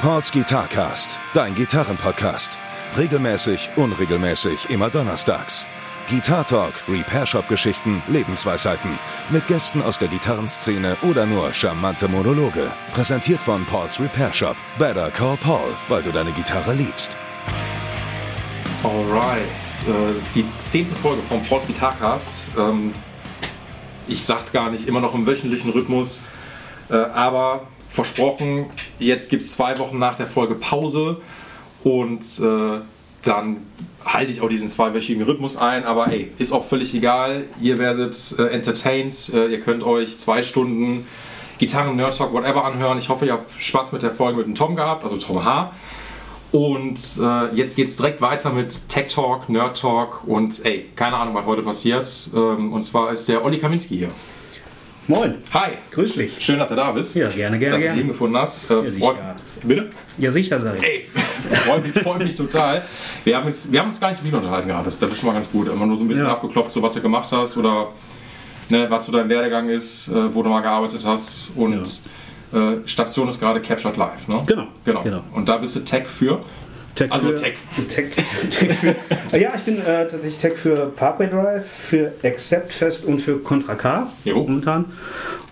Pauls Guitarcast, dein Gitarrenpodcast. Regelmäßig, unregelmäßig, immer donnerstags. Guitar Talk, Repair Shop Geschichten, Lebensweisheiten. Mit Gästen aus der Gitarrenszene oder nur charmante Monologe. Präsentiert von Pauls Repair Shop. Better call Paul, weil du deine Gitarre liebst. Alright, äh, das ist die zehnte Folge vom Pauls Guitarcast. Ähm, ich sagte gar nicht, immer noch im wöchentlichen Rhythmus, äh, aber versprochen, jetzt gibt es zwei Wochen nach der Folge Pause und äh, dann halte ich auch diesen zweiwöchigen Rhythmus ein, aber ey, ist auch völlig egal. Ihr werdet äh, entertained, äh, ihr könnt euch zwei Stunden Gitarren, Nerd Talk, whatever anhören. Ich hoffe, ihr habt Spaß mit der Folge mit dem Tom gehabt, also Tom H. Und äh, jetzt geht es direkt weiter mit Tech Talk, Nerd Talk und ey, keine Ahnung, was heute passiert. Ähm, und zwar ist der Olli Kaminski hier. Moin. Hi. Grüß dich. Schön, dass du da bist. Ja, gerne, gerne, dass du gerne. gefunden hast. Äh, Ja, sicher. Bitte? Ja, sicher, ich. Ey, freut mich, freut mich total. Wir haben, jetzt, wir haben uns gar nicht so viel unterhalten gehabt. Das ist schon mal ganz gut. Immer nur so ein bisschen Ja. abgeklopft, so was du gemacht hast oder ne, was so dein Werdegang ist, äh, wo du mal gearbeitet hast. Und äh, Station ist gerade Captured Live. Ne? Genau, genau. genau. Und da bist du Tech für. Tech Also für, Tech. Tech, Tech für, ja, ich bin äh, tatsächlich Tech für Parkway Drive, für Accept Fest und für Contra K Jo. momentan.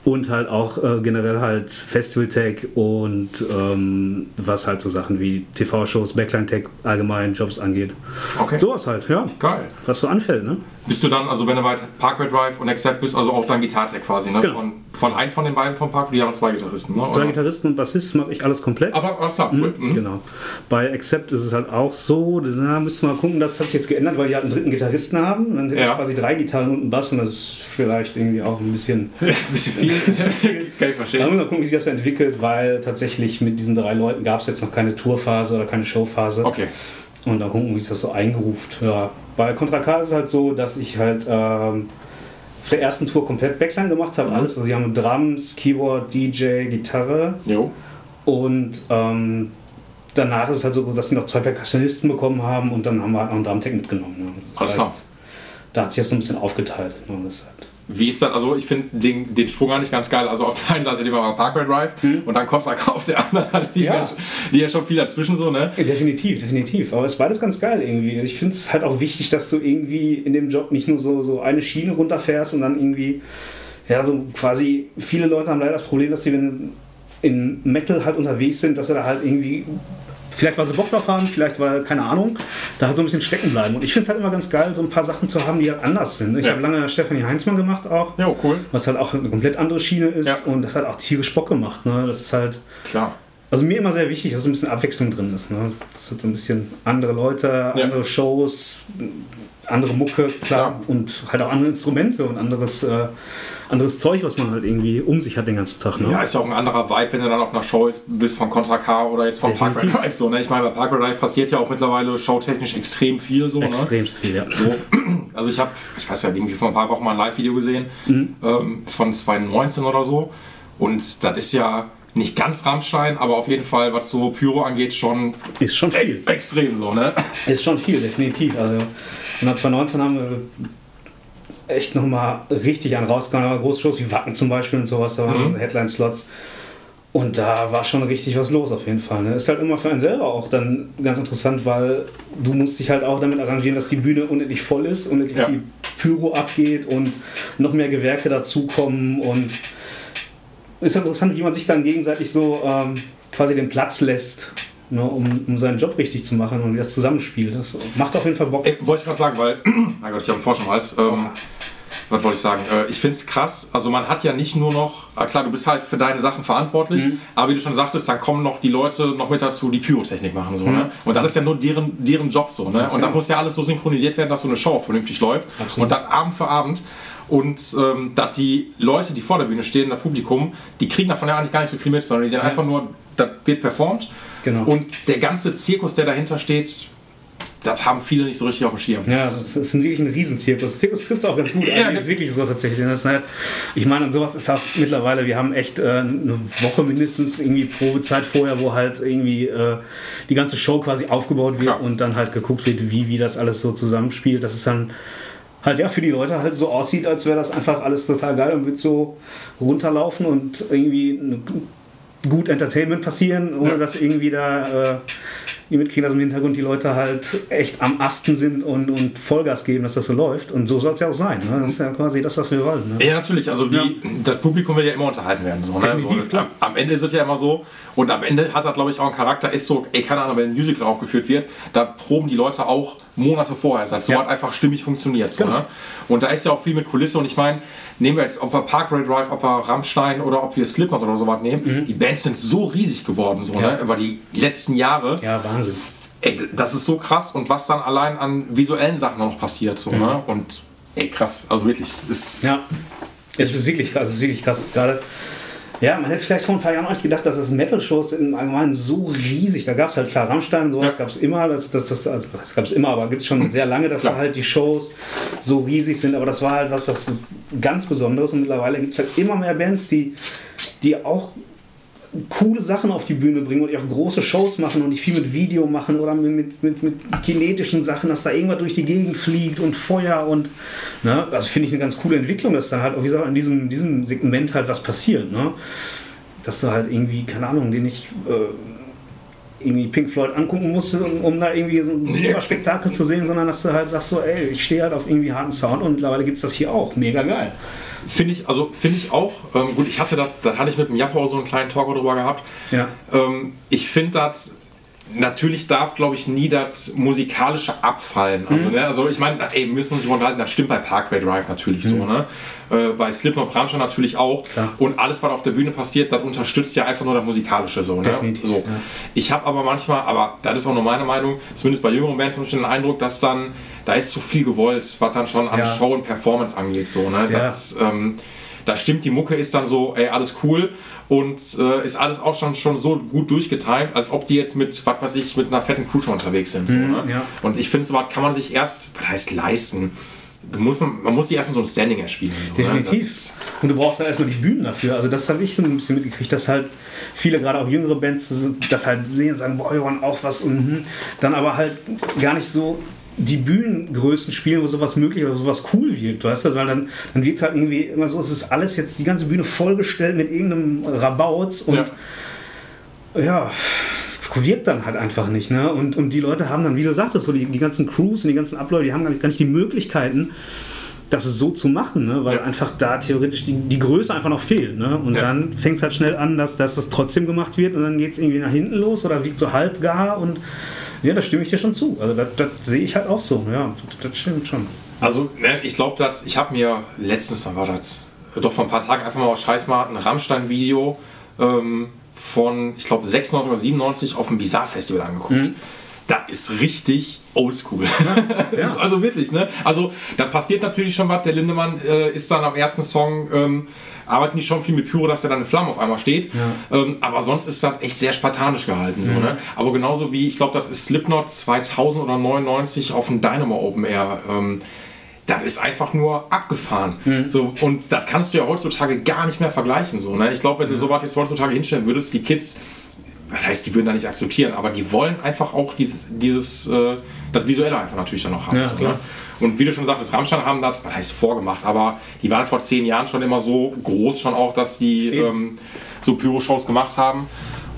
Und halt auch äh, generell halt Festival Tech und ähm, was halt so Sachen wie TV-Shows, Backline Tech, allgemein Jobs angeht. Okay. Sowas halt, ja. Geil. Was so anfällt, ne? Bist du dann, also wenn du bei Parkway Drive und Accept bist, also auch dann Gitarre quasi, ne? Genau. Von, von einem von den beiden vom Park, die haben zwei Gitarristen, ne? Zwei Oder? Gitarristen und Bassisten mache ich alles komplett. Aber alles klar, cool. Mhm. Genau. Bei Accept ist es halt auch so, da müssen wir mal gucken, das hat sich jetzt geändert, weil die halt einen dritten Gitarristen haben. Dann hätte Ja. ich quasi drei Gitarren und einen Bass und das ist vielleicht irgendwie auch ein bisschen. Ein bisschen viel. Kann ich verstehen. müssen wir mal gucken, wie sich das entwickelt, weil tatsächlich mit diesen drei Leuten gab es jetzt noch keine Tourphase oder keine Showphase. Okay. Und dann gucken, wie sich das so eingeruft. Ja. Bei Contra K ist es halt so, dass ich halt ähm, auf der ersten Tour komplett Backline gemacht habe, Mhm. alles. Also die haben Drums, Keyboard, DJ, Gitarre. Jo. Und ähm, danach ist es halt so, dass sie noch zwei Percussionisten bekommen haben und dann haben wir halt noch einen Drumtech mitgenommen. Ne? Alles klar. da hat sich das so ein bisschen aufgeteilt. Ne? Das halt Wie ist das? Also ich finde den, den Sprung eigentlich ganz geil. Also auf der einen Seite die wir Parkway Drive und dann Contra K auf der anderen. Die Ja. ja. die ja schon viel dazwischen so, ne? Ja, definitiv, definitiv. Aber es ist beides ganz geil irgendwie. Ich finde es halt auch wichtig, dass du irgendwie in dem Job nicht nur so, so eine Schiene runterfährst und dann irgendwie, ja, so quasi, viele Leute haben leider das Problem, dass sie, wenn in Metal halt unterwegs sind, dass sie da halt irgendwie, vielleicht weil sie Bock drauf haben, vielleicht weil, keine Ahnung, da halt so ein bisschen stecken bleiben. Und ich finde es halt immer ganz geil, so ein paar Sachen zu haben, die halt anders sind. Ich Ja. habe lange Stefanie Heinzmann gemacht auch. Jo, cool. Was halt auch eine komplett andere Schiene ist Ja. und das hat auch tierisch Bock gemacht. Ne? Das ist halt, Klar. also mir immer sehr wichtig, dass so ein bisschen Abwechslung drin ist. Ne? Das sind so ein bisschen andere Leute, andere Shows, andere Mucke, klar, Klar. und halt auch andere Instrumente und anderes, äh, anderes Zeug, was man halt irgendwie um sich hat den ganzen Tag. Ne? Ja, ist ja auch ein anderer Vibe, wenn du dann auf einer Show ist, bist von Contra K oder jetzt von Parkway. Drive. So, ne? Ich meine, bei Parkway Drive passiert ja auch mittlerweile showtechnisch extrem viel. So, ne? Extremst viel, ja. So, also ich habe, ich weiß ja, irgendwie vor ein paar Wochen mal ein Live-Video gesehen ähm, von 2019 oder so. Und das ist ja nicht ganz Rammstein, aber auf jeden Fall, was so Pyro angeht, schon Ist schon viel. e extrem so, ne? Ist schon viel, definitiv. Also in der 2019 haben wir echt nochmal richtig an rausgegangen. Aber große Shows wie Wacken zum Beispiel und sowas, da waren Mhm. Headline-Slots. Und da war schon richtig was los auf jeden Fall. Ne? Ist halt immer für einen selber auch dann ganz interessant, weil du musst dich halt auch damit arrangieren, dass die Bühne unendlich voll ist, unendlich Ja. viel Pyro abgeht und noch mehr Gewerke dazukommen und ist halt interessant, wie man sich dann gegenseitig so ähm, quasi den Platz lässt, ne, um, um seinen Job richtig zu machen und das zusammenspielt. Das macht auf jeden Fall Bock. Ey, wollte ich gerade sagen, weil, mein Gott, ich habe einen Frosch im Hals. Ähm, was wollte ich sagen? Äh, ich finde es krass. Also, man hat ja nicht nur noch, ah, klar, du bist halt für deine Sachen verantwortlich, aber wie du schon sagtest, dann kommen noch die Leute noch mit dazu, die Pyrotechnik machen. So, ne? Und das ist ja nur deren, deren Job so. Ne? Und dann genau. muss ja alles so synchronisiert werden, dass so eine Show vernünftig läuft. Absolut. Und dann Abend für Abend. Und ähm, dass die Leute, die vor der Bühne stehen, das Publikum, die kriegen davon ja eigentlich gar nicht so viel mit, sondern die sehen einfach nur, das wird performt. Genau. Und der ganze Zirkus, der dahinter steht, das haben viele nicht so richtig auf dem Schirm. Ja, das ist wirklich ein Riesenzirkus. Zirkus trifft es auch ganz gut. Ja, Ja, ist wirklich so tatsächlich. Das ist halt, ich meine, und sowas ist auch mittlerweile, wir haben echt äh, eine Woche mindestens irgendwie Probezeit vorher, wo halt irgendwie äh, die ganze Show quasi aufgebaut wird Klar. und dann halt geguckt wird, wie, wie das alles so zusammenspielt. Das ist dann halt ja für die Leute halt so aussieht, als wäre das einfach alles total geil und wird so runterlaufen und irgendwie eine gut Entertainment passieren, ohne Ja. dass irgendwie da äh, ihr mitkriegen, dass im Hintergrund die Leute halt echt am Asten sind und, und Vollgas geben, dass das so läuft. Und so soll es ja auch sein. Ne? Das ist ja quasi das, was wir wollen. Ne? Ja, natürlich. Also die, das Publikum will ja immer unterhalten werden. So, ne? So, klar. am, am Ende ist es ja immer so. Und am Ende hat er, glaube ich, auch einen Charakter. Ist so, ey, keine Ahnung, wenn ein Musical aufgeführt wird, da proben die Leute auch Monate vorher. Es hat so Ja. hat einfach stimmig funktioniert. So, Genau. ne? Und da ist ja auch viel mit Kulisse. Und ich meine, nehmen wir jetzt, ob wir Parkway Drive, ob wir Rammstein oder ob wir Slipknot oder sowas nehmen, die Bands sind so riesig geworden, so, Mhm. Ja. ne? über die letzten Jahre. Ja, Wahnsinn. Ey, das ist so krass. Und was dann allein an visuellen Sachen noch passiert. So, ne? Und ey, krass. Also wirklich. Ist, Mhm. Ja, es ist wirklich krass, es ist wirklich krass. Gerade, ja, man hätte vielleicht vor ein paar Jahren auch nicht gedacht, dass das Metal-Shows im Allgemeinen so riesig, da gab es halt klar Rammstein und sowas Ja. gab es immer, das, das, das, also, das gab es immer, aber gibt es schon sehr lange, dass da halt die Shows so riesig sind, aber das war halt was, was ganz Besonderes und mittlerweile gibt es halt immer mehr Bands, die, die auch coole Sachen auf die Bühne bringen und die auch große Shows machen und nicht viel mit Video machen oder mit, mit, mit kinetischen Sachen, dass da irgendwas durch die Gegend fliegt und Feuer und ne, das finde ich eine ganz coole Entwicklung, dass dann halt auch wie gesagt, in diesem, diesem Segment halt was passiert. Ne? Dass du halt irgendwie, keine Ahnung, den nicht äh, irgendwie Pink Floyd angucken musst, um, um da irgendwie so ein super Spektakel zu sehen, sondern dass du halt sagst so, ey, ich stehe halt auf irgendwie harten Sound und mittlerweile gibt es das hier auch. Mega geil. Finde ich, also finde ich auch. Ähm, gut, ich hatte da, da hatte ich mit dem Japo so einen kleinen Talk drüber gehabt. Ja. Ähm, ich finde das. Natürlich darf, glaube ich, nie das musikalische abfallen. Also, Mhm. ne, also ich meine, ey, müssen wir uns nicht unterhalten, das stimmt bei Parkway Drive natürlich so. Ne? Äh, bei Slipknot Rammstein natürlich auch. Mhm. Klar. Und alles, was auf der Bühne passiert, das unterstützt ja einfach nur das Musikalische. So, ne? So. ja. Ich habe aber manchmal, aber das ist auch nur meine Meinung, zumindest bei jüngeren Bands habe ich den Eindruck, dass dann, da ist zu viel gewollt, was dann schon an Ja. Show und Performance angeht. So, ne? Ja. Das, ähm, da stimmt die Mucke, ist dann so, ey, alles cool und äh, ist alles auch schon, schon so gut durchgetimt, als ob die jetzt mit, was weiß ich, mit einer fetten Crew schon unterwegs sind. So, ne? ja. Und ich finde, so was kann man sich erst, was heißt leisten? Du musst, man, man muss die erstmal so ein Standing erspielen. So, Ne? Definitiv. Und du brauchst dann erstmal die Bühnen dafür. Also das habe ich so ein bisschen mitgekriegt, dass halt viele, gerade auch jüngere Bands, das halt sehen und sagen, boah, wir wollen auch was und mhm. dann aber halt gar nicht so die Bühnengrößen spielen, wo sowas möglich oder sowas cool wirkt, weißt du, weil dann, dann wirkt halt irgendwie immer so, es ist alles jetzt die ganze Bühne vollgestellt mit irgendeinem Rabauz und Ja. ja, wirkt dann halt einfach nicht. Ne? Und, und die Leute haben dann, wie du sagtest, so die, die ganzen Crews und die ganzen Abläufe, die haben gar nicht, gar nicht die Möglichkeiten, das so zu machen, ne? weil Ja. einfach da theoretisch die, die Größe einfach noch fehlt. Ne? Und Ja. dann fängt es halt schnell an, dass, dass das trotzdem gemacht wird und dann geht es irgendwie nach hinten los oder wiegt so halb gar und ja, da stimme ich dir schon zu. Also das, das sehe ich halt auch so. Ja, das, das stimmt schon. Also, ne, ich glaube, ich habe mir letztens, wann war das? Doch vor ein paar Tagen einfach mal aus Scheiß mal ein Rammstein-Video ähm, von, ich glaube, 96 oder 97 auf dem Bizarre-Festival angeguckt. Das ist richtig oldschool. Das ist also wirklich, ne? Also, da passiert natürlich schon was. Der Lindemann äh, ist dann am ersten Song, ähm, arbeiten die schon viel mit Pyro, dass der dann in Flammen auf einmal steht. Ähm, aber sonst ist das echt sehr spartanisch gehalten. So, ne? Aber genauso wie, ich glaube, das ist Slipknot 2000 oder 99 auf dem Dynamo Open Air. Ähm, das ist einfach nur abgefahren. So, und das kannst du ja heutzutage gar nicht mehr vergleichen. So, ne? Ich glaube, wenn du sowas jetzt heutzutage hinstellen würdest, die Kids, was heißt, die würden da nicht akzeptieren, aber die wollen einfach auch dieses, dieses äh, das Visuelle einfach natürlich dann noch haben. Ja, so, ne? Und wie du schon sagtest, Rammstein haben das, was heißt vorgemacht, aber die waren vor zehn Jahren schon immer so groß schon auch, dass die ähm, so Pyro-Shows gemacht haben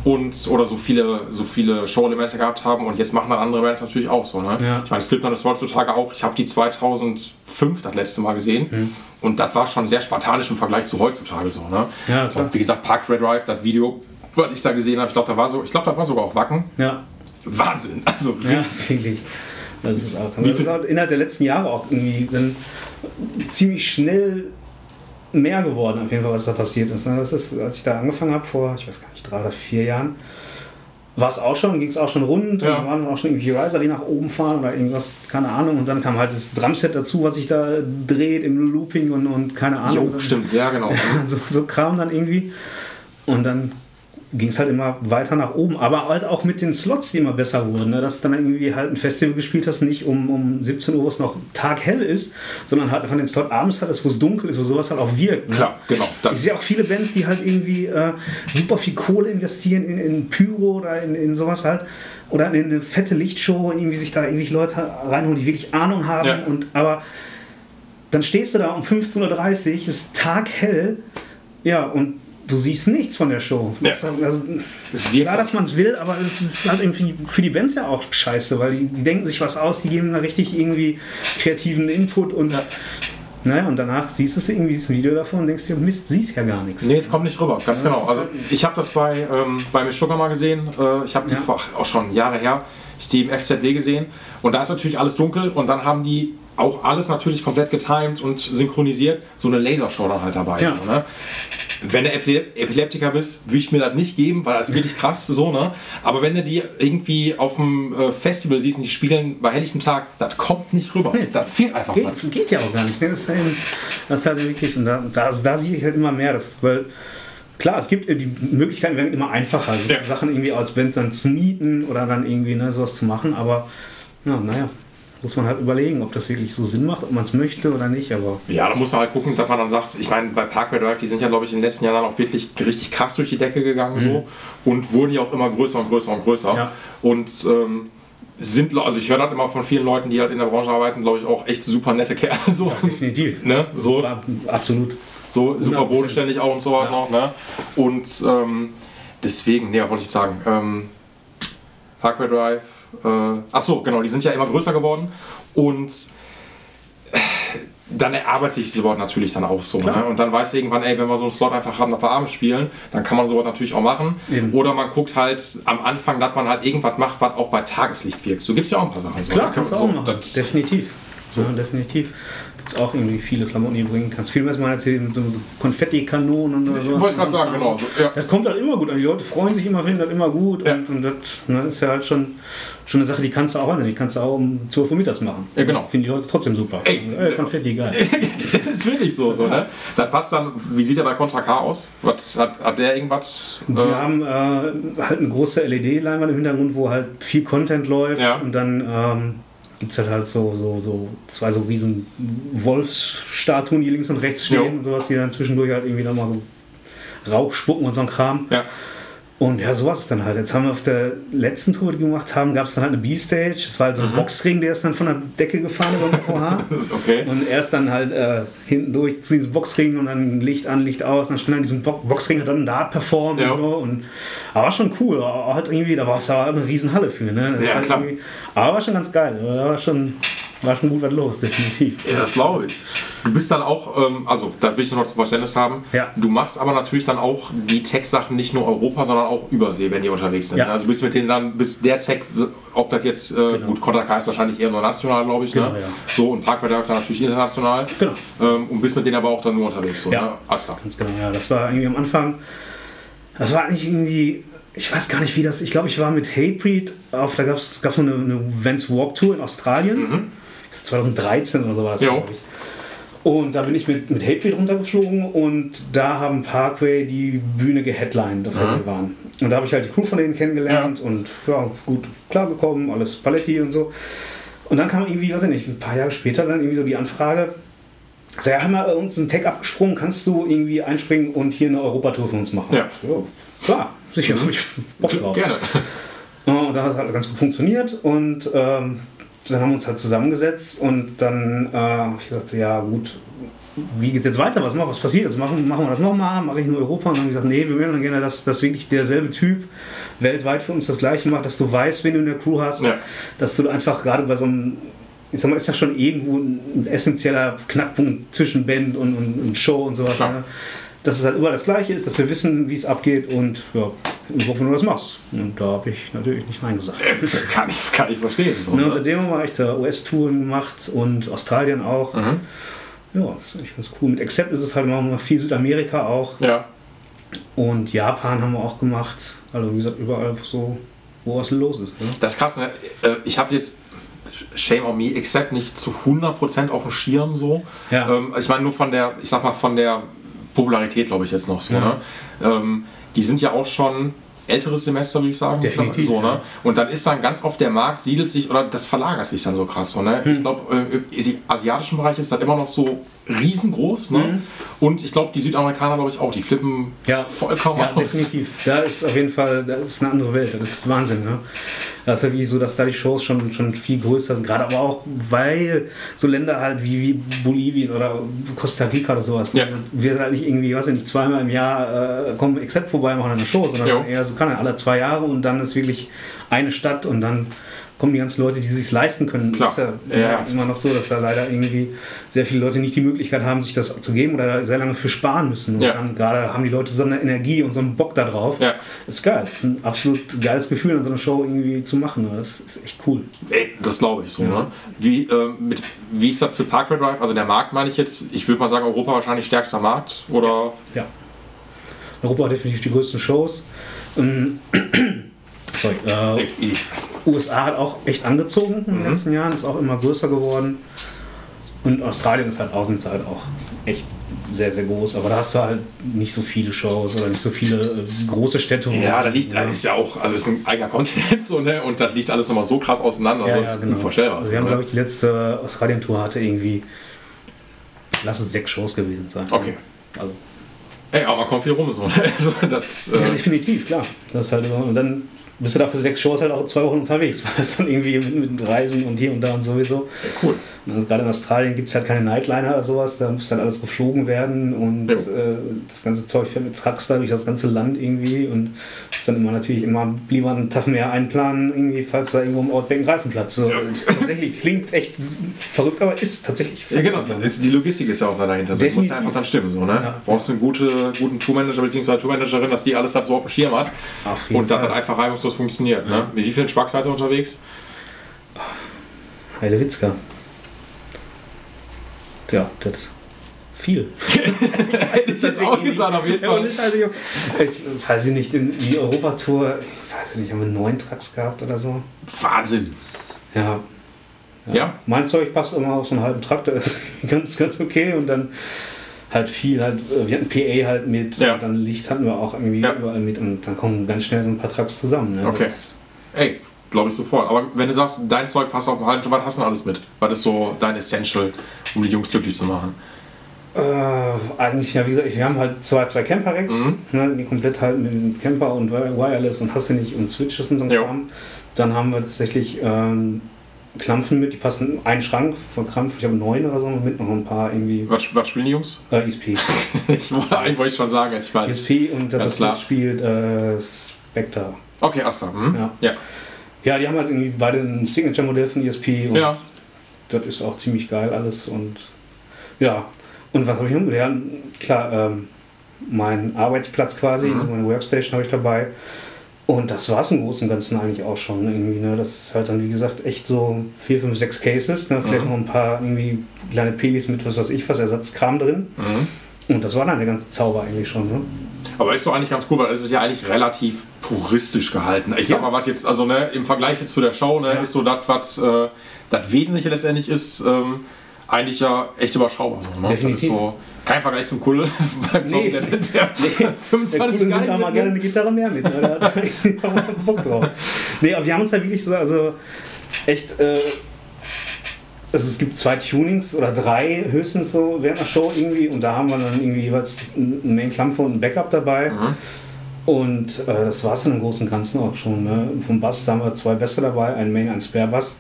und oder so viele, so viele Show-Elemente gehabt haben und jetzt machen dann andere Bands natürlich auch so. Ne? Ja. Ich meine, Slipknot ist heutzutage auch, ich habe die 2005 das letzte Mal gesehen Mhm. und das war schon sehr spartanisch im Vergleich zu heutzutage so. Ne? Ja, und wie gesagt, Park Red Drive, das Video, was ich da gesehen habe, ich glaube, da war so, ich glaube, da war sogar auch Wacken. Ja, Wahnsinn! Also Ja, wirklich. Das ist auch. Das ist auch innerhalb der letzten Jahre auch irgendwie dann ziemlich schnell mehr geworden, auf jeden Fall, was da passiert ist. ne? Das ist, als ich da angefangen habe, vor, ich weiß gar nicht, drei oder vier Jahren, war es auch schon, ging es auch schon rund Ja. und da waren auch schon irgendwie Riser, die nach oben fahren oder irgendwas, keine Ahnung. Und dann kam halt das Drumset dazu, was sich da dreht im Looping und, und keine Ahnung. Jo, stimmt, ja genau. so, so Kram dann irgendwie. Und dann ging es halt immer weiter nach oben, aber halt auch mit den Slots, die immer besser wurden. Ne? Dass du dann irgendwie halt ein Festival gespielt hast, nicht um, um 17 Uhr, wo es noch taghell ist, sondern halt von den Slot abends hattest, wo es dunkel ist, wo sowas halt auch wirkt. Ne? Klar, genau. Das- Ich sehe auch viele Bands, die halt irgendwie äh, super viel Kohle investieren in, in Pyro oder in, in sowas halt. Oder in eine fette Lichtshow, irgendwie sich da irgendwie Leute reinholen, die wirklich Ahnung haben. Ja. Und, aber dann stehst du da um 15.30 Uhr, ist taghell, ja, und du siehst nichts von der Show. Ja. Das, also, Es wird klar, dass man es will, aber es ist halt irgendwie für die Bands ja auch scheiße, weil die, die denken sich was aus, die geben da richtig irgendwie kreativen Input und naja, und danach siehst du irgendwie das Video davon und denkst dir, Mist, siehst ja gar nichts. Nee, es kommt nicht rüber, ganz Ja, genau. das Also halt- ich habe das bei, ähm, bei Miss Sugar mal gesehen. Äh, ich habe die Ja. vor, auch schon Jahre her, ich die im FZW gesehen. Und da ist natürlich alles dunkel und dann haben die auch alles natürlich komplett getimed und synchronisiert. So eine Lasershow dann halt dabei. Ja. So, ne? Wenn du Epile Epileptiker bist, würde ich mir das nicht geben, weil das ist wirklich krass so, ne? Aber wenn du die irgendwie auf dem äh, Festival siehst und die spielen bei helllichtem Tag, das kommt nicht rüber. Das fehlt einfach was. Geht, geht ja auch gar nicht. ne? Das ist, halt, das ist halt wirklich, und da, da, also da sehe ich halt immer mehr, das, weil klar, es gibt die Möglichkeiten werden immer einfacher, also Ja. Sachen irgendwie als Band dann zu mieten oder dann irgendwie ne, sowas zu machen, aber ja, naja, muss man halt überlegen, ob das wirklich so Sinn macht, ob man es möchte oder nicht, aber Ja, da muss man halt gucken, dass man dann sagt, ich meine, bei Parkway Drive, die sind ja, glaube ich, in den letzten Jahren auch wirklich richtig krass durch die Decke gegangen so und wurden ja auch immer größer und größer und größer. Mhm. Ja. Und ähm, sind, also ich höre das immer von vielen Leuten, die halt in der Branche arbeiten, glaube ich, auch echt super nette Kerle. So, definitiv. ne? so, Ab- Absolut. so super 100%. bodenständig auch und so weiter noch. Ne? Und ähm, deswegen, nee, was wollte ich sagen? Ähm, Parkway Drive, äh, ach so, genau, die sind ja immer größer geworden und äh, dann erarbeitet sich Wort natürlich dann auch so. Ne? Und dann weiß irgendwann, ey, wenn wir so einen Slot einfach haben, dass wir abends spielen, dann kann man sowas natürlich auch machen. Eben. Oder man guckt halt am Anfang, dass man halt irgendwas macht, was auch bei Tageslicht wirkt. So gibt es ja auch ein paar Sachen. So, Klar, ne? kannst du so, auch machen. das- definitiv. Ja, definitiv. Gibt auch irgendwie viele Klamotten, die du bringen kannst. Viel, was man erzählt mit so, so Konfetti-Kanonen oder so. Wollte ich gerade sagen, genau. So, ja. Das kommt halt immer gut an. Die Leute freuen sich immer, finden das immer gut. Ja. Und, und das ne, ist ja halt schon, schon eine Sache, die kannst du auch, die kannst du auch um 12 Uhr mittags machen. Ja, genau. Finden die Leute trotzdem super. Ey, Ey Konfetti, geil. das ist wirklich so, so ne? Das passt dann, wie sieht der bei Contra K aus? Was, hat, hat der irgendwas? Wir äh, haben äh, halt eine große LED-Leinwand im Hintergrund, wo halt viel Content läuft Ja. und dann ähm, gibt es halt, halt so, so, so zwei so riesen Wolfsstatuen, die links und rechts stehen Jo. und sowas, die dann zwischendurch halt irgendwie nochmal so Rauch spucken und so ein Kram. ja. Und ja, sowas ist dann halt. Jetzt haben wir auf der letzten Tour, die wir gemacht haben, gab es dann halt eine B-Stage. Das war halt so ein Boxring, der ist dann von der Decke gefahren über VH. Okay. Und erst dann halt äh, hinten durch zu diesem Boxring und dann Licht an, Licht aus. Dann stand an diesem Bo Boxring hat dann da performt Ja. und so. Und, aber war schon cool. Aber halt irgendwie, da war es aber eine riesen Halle für. Ne? Das ist Ja, halt klar. Aber war schon ganz geil. War schon, war schon gut was los, definitiv. Ja, das glaube ich. Du bist dann auch, ähm, also da will ich noch zum Verständnis haben, Ja. du machst aber natürlich dann auch die Tech-Sachen nicht nur Europa, sondern auch Übersee, wenn die unterwegs sind. Ja. Also bist mit denen dann, bis der Tech, ob das jetzt, äh, gut, Contra K ist wahrscheinlich eher nur national, glaube ich, Genau, ne? ja. So, und Drive dann natürlich international. Genau. Ähm, und bist mit denen aber auch dann nur unterwegs, so, Ja. ne? Alles klar. Ganz genau, ja. Das war irgendwie am Anfang. Das war eigentlich irgendwie. Ich weiß gar nicht, wie das. Ich glaube, ich war mit Hatebreed auf. Da gab es gab's so eine, eine Vans Walk Tour in Australien. Das ist 2013 oder so war das, Mhm. Jo. glaube ich. Und da bin ich mit, mit Hatebreed runtergeflogen und da haben Parkway die Bühne geheadlined, auf der Mhm. wir waren. Und da habe ich halt die Crew von denen kennengelernt und ja, gut klargekommen, alles Paletti und so. Und dann kam irgendwie, weiß ich nicht, ein paar Jahre später dann irgendwie so die Anfrage, so, ja, haben wir uns einen Tag abgesprungen, kannst du irgendwie einspringen und hier eine Europatour für uns machen? Ja. So, klar, sicher, habe ich Bock drauf. Gerne. Ja, Und dann hat es halt ganz gut funktioniert und ähm, dann haben wir uns halt zusammengesetzt und dann äh, ich sagte, ja gut, wie geht's jetzt weiter? Was, was passiert jetzt? Machen, machen wir das nochmal? Mache ich in Europa? Und dann haben wir gesagt, nee, wir würden dann gerne, dass, dass wirklich derselbe Typ weltweit für uns das gleiche macht, dass du weißt, wen du in der Crew hast, Ja. dass du einfach gerade bei so einem ich sag mal, ist ja schon irgendwo ein essentieller Knackpunkt zwischen Band und, und, und Show und sowas. Ne? Dass es halt überall das Gleiche ist, dass wir wissen, wie es abgeht und ja, ich hoffe, du das machst. Und da habe ich natürlich nicht Nein gesagt. kann, ich, kann ich verstehen. So, Ne, seitdem haben wir echt da US-Touren gemacht und Australien auch. Mhm. Ja, das ist eigentlich ganz cool. Mit Accept ist es halt machen wir viel Südamerika auch. Ja. Und Japan haben wir auch gemacht. Also wie gesagt, überall so, wo was los ist. Ne? Das ist krass, ne? Äh, Ich habe jetzt Shame on me, except nicht zu 100% auf dem Schirm so. Ja. Ähm, ich meine nur von der, ich sag mal, von der Popularität, glaube ich, jetzt noch so. Ja. Ne? Die sind ja auch schon älteres Semester, würde ich sagen. Definitiv, So, ne? ja. Und dann ist dann ganz oft der Markt, siedelt sich oder das verlagert sich dann so krass. So, ne? Hm. Ich glaube, äh, im asiatischen Bereich ist das immer noch so riesengroß. Ne? Mhm. Und ich glaube, die Südamerikaner, glaube ich, auch, die flippen Ja. vollkommen Ja, aus. definitiv. Da ist auf jeden Fall, das ist eine andere Welt. Das ist Wahnsinn. Ne? Das ist wirklich so, dass da die Shows schon, schon viel größer sind. Gerade aber auch, weil so Länder halt wie, wie Bolivien oder Costa Rica oder sowas, Ja. wir halt nicht irgendwie, weiß ich nicht, zweimal im Jahr äh, kommen Except vorbei, machen eine Show, sondern Jo. eher so kann er alle zwei Jahre und dann ist wirklich eine Stadt und dann kommen die ganzen Leute, die sich leisten können. Klar. Ist ja, Ja, immer noch so, dass da leider irgendwie sehr viele Leute nicht die Möglichkeit haben, sich das zu geben oder sehr lange für sparen müssen. Und Ja. dann gerade haben die Leute so eine Energie und so einen Bock da drauf. Ja. Ist geil. Ist ein absolut geiles Gefühl, an so einer Show irgendwie zu machen. Das ist echt cool. Ey, das glaube ich so. Ne? Wie, äh, mit, wie ist das für Parkway Drive? Also der Markt meine ich jetzt, ich würde mal sagen, Europa wahrscheinlich stärkster Markt oder Ja. Europa hat definitiv die größten Shows. Ähm, Sorry, äh. USA hat auch echt angezogen in den Mhm. letzten Jahren, ist auch immer größer geworden. Und Australien ist halt außen halt auch echt sehr, sehr groß. Aber da hast du halt nicht so viele Shows oder nicht so viele äh, große Städte. Ja, da liegt, da ist ja auch, also ist ein eigener Kontinent so, ne? Und da liegt alles nochmal so krass auseinander. ja, ja, das genau. unvorstellbar. Also so, wir haben, ne? glaube ich, die letzte Australien-Tour hatte irgendwie, lass es sechs Shows gewesen sein. Okay. Also, Ey, aber man kommt viel rum so. Ne? Das, ja, äh, definitiv, klar. Das halt. Und dann bist du da für sechs Shows halt auch zwei Wochen unterwegs, weil es dann irgendwie mit, mit Reisen und hier und da und sowieso. cool. Und also gerade in Australien gibt es halt keine Nightliner oder sowas, da muss dann alles geflogen werden und Ja. äh, das ganze Zeug fährt mit Trucks da durch das ganze Land irgendwie und ist dann immer natürlich immer lieber einen Tag mehr einplanen, irgendwie, falls da irgendwo im Outback ein Reifenplatz. So, Ja. tatsächlich klingt echt verrückt, aber ist tatsächlich Ja, genau. verrückt. Das ist, die Logistik ist ja auch da dahinter. So, die muss einfach dann stimmen. So, ne? Ja. Brauchst du einen gute, guten Tourmanager bzw. Tourmanagerin, dass die alles dann so auf dem Schirm hat Auf und das einfach reibungslos funktioniert. Ne? Mit wie vielen Trucks seid ihr unterwegs? Heidewitzka. Ja, das ist viel. Ich jetzt auch gesagt, auf jeden Ja, Fall. ich, ich weiß ich nicht, in die Europatour, ich weiß nicht, haben wir neun Trucks gehabt oder so? Wahnsinn. Ja. Ja. Mein Zeug passt immer auf so einen halben Traktor, ist ganz, ganz okay und dann halt viel, halt, äh, wir hatten PA halt mit, Ja. dann Licht hatten wir auch irgendwie Ja. überall mit und dann kommen ganz schnell so ein paar Trucks zusammen. Ne? Okay. Das- Ey, glaube ich sofort. Aber wenn du sagst, dein Zeug passt auf den halben, was hast du denn alles mit? Was ist so dein Essential, um die Jungs glücklich zu machen? Äh, eigentlich, ja, wie gesagt, wir haben halt zwei, zwei Camper-Racks, Mhm. ne, die komplett halt mit dem Camper und Wi- Wireless und hast du nicht und Switches und so. Kram. Dann haben wir tatsächlich ähm, Klampfen mit, die passen in einen Schrank von Krampf, ich habe neun oder so mit, noch ein paar irgendwie Was, was spielen die Jungs? äh, ESP. ich wollte, eigentlich schon sagen, ich weiß. ESP und das klar. spielt äh, Spectre. Okay, Astra. Hm? Ja. Ja. Ja, die haben halt irgendwie beide ein Signature-Modell von ESP und Ja. das ist auch ziemlich geil alles und ja. Und was habe ich noch? Ja, klar, ähm, mein Arbeitsplatz quasi, Mhm. meine Workstation habe ich dabei. Und das war es im Großen und Ganzen eigentlich auch schon irgendwie. Ne? Das ist halt dann, wie gesagt, echt so vier, fünf, sechs Cases. Ne? Vielleicht Mhm. noch ein paar irgendwie kleine Pelis mit was weiß ich was, Ersatzkram drin. Mhm. Und das war dann der ganze Zauber eigentlich schon. Ne? Aber ist doch eigentlich ganz cool, weil es ist ja eigentlich relativ puristisch gehalten. Ich sag Ja. mal, was jetzt, also ne, im Vergleich jetzt zu der Show, ne, Ja. ist so das, was äh, das Wesentliche letztendlich ist, ähm, eigentlich ja echt überschaubar. So, ne? Das ist Definitiv. so kein Vergleich zum Kull beim Nee. der, der Der 25 Kumpel nimmt da mal gerne mitnimmt. eine Gitarre mehr mit. Ne? Da hat Bock drauf. Nee, aber wir haben uns halt wirklich so, also echt, äh, also es gibt zwei Tunings oder drei höchstens so während der Show irgendwie und da haben wir dann irgendwie jeweils einen Main-Klampfer und ein Backup dabei. Mhm. Und äh, das war es dann im Großen und Ganzen auch schon. Ne? Vom Bass da haben wir zwei Bässe dabei, ein Main, ein Spare-Bass.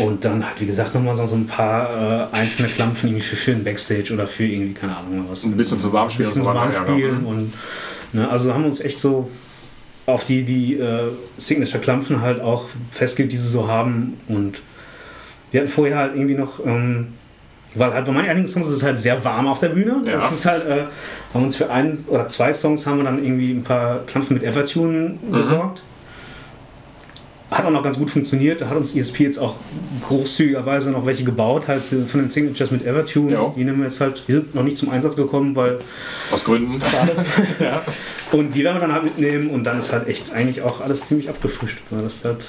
Und dann halt, wie gesagt, nochmal so, so ein paar äh, einzelne Klampfen irgendwie für, für Backstage oder für irgendwie, keine Ahnung, was. Ein bisschen zum Warmspielen Ein bisschen zum ja, Warmspielen genau. und ne, also haben wir uns echt so auf die, die äh, Signature-Klampfen halt auch festgelegt, die sie so haben. Und wir hatten vorher halt irgendwie noch, ähm, weil halt bei manchen einigen Songs ist es halt sehr warm auf der Bühne. Ja. Das ist halt, äh, haben uns für ein oder zwei Songs haben wir dann irgendwie ein paar Klampfen mit Evertune Mhm. besorgt. Hat auch noch ganz gut funktioniert. Da hat uns ESP jetzt auch großzügigerweise noch welche gebaut, halt von den Signatures mit Evertune. Ja. Die nehmen wir jetzt halt, die sind noch nicht zum Einsatz gekommen, weil Aus Gründen. ja. und die werden wir dann halt mitnehmen und dann ist halt echt eigentlich auch alles ziemlich abgefrühstückt. ne? Das ist halt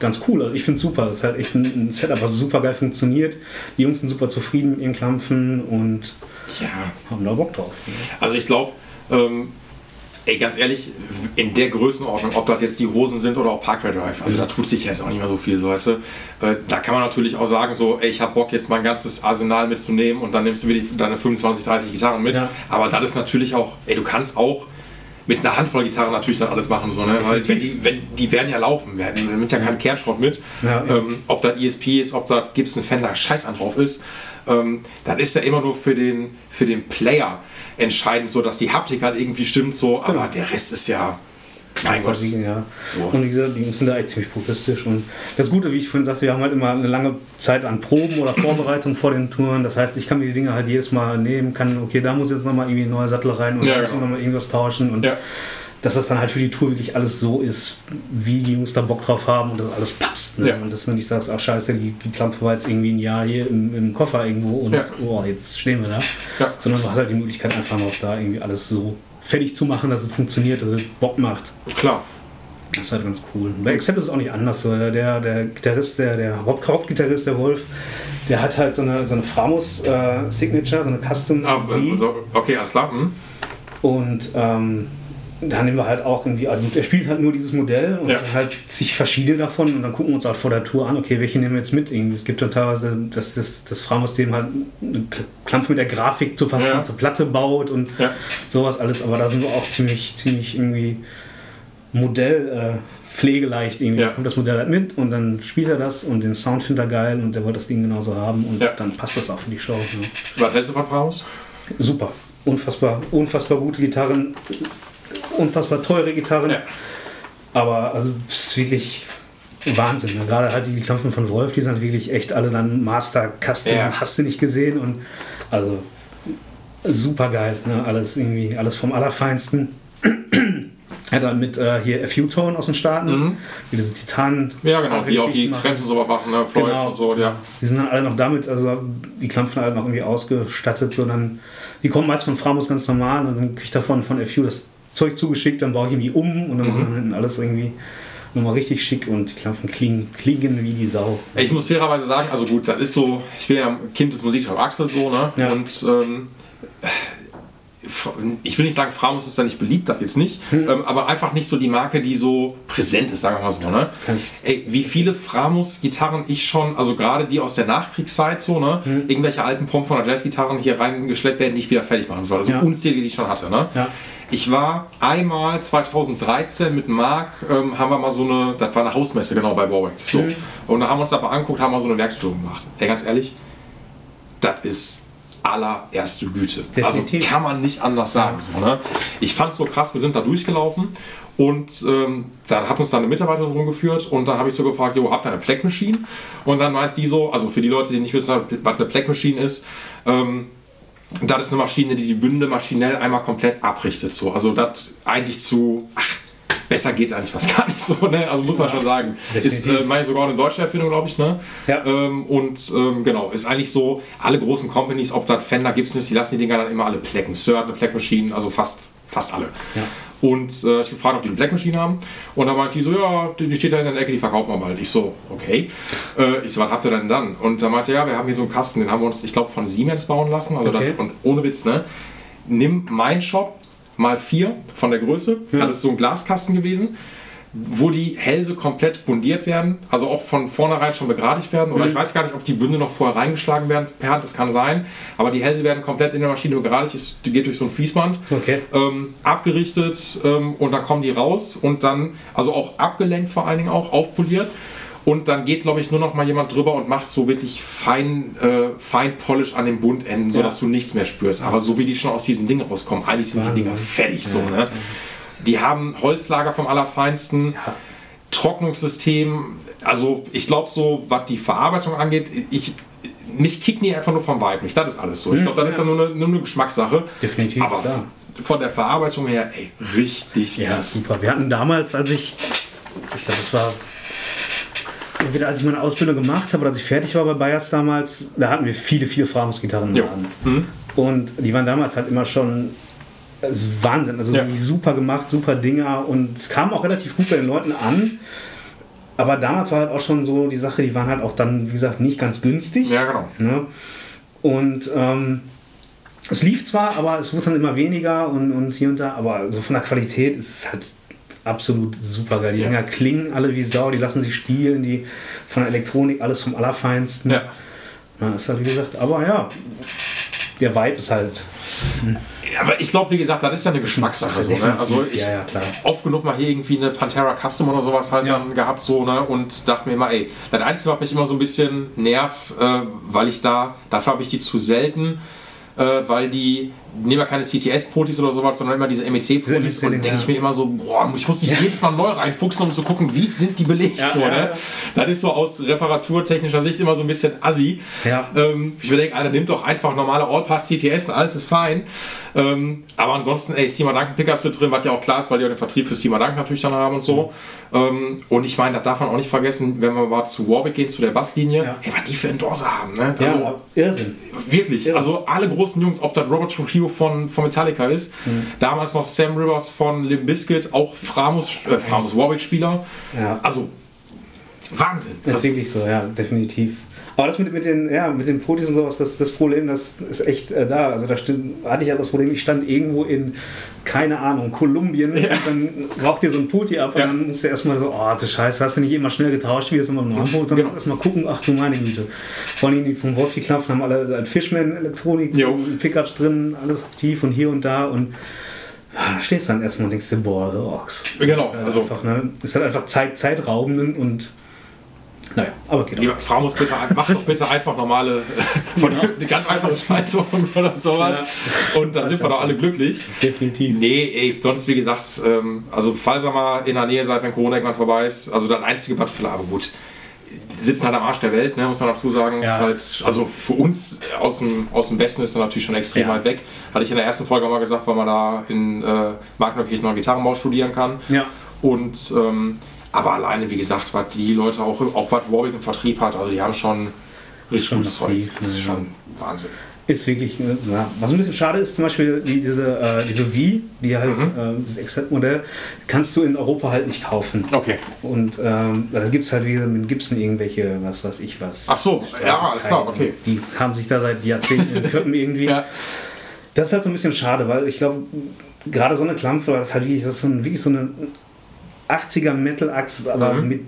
ganz cool. Also ich finde es super. Das ist halt echt ein, Setup, was super geil funktioniert. Die Jungs sind super zufrieden mit ihren Klampfen und ja. haben da Bock drauf. Also ich glaube, ähm, ey, ganz ehrlich, in der Größenordnung, ob das jetzt die Hosen sind oder auch Parkway Drive, also da tut sich jetzt auch nicht mehr so viel, so weißt du. Äh, da kann man natürlich auch sagen, so, ey, ich habe Bock jetzt mein ganzes Arsenal mitzunehmen und dann nimmst du wieder die- deine 25, 30 Gitarren mit. Ja. Aber das ist natürlich auch, ey, du kannst auch mit einer Handvoll Gitarren natürlich dann alles machen, so, ne? weil wenn die, wenn, die werden ja laufen, wir haben ja keinen Kernschrott mit. Ja. ähm, ob das ESP ist, ob da Gibson Fender Scheiß an drauf ist, ähm, dann ist ja immer nur für den, für den Player entscheidend, so dass die Haptik halt irgendwie stimmt, so, aber Genau. der Rest ist ja. Mein Gott. Ja. So. Und wie gesagt, die sind da echt ziemlich puristisch. Und das Gute, wie ich vorhin sagte, wir haben halt immer eine lange Zeit an Proben oder Vorbereitung vor den Touren. Das heißt, ich kann mir die Dinge halt jedes Mal nehmen, kann, okay, da muss jetzt nochmal irgendwie ein neuer Sattel rein und Ja, da muss genau. nochmal irgendwas tauschen. Und Ja. Dass das dann halt für die Tour wirklich alles so ist, wie die Jungs da Bock drauf haben und das alles passt. Ne? Ja. Und dass du nicht sagst, ach scheiße, die, die Klampe war jetzt irgendwie ein Jahr hier im, im Koffer irgendwo und Ja. oh, jetzt stehen wir da. Ja. Sondern du hast halt die Möglichkeit einfach noch da irgendwie alles so fertig zu machen, dass es funktioniert, dass es Bock macht. Klar. Das ist halt ganz cool. Bei Accept ist es auch nicht anders. Der, der Gitarrist, der, der Haupt- Hauptgitarrist, der Wolf, der hat halt so eine, so eine Framus-Signature, so eine Custom. Ah, also, okay, alles klar. Hm. Und ähm, da nehmen wir halt auch irgendwie, also er spielt halt nur dieses Modell und Ja. halt zig verschiedene davon und dann gucken wir uns halt vor der Tour an, okay, welche nehmen wir jetzt mit? Irgendwie. Es gibt dann teilweise, dass das, das Framus-System halt eine Klampfe mit der Grafik zu passen, Ja. zur Platte baut und Ja. sowas alles, aber da sind wir auch ziemlich, ziemlich irgendwie Modell äh, pflegeleicht irgendwie. Ja. Da kommt das Modell halt mit und dann spielt er das und den Sound findet er geil und der wollte das Ding genauso haben und Ja. dann passt das auch für die Show. Ne? Was hältst du von Fraus? Super. Unfassbar, unfassbar gute Gitarren, unfassbar teure Gitarren. Ja. Aber also es ist wirklich Wahnsinn. Ne? Gerade halt die Klampfen von Wolf, die sind wirklich echt alle dann Master Custom, Ja. hast du nicht gesehen und also super geil. Ne? Alles irgendwie, alles vom Allerfeinsten. Er hat dann mit äh, hier FU-Tone aus den Staaten, Mhm. wie diese Titan. Ja, genau, die auch die Trends und so machen, ne? Floyds Genau. und so, ja. Die sind dann alle noch damit, also die Klampfen alle noch irgendwie ausgestattet, sondern die kommen meist von Framus ganz normal und dann kriegt er von, von FU das Zeug zugeschickt, dann baue ich irgendwie um und dann Mhm. machen wir hinten alles irgendwie nochmal richtig schick und die Klampfen klingen, klingen wie die Sau. Ich muss fairerweise sagen, also gut, das ist so, ich bin ja ein Kind des Musikschreibers Axel so, ne? Ja. Und ähm, ich will nicht sagen, Framus ist da nicht beliebt, das jetzt nicht, ähm, aber einfach nicht so die Marke, die so präsent ist, sagen wir mal so, ne? Ey, wie viele Framus-Gitarren ich schon, also gerade die aus der Nachkriegszeit so, ne? Irgendwelche alten Pomp von der Jazz-Gitarren hier reingeschleppt werden, die ich wieder fertig machen soll. Also Ja. unzählige, die ich schon hatte, ne? Ja. Ich war einmal 2013 mit Marc, ähm, haben wir mal so eine, das war eine Hausmesse genau bei Warwick. So. Mhm. Und da haben wir uns das mal angeguckt, haben mal so eine Werkstour gemacht. Ey, ganz ehrlich, das ist allererste Güte. Definitiv. Also kann man nicht anders sagen. So, ne? Ich fand es so krass, wir sind da durchgelaufen und ähm, dann hat uns da eine Mitarbeiterin rumgeführt und dann habe ich so gefragt, jo, habt ihr eine Pleck Machine? Und dann meint die so, also für die Leute, die nicht wissen, was eine Pleck Machine ist, ähm, das ist eine Maschine, die die Bünde maschinell einmal komplett abrichtet. So. Also das eigentlich zu, ach, besser geht es eigentlich fast gar nicht so. Ne? Also muss man schon sagen. Ist Definitiv. äh, meine sogar eine deutsche Erfindung, glaube ich. Ne? Ja. Ähm, und ähm, genau, ist eigentlich so, alle großen Companies, ob das Fender, Gibson ist, die lassen die Dinger dann immer alle plecken. Sir hat eine Pleck Machine, also fast, fast alle. Ja. Und äh, ich gefragt, ob die eine Black Machine haben. Und da meinte die so, ja, die, die steht da in der Ecke, die verkaufen wir bald. Ich so, okay. Äh, ich so, was habt ihr denn dann? Und da meinte er, ja, wir haben hier so einen Kasten, den haben wir uns, ich glaube, von Siemens bauen lassen. Also Okay. das, und ohne Witz, ne? Nimm mein Shop mal vier von der Größe. Das ist so ein Glaskasten gewesen wo die Hälse komplett bundiert werden, also auch von vornherein schon begradigt werden. Oder ich weiß gar nicht, ob die Bünde noch vorher reingeschlagen werden per Hand, das kann sein. Aber die Hälse werden komplett in der Maschine begradigt, die geht durch so ein Fließband, Okay. ähm, abgerichtet ähm, und dann kommen die raus und dann, also auch abgelenkt vor allen Dingen auch, aufpoliert. Und dann geht, glaube ich, nur noch mal jemand drüber und macht so wirklich fein, äh, fein Polish an den Bundenden, sodass du nichts mehr spürst. Aber so wie die schon aus diesem Ding rauskommen, eigentlich sind die Wahnsinn. Dinger fertig so. Ja, Ne? Die haben Holzlager vom Allerfeinsten. Ja. Trocknungssystem, also ich glaube so, was die Verarbeitung angeht, ich, mich kickt nie einfach nur vom Vibe nicht, das ist alles so. Ich glaube, das ist dann nur eine, nur eine Geschmackssache. Definitiv, Aber klar. von der Verarbeitung her, ey, richtig Ja, krass. super. Wir hatten damals, als ich, ich glaube, es war entweder als ich meine Ausbildung gemacht habe oder als ich fertig war bei Bayers damals, da hatten wir viele, viele. Laden. Mhm. Und die waren damals halt immer schon Wahnsinn. Also Ja. super gemacht, super Dinger und kamen auch relativ gut bei den Leuten an. Aber damals war halt auch schon so die Sache, die waren halt auch dann, wie gesagt, nicht ganz günstig. Ja, genau. Ne? Und ähm, es lief zwar, aber es wurde dann immer weniger und, und hier und da, aber so von der Qualität ist es halt absolut super geil. Die Ja. Dinger klingen alle wie Sau, die lassen sich spielen, die von der Elektronik alles vom Allerfeinsten. Ja. Ja, ist halt wie gesagt, aber ja, der Vibe ist halt. Aber ich glaube, wie gesagt, das ist ja eine Geschmackssache. So, ne? Also ich ja, ja, klar. oft genug mal hier irgendwie eine Pantera Custom oder sowas halt Ja. dann gehabt so ne? und dachte mir immer, ey, das Einzige, was mich immer so ein bisschen nervt, äh, weil ich da, dafür habe ich die zu selten, äh, weil die nehmen ja keine CTS-Protis oder sowas, sondern immer diese MEC-Protis und denke ich ja. mir immer so, boah, ich muss mich jedes Mal neu reinfuchsen, um zu gucken, wie sind die belegt. Ja, so, ja, ne? ja. Das ist so aus reparaturtechnischer Sicht immer so ein bisschen assi. Ja. Ähm, ich überlege, Alter, nimmt doch einfach normale All-Parts CTS, alles ist fein. Ähm, aber ansonsten, ey, Steamer Duncan Pickups mit drin, was ja auch klar ist, weil die auch den Vertrieb für Steamer Duncan natürlich dann haben und so. Ähm, und ich meine, das darf man auch nicht vergessen, wenn wir mal zu Warwick gehen, zu der Basslinie, Ja. ey, was die für Endorser haben, ne? Ja, Also, Irrsinn. Wirklich, Ja. also alle großen Jungs, ob das Robert Trujillo von, von Metallica ist, Mhm. damals noch Sam Rivers von Limp Bizkit, auch Framus, äh, Framus Warwick-Spieler. Ja. Also, Wahnsinn. Das Das, ist wirklich so, ja, definitiv. Aber das mit, mit den, ja, mit den Fotos und sowas, das, das Problem, das ist echt äh, da. Also da stimmt, hatte ich ja das Problem, ich stand irgendwo in, keine Ahnung, Kolumbien und dann raucht dir so ein Puti ab Ja. und dann musst du erstmal so, oh, du Scheiße, hast du nicht immer schnell getauscht, wie es immer im Nordpol, sondern Genau. erstmal gucken, ach du meine Güte. Vor allem die vom Wolf, die Klappen haben alle halt Fishman-Elektronik, Jo. Pickups drin, alles aktiv und hier und da und ja, da stehst du dann erstmal und denkst dir, boah, Rocks. Genau, ist halt also- einfach, ne, ist halt einfach Zeit, zeitraubend und naja, aber auch. Lieber Frau muss bitte, mach doch bitte einfach normale, von die ganz einfache Zeitung oder sowas. Und dann sind wir doch alle glücklich. Definitiv. Nee, ey, sonst wie gesagt, ähm, also falls ihr mal in der Nähe seid, wenn Corona irgendwann vorbei ist, also das einzige Villa, aber gut, die sitzen halt am Arsch der Welt, ne, muss man dazu sagen. Ja. Halt, also für uns aus dem, aus dem Westen ist das natürlich schon extrem Ja. weit weg. Hatte ich in der ersten Folge mal gesagt, weil man da in äh, Magdenkirchen noch Gitarrenbau studieren kann. Ja. Und ähm, aber alleine, wie gesagt, was die Leute auch, auch was Warwick im Vertrieb hat, also die haben schon richtig Schon gutes Zeug. Das ist schon Wahnsinn. Ist wirklich, äh, ja. was ein bisschen schade ist, zum Beispiel die, diese, äh, diese V, die halt, Mhm. äh, dieses Exzent-Modell, kannst du in Europa halt nicht kaufen. Okay. Und ähm, da gibt es halt wieder mit Gibson irgendwelche, was weiß ich was. Ach so, ja, alles klar, okay. Die haben sich da seit Jahrzehnten in Köppen irgendwie. Ja. Das ist halt so ein bisschen schade, weil ich glaube, gerade so eine Klampfe, das ist halt wirklich, das ist ein, wirklich so eine 80er Metal-Axt, aber Mhm. mit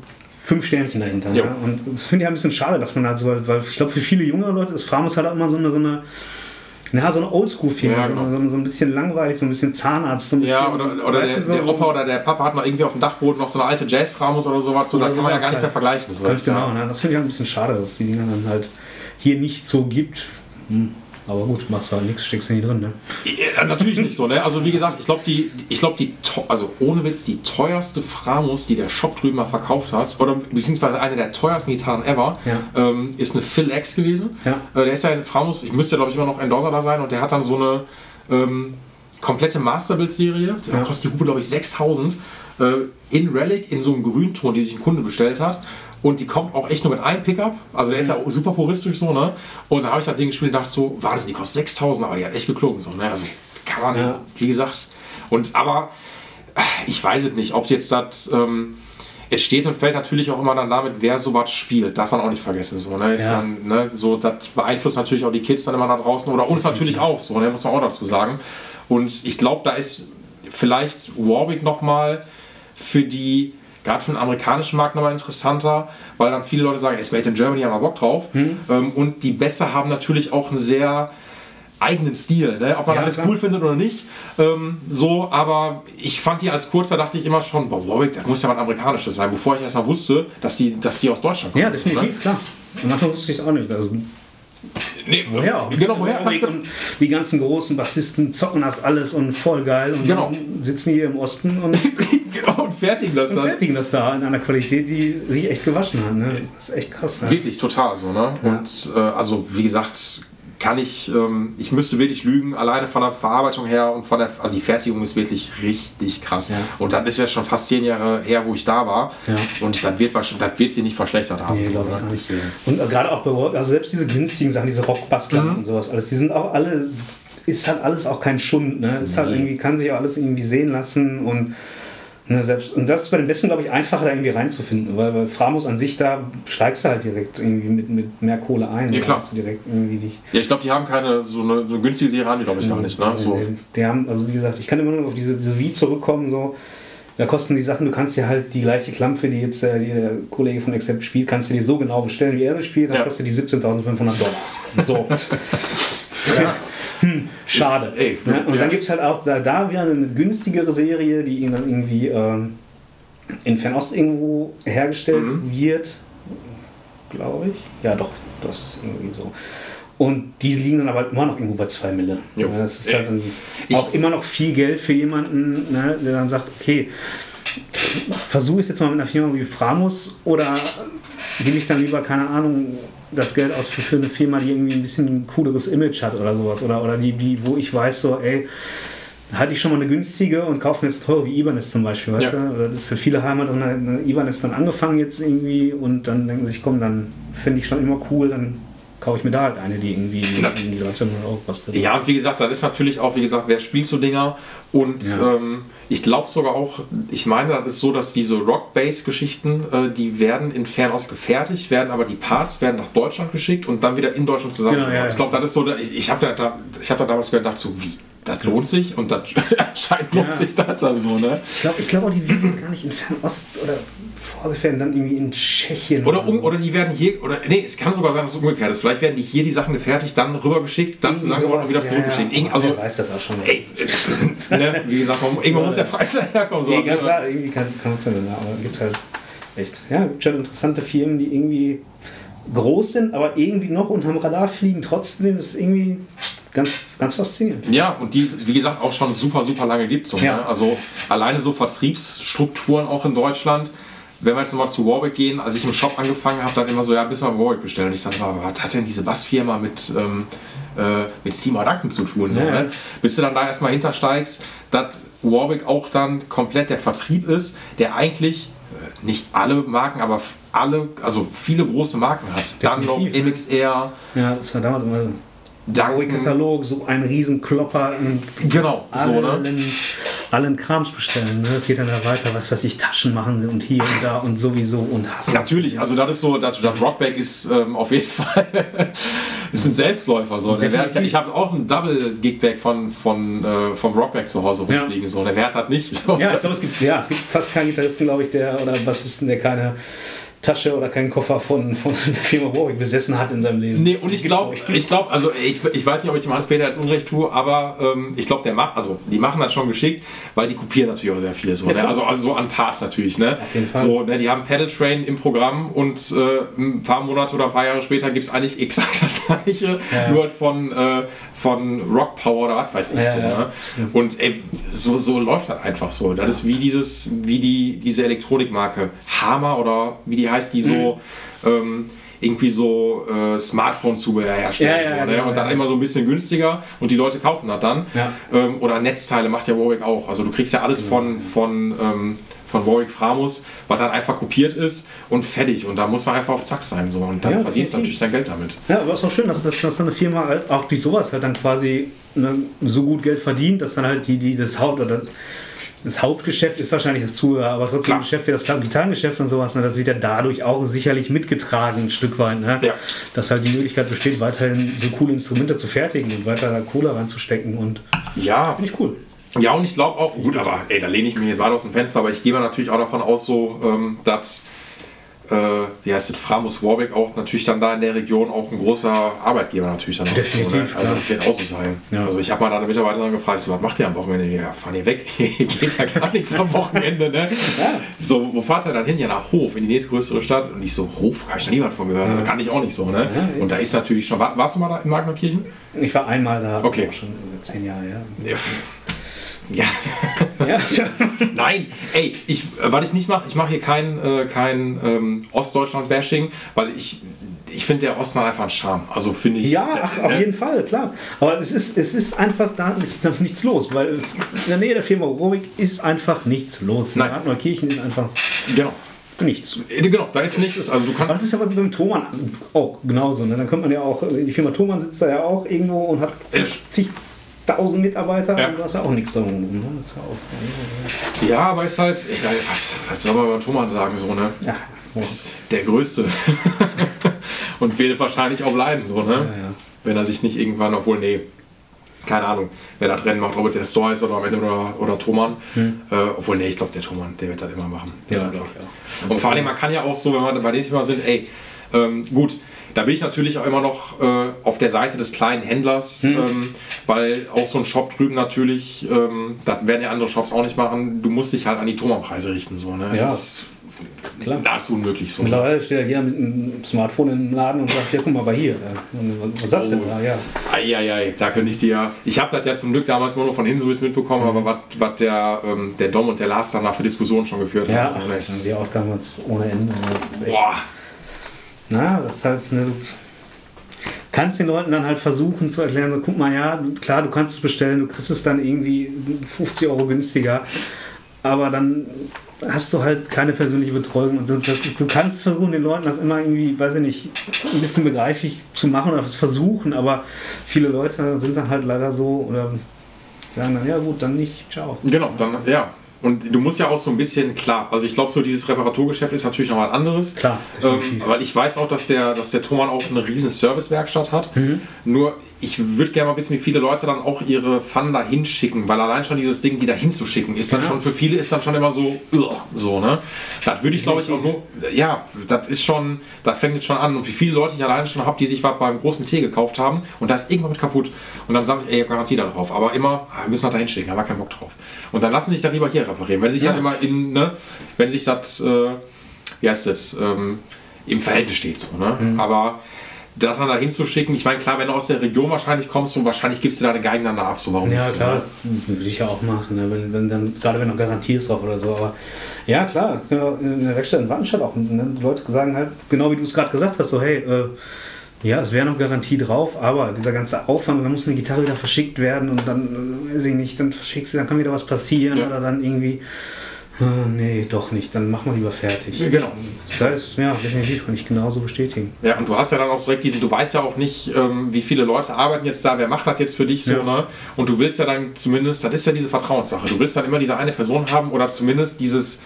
fünf Sternchen dahinter. Jo. Ne? Und das finde ich ein bisschen schade, dass man halt so, weil ich glaube, für viele jüngere Leute ist Framus halt auch immer so eine, so eine na, so eine Oldschool-Firma, Ja, so, genau. so, so ein bisschen langweilig, so ein bisschen Zahnarzt, so ein bisschen, Ja, oder, oder der, so, der Opa oder der Papa hat noch irgendwie auf dem Dachboden noch so eine alte Jazz-Framus oder sowas, so, da kann man ja gar nicht halt. mehr vergleichen. So Ganz genau, ja, ne? das finde ich halt ein bisschen schade, dass die Dinger dann halt hier nicht so gibt. Hm. Aber gut, machst du halt nichts, steckst du nicht drin, ne? Ja, natürlich nicht so, ne? Also wie gesagt, ich glaube die, ich glaube die, also ohne Witz, die teuerste Framus, die der Shop drüben mal verkauft hat, oder beziehungsweise eine der teuersten Gitarren ever, Ja. ähm, ist eine Phil X gewesen. Ja. Äh, der ist ja in Framus, ich müsste glaube ich immer noch Endorser da sein und der hat dann so eine ähm, komplette Masterbild-Serie, da Ja. kostet die Hupe glaube ich 6000, äh, in Relic in so einem Grünton, die sich ein Kunde bestellt hat. Und die kommt auch echt nur mit einem Pickup. Also der ist ja super puristisch so, ne? Und da habe ich das Ding gespielt und dachte so, Wahnsinn, die kostet 6000, aber die hat echt geklungen so, ne? Also kann man, Ja. wie gesagt. Und aber äh, ich weiß es nicht, ob jetzt das. Ähm, es steht und fällt natürlich auch immer dann damit, wer sowas spielt. Darf man auch nicht vergessen. So, ne? Ist Ja. dann, ne? so, das beeinflusst natürlich auch die Kids dann immer da draußen oder uns natürlich auch so, ne? muss man auch dazu sagen. Und ich glaube, da ist vielleicht Warwick nochmal für die, gerade für den amerikanischen Markt nochmal interessanter, weil dann viele Leute sagen, es made in Germany, haben wir Bock drauf. Hm. Ähm, und die Bässe haben natürlich auch einen sehr eigenen Stil, ne? ob man Ja, alles klar. cool findet oder nicht. Ähm, so, aber ich fand die als kurzer, dachte ich immer schon, boah, Warwick, das muss ja was Amerikanisches sein, bevor ich erst mal wusste, dass die, dass die aus Deutschland kommen. Ja, definitiv, klar. Und manchmal wusste ich es auch nicht. Also, Ne? Nee, woher auch? Genau, woher? Und die ganzen großen Bassisten zocken das alles und voll geil und Genau. sitzen hier im Osten und, genau, und fertigen das und dann. fertigen das da in einer Qualität, die sich echt gewaschen hat. Ne? Das ist echt krass. Ja. Wirklich total so, ne? Und äh, also wie gesagt, kann ich, ähm, ich müsste wirklich lügen, alleine von der Verarbeitung her und von der, also die Fertigung ist wirklich richtig krass. Ja. Und das ist ja schon fast zehn Jahre her, wo ich da war. Ja. Und das wird wahrscheinlich, das wird sie nicht verschlechtert haben. Nee, glaube ich nicht. Und äh, gerade auch bei also selbst diese günstigen Sachen, diese Rockbastler Mhm. und sowas, alles, die sind auch alle, ist halt alles auch kein Schund, ne? Ist halt Nee. irgendwie, kann sich auch alles irgendwie sehen lassen und ne, selbst, und das ist bei den Besten, glaube ich, einfacher da irgendwie reinzufinden, weil, weil Framus an sich, da steigst du halt direkt irgendwie mit, mit mehr Kohle ein. Ja, klar. direkt irgendwie dich. Ja, ich glaube, die haben keine so eine, so eine günstige Serie, haben die glaube ich gar nicht. Ne? So. Die, die haben, also wie gesagt, ich kann immer nur auf diese, diese Wie zurückkommen, so. Da kosten die Sachen, du kannst dir halt die gleiche Klampfe, die jetzt der, die der Kollege von Accept spielt, kannst du die so genau bestellen, wie er sie spielt, dann Ja. kostet die 17.500 Dollar. So. ja. Hm, schade. Ey, ne? Und ja. dann gibt es halt auch da, da wieder eine günstigere Serie, die ihnen dann irgendwie ähm, in Fernost irgendwo hergestellt Mhm. wird, glaube ich. Ja, doch, das ist irgendwie so. Und die liegen dann aber immer noch irgendwo bei 2 Mille. Jo. Ja, das ist halt Ich- auch immer noch viel Geld für jemanden, ne, der dann sagt, okay, versuche ich es jetzt mal mit einer Firma wie Framus oder gebe ich dann lieber, keine Ahnung, das Geld aus für, für eine Firma, die irgendwie ein bisschen ein cooleres Image hat oder sowas. Oder, oder die, die, wo ich weiß, so, ey, hatte ich schon mal eine günstige und kaufe mir jetzt teure wie Ibanez zum Beispiel, weißt Ja. du? Das ist für viele Heimat drin, eine Ibanez dann angefangen jetzt irgendwie und dann denken sie sich, komm, dann finde ich schon immer cool, dann kaufe ich mir da halt eine, die irgendwie Ja. irgendwie 1300 Euro kostet. Ja, und wie gesagt, dann ist natürlich auch, wie gesagt, wer spielt so Dinger? Und Ja. ähm, ich glaube sogar auch, ich meine, das ist so, dass diese Rock-Bass-Geschichten, äh, die werden in Fernost gefertigt, werden aber die Parts werden nach Deutschland geschickt und dann wieder in Deutschland zusammengebaut. Genau, ja. Ich glaube, das ist so, ich, ich habe da, da, ich hab da damals gedacht, so wie? Das lohnt sich und das anscheinend lohnt Ja. sich das dann so, ne? Ich glaube ich glaub auch, die werden gar nicht in Fernost oder vorgefertigt, dann irgendwie in Tschechien. Oder, um, so. oder die werden hier, oder nee, es kann sogar sein, dass es umgekehrt ist. Vielleicht werden die hier die Sachen gefertigt, dann rübergeschickt, dann Irgendwie zusammengebaut und wieder sowas, zurückgeschickt. Ja, Irgend- ja. Also, Wer weiß das auch schon. ey, ne, wie gesagt, irgendwo muss der Preis daherkommen. So, ja, klar, irgendwie kann es ja dann, aber gibt halt echt, ja, gibt schon interessante Firmen, die irgendwie groß sind, aber irgendwie noch unterm Radar fliegen. Trotzdem ist irgendwie ganz, ganz faszinierend. Ja, und die, wie gesagt, auch schon super, super lange gibt. So, Ja. ne? Also alleine so Vertriebsstrukturen auch in Deutschland. Wenn wir jetzt nochmal zu Warwick gehen, als ich im Shop angefangen habe, dann immer so, ja, bis wir Warwick bestellen. Und ich dachte, was hat denn diese Bassfirma mit, ähm, äh, mit Seymour Duncan zu tun? So, Ja, ne? Bis du dann da erstmal hintersteigst, dass Warwick auch dann komplett der Vertrieb ist, der eigentlich äh, nicht alle Marken, aber alle, also viele große Marken hat. Dann noch Definitiv? MXR, Ja, das war damals immer Katalog, so ein Riesenklopper. Genau, so, ne? allen, Krams bestellen. Ne? Geht dann da weiter, was weiß ich, Taschen machen und hier und da und sowieso und hast. Natürlich, also das ist so, das, das Rockback ist ähm, auf jeden Fall ist ein Selbstläufer. So. Wert, ich habe auch ein Double Gigback von, von, äh, vom Rockback zu Hause Ja. rumfliegen. So. Der Wert hat nicht. So. Ja, ich glaube, es gibt, ja, es gibt fast keinen Gitarristen, glaube ich, der oder Bassisten, der keine Tasche oder keinen Koffer von, von der Firma Warwick besessen hat in seinem Leben. Nee, und ich glaube, ich glaube, also ich, ich weiß nicht, ob ich dem Hans-Peter jetzt Unrecht tue, aber ähm, ich glaube, der macht, also die machen das schon geschickt, weil die kopieren natürlich auch sehr viel so, Ja, ne? also, also so an Parts natürlich, ne? Auf jeden Fall. So, ne, die haben Pedal Train im Programm und äh, ein paar Monate oder ein paar Jahre später gibt es eigentlich exakt das gleiche, Ja. nur halt von, äh, von Rock Power oder was weiß ich Ja, so, ne? Und ey, so, so läuft das einfach so. Das ist wie dieses, wie die, diese Elektronikmarke Hammer oder wie die heißt, die so Mhm. ähm, irgendwie so äh, Smartphone-Zubehör herstellen. Ja, ja, so, ne? genau, und dann ja. immer so ein bisschen günstiger und die Leute kaufen das dann. Ja. Ähm, oder Netzteile macht ja Warwick auch. Also du kriegst ja alles von, von, ähm, von Warwick Framus, was dann einfach kopiert ist und fertig. Und da musst du einfach auf Zack sein. So. Und dann Ja, verdienst du natürlich dein Geld damit. Ja, aber es ist auch schön, dass, dass, dass eine Firma halt auch durch sowas halt dann quasi ne, so gut Geld verdient, dass dann halt die, die das Haupt oder das Hauptgeschäft ist wahrscheinlich das Zubehör, aber trotzdem Klar. Geschäft wie das Gitarrengeschäft und sowas, ne, das wird ja dadurch auch sicherlich mitgetragen ein Stück weit. Ne? Ja. Dass halt die Möglichkeit besteht, weiterhin so coole Instrumente zu fertigen und weiter da Kohle reinzustecken und Ja, finde ich cool. Ja, und ich glaube auch, gut, aber ey, da lehne ich mich jetzt weit aus dem Fenster, aber ich gehe mal natürlich auch davon aus, so, ähm, dass, äh, wie heißt es, Framus Warwick auch natürlich dann da in der Region auch ein großer Arbeitgeber natürlich dann auch. So, ne? Definitiv, Also klar. das wird auch so sein. Ja. Also ich habe mal da eine Mitarbeiterin gefragt, so, was macht ihr am Wochenende? Ja, fahren ihr weg? Geht ja gar nichts am Wochenende, ne? So, wo fahrt ihr dann hin? Ja, nach Hof, in die nächstgrößere Stadt. Und ich so, Hof, habe ich noch nie was von gehört. Also kann ich auch nicht so, ne? Ja, Und da ist natürlich schon, war, warst du mal da in Magnerkirchen? Ich war einmal da, das Okay. schon über zehn Jahre her. Ja. Ja. Ja, Nein, ey, ich, äh, weil ich nicht mache, ich mache hier kein, äh, kein ähm, Ostdeutschland-Bashing, weil ich, ich finde der Osten hat einfach einen Charme. Also finde ich. Ja, ach, auf äh, jeden Fall, klar. Aber es ist, es ist einfach, da ist noch nichts los, weil in der Nähe der Firma Warwick ist einfach nichts los. Nein. In Neukirchen ist einfach Genau. nichts. Äh, Genau, da ist nichts. Also du Aber kannst. das ist aber beim Thomann auch genauso. Ne? Dann kommt man ja auch, die Firma Thomann sitzt da ja auch irgendwo und hat Ja. zig, zigtausend Mitarbeiter Ja. du hast ja auch nichts da oben. Ne? Das ist ja. Ja, aber ist halt. Egal, was, was soll man beim Thomann sagen, so, ne? Ja. Ist der Größte. Und wird wahrscheinlich auch bleiben, so, ne? ja, ja. Wenn er sich nicht irgendwann, obwohl, nee. Keine Ahnung, wer das Rennen macht, ob es der Store ist oder am Ende oder, oder Thomann. Äh, obwohl, nee, ich glaube, der Thomann, der wird das immer machen. Hm. Ja. Und vor allem, man kann ja auch so, wenn wir bei dem Thema sind, ey, ähm, gut, Da bin ich natürlich auch immer noch äh, auf der Seite des kleinen Händlers, Mhm. ähm, weil auch so ein Shop drüben natürlich, ähm, das werden ja andere Shops auch nicht machen, du musst dich halt an die Thomann-Preise richten. So, ne? Ja. ist Klar. nahezu unmöglich. So. Mittlerweile steht ja jeder mit einem Smartphone im Laden und sagt, ja, guck mal bei hier. Ja, Was ist das denn Oh. da? Ja. Eieiei, da könnte ich dir. Ich habe das ja zum Glück damals nur von Hinsuis mitbekommen, Mhm. aber was, der, ähm, der Dom und der Lars danach für Diskussionen schon geführt Ja, haben. ach, so, das ist- wir auch damals ohne Ende. Boah, Na, das ist halt ne, du kannst den Leuten dann halt versuchen zu erklären, so guck mal, ja, klar, du kannst es bestellen, du kriegst es dann irgendwie 50 Euro günstiger, aber dann hast du halt keine persönliche Betreuung und du, das, du kannst versuchen, den Leuten das immer irgendwie, weiß ich nicht, ein bisschen begreiflich zu machen oder versuchen, aber viele Leute sind dann halt leider so oder sagen dann, ja gut, dann nicht, ciao. genau, dann, ja. Und du musst ja auch so ein bisschen, klar, also ich glaube, so dieses Reparaturgeschäft ist natürlich noch was anderes. Klar, Ähm, weil ich weiß auch, dass der, dass der Thomann auch eine riesen Servicewerkstatt hat. Mhm. Nur, ich würde gerne mal wissen, wie viele Leute dann auch ihre Pfannen da hinschicken, weil allein schon dieses Ding, die da hinzuschicken, ist dann Ja. schon, für viele ist dann schon immer so, so, ne? Das würde ich, glaube ich, auch nur, ja, das ist schon, da fängt es schon an. Und wie viele Leute ich alleine schon habe, die sich was beim großen Tee gekauft haben und da ist irgendwann mit kaputt. Und dann sage ich, ey, ich habe Garantie da drauf. Aber immer, ah, wir müssen das da hinschicken, haben wir keinen Bock drauf. Und dann lassen sich das lieber hier reparieren. Wenn sich Ja. dann immer in, ne, wenn sich das, äh, wie heißt das, ähm, im Verhältnis steht so, ne? Mhm. Aber das dann da hinzuschicken, ich meine, klar, wenn du aus der Region wahrscheinlich kommst, so wahrscheinlich gibst du deine Geigen dann da ab, so warum Ja, nicht? so, klar, ne? würde ich ja auch machen, ne? wenn, wenn dann, gerade wenn noch Garantie ist drauf oder so. Aber ja, klar, das kann ja in der Werkstatt in Wattenscheid auch. Ne? Die Leute sagen halt, genau wie du es gerade gesagt hast, so hey, äh, ja, es wäre noch Garantie drauf, aber dieser ganze Aufwand, dann muss eine Gitarre wieder verschickt werden und dann, äh, weiß ich nicht, dann verschickst du, dann kann wieder was passieren Ja. oder dann irgendwie, nee, doch nicht, dann machen wir lieber fertig. Genau. Das ist, ja, definitiv, kann ich genauso bestätigen. Ja, und du hast ja dann auch direkt diesen, du weißt ja auch nicht, ähm, wie viele Leute arbeiten jetzt da, wer macht das jetzt für dich so, Ja. ne? Und du willst ja dann zumindest, das ist ja diese Vertrauenssache, du willst dann immer diese eine Person haben oder zumindest dieses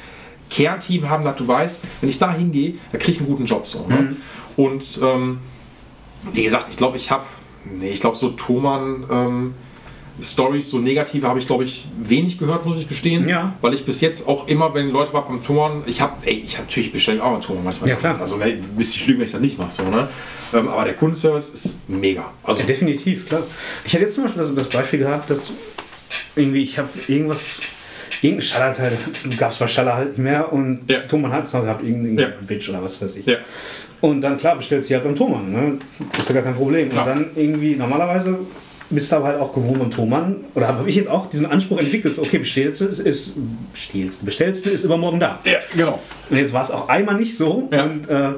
Kernteam haben, dass du weißt, wenn ich da hingehe, da kriege ich einen guten Job so. Ne? Mhm. Und ähm, wie gesagt, ich glaube, ich habe, nee, ich glaube so Thomann ähm, Stories, so negative habe ich glaube ich wenig gehört, muss ich gestehen. Ja. Weil ich bis jetzt auch immer, wenn Leute waren beim Thomann, ich habe, ey, ich habe natürlich bestellt auch einen Thomann manchmal. Ja, klar. Also ne, müsste ich lügen, wenn ich das nicht mache, so, ne? Ähm, aber der Kundenservice ist mega. Also Ja, definitiv, klar. Ich hatte jetzt zum Beispiel das, das Beispiel gehabt, dass irgendwie, ich habe irgendwas, irgendein Schallerteil, gab es bei Schaller halt nicht mehr und Ja. Thomann hat es noch gehabt, irgendein Ja. Bitch oder was weiß ich. ja, Und dann, klar, bestellt sie halt beim Thomann, ne? ist ja gar kein Problem. Klar. Und dann irgendwie, normalerweise bist aber halt auch gewohnt beim Thomann, oder habe ich jetzt auch diesen Anspruch entwickelt, okay, bestellst du, ist, bestellst bestellst du, ist übermorgen da. ja, genau. Und jetzt war es auch einmal nicht so. Ja. Und äh,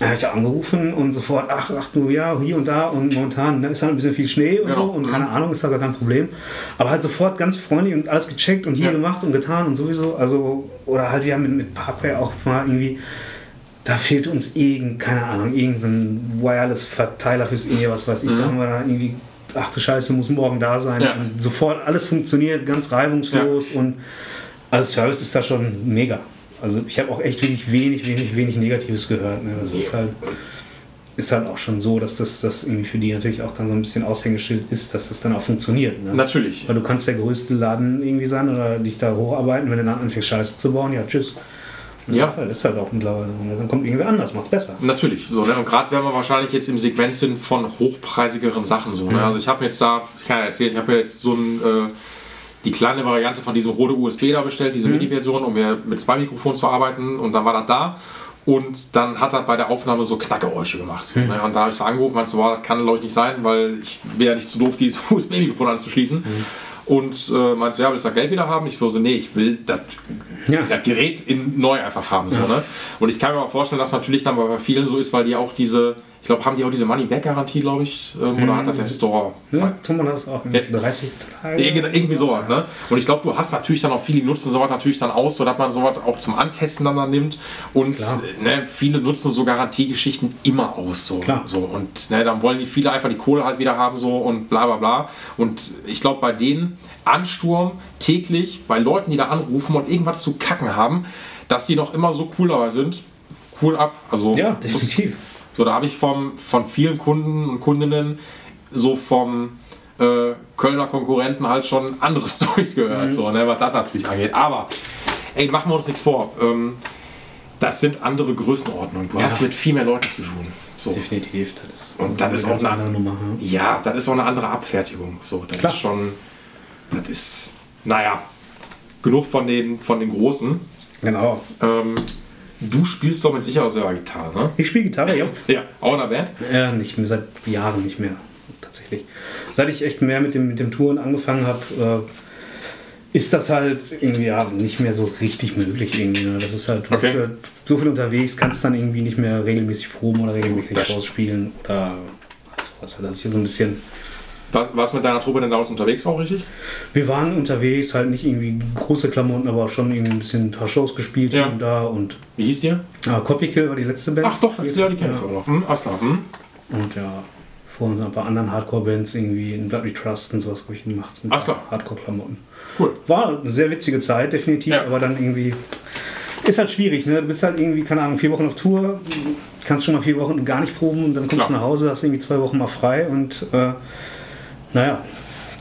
da habe ich auch angerufen und sofort, ach, ach du, ja, hier und da und momentan ne, ist halt ein bisschen viel Schnee und Genau. so und Mhm. keine Ahnung, ist da gar kein Problem. Aber halt sofort ganz freundlich und alles gecheckt und hier Ja. gemacht und getan und sowieso. Also, oder halt wir haben mit, mit Parkware auch mal irgendwie, da fehlt uns irgend, keine Ahnung, irgendein Wireless-Verteiler fürs irgendwie, was weiß ich. Mhm. Da haben wir da irgendwie, ach du Scheiße, muss morgen da sein. Ja. Und sofort alles funktioniert, ganz reibungslos und also Service ist da schon mega. Also ich habe auch echt wirklich wenig, wenig, wenig Negatives gehört. Ne? Das ist halt, ist halt auch schon so, dass das, das irgendwie für die natürlich auch dann so ein bisschen Aushängeschild ist, dass das dann auch funktioniert. Ne? Natürlich. Weil du kannst der größte Laden irgendwie sein oder dich da hocharbeiten, wenn du dann anfängst Scheiße zu bauen, ja tschüss. Ja. Das ist halt, auch mittlerweile. so, ne? Dann kommt irgendwer anders, macht's besser. Natürlich. So, ne? Und gerade wenn wir wahrscheinlich jetzt im Segment sind von hochpreisigeren Sachen. So, ne? Mhm. Also ich habe jetzt da, ich kann ja erzählen, ich habe ja jetzt so ein, äh, die kleine Variante von diesem Rode USB da bestellt, diese Mhm. Mini-Version, um mir mit zwei Mikrofonen zu arbeiten. Und dann war das da. Und dann hat er bei der Aufnahme so Knackegeräusche gemacht. Mhm. Ne? Und da habe ich so angerufen, so, boah, das kann glaube ich nicht sein, weil ich bin ja nicht zu doof, dieses USB-Mikrofon anzuschließen. Mhm. Und äh, meinte ja, willst du das Geld wieder haben? Ich so, so nee, ich will das Ja. das Gerät in neu einfach haben. So, Ja. ne? Und ich kann mir auch vorstellen, dass natürlich dann bei vielen so ist, weil die auch diese, ich glaube, haben die auch diese Money-Back-Garantie, glaube ich, ähm, oder hat das der Store? Ja, Thomann hat das auch mit 30 Tage. Irgendwie, sowas, ne? Und ich glaube, du hast natürlich dann auch viele, die nutzen sowas natürlich dann aus, sodass man sowas auch zum Antesten dann, dann nimmt. Und äh, ne, viele nutzen so Garantiegeschichten immer aus. So, Klar. so. Und ne, dann wollen die viele einfach die Kohle halt wieder haben so und bla bla bla. Und ich glaube, bei denen Ansturm täglich bei Leuten, die da anrufen und irgendwas zu kacken haben, dass die noch immer so cool dabei sind. Cool ab. Also Ja, muss- definitiv. So, da habe ich vom, von vielen Kunden und Kundinnen so vom äh, Kölner Konkurrenten halt schon andere Stories gehört, so, ne, was das natürlich angeht. Aber, ey, machen wir uns nichts vor. Ähm, das sind andere Größenordnungen. Du Ja. hast mit viel mehr Leuten zu tun. So. Definitiv. Das ist Und dann ist auch eine eine- andere Nummer. ne? Ja, das ist auch eine andere Abfertigung. So, das Klar. ist schon, das ist, naja, genug von den, von den Großen. Genau. Ähm, du spielst doch mit Sicherheit selber Gitarre, ne? Ich spiele Gitarre, ja. Ja, auch in der Band. Ja, nicht mehr, seit Jahren nicht mehr. Tatsächlich. Seit ich echt mehr mit dem, mit dem Touren angefangen habe, äh, ist das halt irgendwie ja, nicht mehr so richtig möglich irgendwie. Ne? Das ist halt, du Okay. bist halt so viel unterwegs, kannst dann irgendwie nicht mehr regelmäßig proben oder regelmäßig rausspielen oder sowas. Das ist hier so ein bisschen. War, warst du mit deiner Truppe denn damals unterwegs auch richtig? Wir waren unterwegs, halt nicht irgendwie große Klamotten, aber schon irgendwie ein bisschen ein paar Shows gespielt Ja. und da und Wie hieß dir? ah, Copykill war die letzte Band. Ach doch, ja, die kennst du auch noch. Hm, klar. Hm? Und ja, vorhin so ein paar anderen Hardcore-Bands, irgendwie in Bloody Trust und sowas habe ich gemacht. Klar. Hardcore-Klamotten. Cool. War eine sehr witzige Zeit, definitiv, Ja. aber dann irgendwie. Ist halt schwierig, ne? Du bist halt irgendwie, keine Ahnung, vier Wochen auf Tour, kannst schon mal vier Wochen gar nicht proben und dann kommst Klar. du nach Hause, hast irgendwie zwei Wochen mal frei und äh, naja,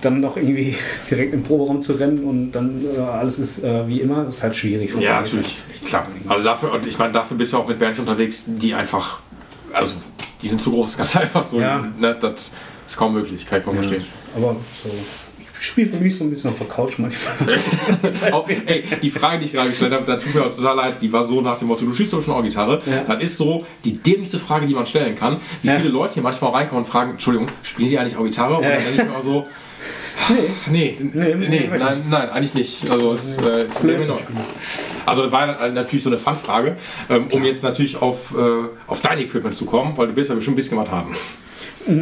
dann noch irgendwie direkt im Proberaum zu rennen und dann äh, alles ist äh, wie immer, ist halt schwierig. Ja, natürlich. halt. Klar. Also dafür, und ich meine, dafür bist du auch mit Bands unterwegs, die einfach, also die sind zu groß, ganz einfach so. Ja. Ne, das ist kaum möglich, kann ich voll verstehen. Aber so, spiele für mich so ein bisschen auf der Couch manchmal. ey, die Frage, die ich gerade gestellt habe, da tut mir auch total leid, die war so nach dem Motto, du spielst doch schon auch Gitarre. Ja. Das ist so die dämlichste Frage, die man stellen kann. Wie Ja. viele Leute hier manchmal reinkommen und fragen, Entschuldigung, spielen Sie eigentlich auch Gitarre? Und dann denke ich mir auch so, Nee. nee, Nee, nee, nein, nein, eigentlich nicht. Also es äh, ist mir neu. Also war dann natürlich so eine Fun-Frage, ähm, um jetzt natürlich auf, äh, auf dein Equipment zu kommen, weil du wirst ja bestimmt ein bisschen was haben.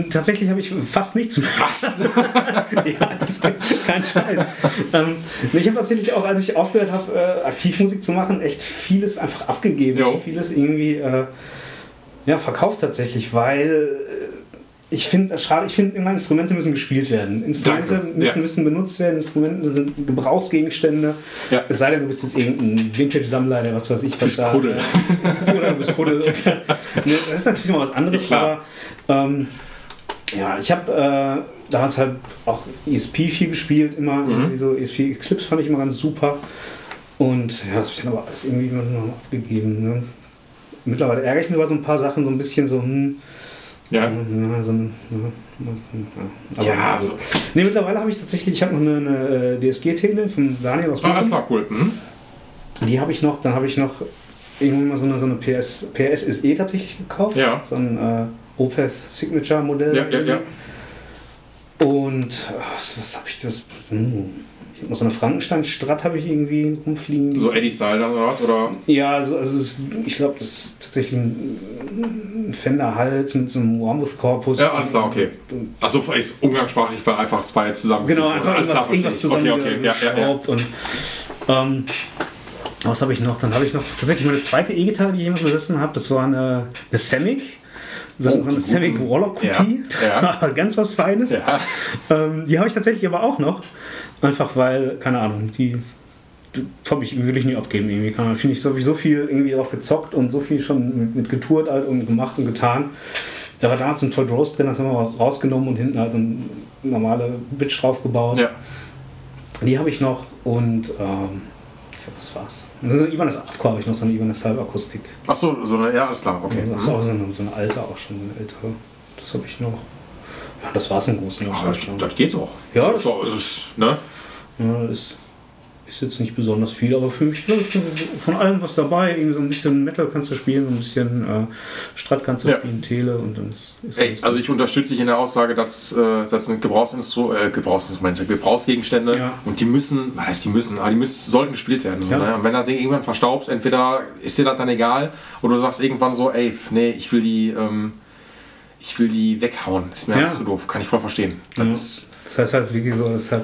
Tatsächlich habe ich fast nichts mehr. Was? ja, das ist kein Scheiß. ähm, ich habe tatsächlich auch, als ich aufgehört habe, äh, Aktivmusik zu machen, echt vieles einfach abgegeben. Jo. Vieles irgendwie äh, ja, verkauft tatsächlich, weil äh, ich finde schade, ich finde immer Instrumente müssen gespielt werden. Instrumente Danke. müssen, Ja. müssen benutzt werden, Instrumente sind Gebrauchsgegenstände. Ja. Es sei denn, du bist jetzt irgendein Vintage-Sammler, der was weiß ich, was Bist Kuddel. oder du bist Kuddel. das ist natürlich noch was anderes, aber ähm, ja, ich habe äh, damals halt auch ESP viel gespielt, immer Mhm. so ESP Eclipse fand ich immer ganz super. Und ja, das habe ich dann aber alles irgendwie immer noch abgegeben. Ne? Mittlerweile ärgere ich mich über so ein paar Sachen so ein bisschen so, hm, Ja. ja, so, ein- ja, aber Ja, also, so. Nee, mittlerweile habe ich tatsächlich, ich habe noch eine, eine äh, DSG-Tele von Daniel aus Ah, das war cool. Mhm. Die habe ich noch, dann habe ich noch irgendwann mal so eine, so eine PS, PS SE tatsächlich gekauft. Ja. So ein äh, Opeth Signature Modell. Ja, ja, ja. Und äh, was, was habe ich das? Hm, Ich habe so eine Frankenstein-Strat habe ich irgendwie rumfliegen. So Eddie-Style dann oder? Ja, also, also es ist, ich glaube, das ist tatsächlich ein, ein Fender-Hals mit so einem Wormwood-Korpus. Ja, alles klar, okay. Achso, ist umgangssprachlich, weil einfach zwei zusammen. Genau, einfach Alles irgendwas, irgendwas verstehe ich. zusammen Okay, okay. Ja, und ähm, was habe ich noch? Dann habe ich noch tatsächlich meine zweite E-Gitarre, die ich jemals besessen habe. Das war eine, eine Semic. So, Oh, so eine guten. Warlock-Kopie. Ja, Ganz was Feines. Ja. Ähm, die habe ich tatsächlich aber auch noch. Einfach weil, keine Ahnung, die, die hab ich, will ich nie abgeben. Irgendwie kann man, finde ich, so, so viel irgendwie drauf gezockt und so viel schon mit, mit getourt halt und gemacht und getan. Da war damals ein Toy Rose drin, das haben wir rausgenommen und hinten halt eine normale Bitch draufgebaut. ja. Die habe ich noch und ähm, ich glaube, das war's. Und so eine Ibanez Artcore habe ich noch, so eine Ibanez Halbakustik. Achso, so eine, ja, alles klar, okay. Das ist auch so eine, so eine alte, auch schon so eine ältere. Das habe ich noch. Ja, das war's im Großen und Ach, das, Ganzen. das geht doch. Ja, das das- ist, das ist, ne? Ja, ist, ist jetzt nicht besonders viel, aber für mich von allem was dabei. Irgendwie so ein bisschen Metal kannst du spielen, so ein bisschen äh, Strat kannst du Ja. spielen, Tele und dann ist, ist Ey, also ich unterstütze dich in der Aussage, dass äh, das sind Gebrauchsinstru äh, Gebrauchsinstrumente, Gebrauchsgegenstände Ja. und die müssen, was heißt die müssen, aber die müssen, sollten gespielt werden. So, Ja. ne? Und wenn das Ding irgendwann verstaubt, entweder ist dir das dann egal oder du sagst irgendwann so, ey, nee, ich will die, ähm, ich will die weghauen. Ist mir Ja. zu doof, kann ich voll verstehen. Das Das heißt halt wirklich so, das ist halt,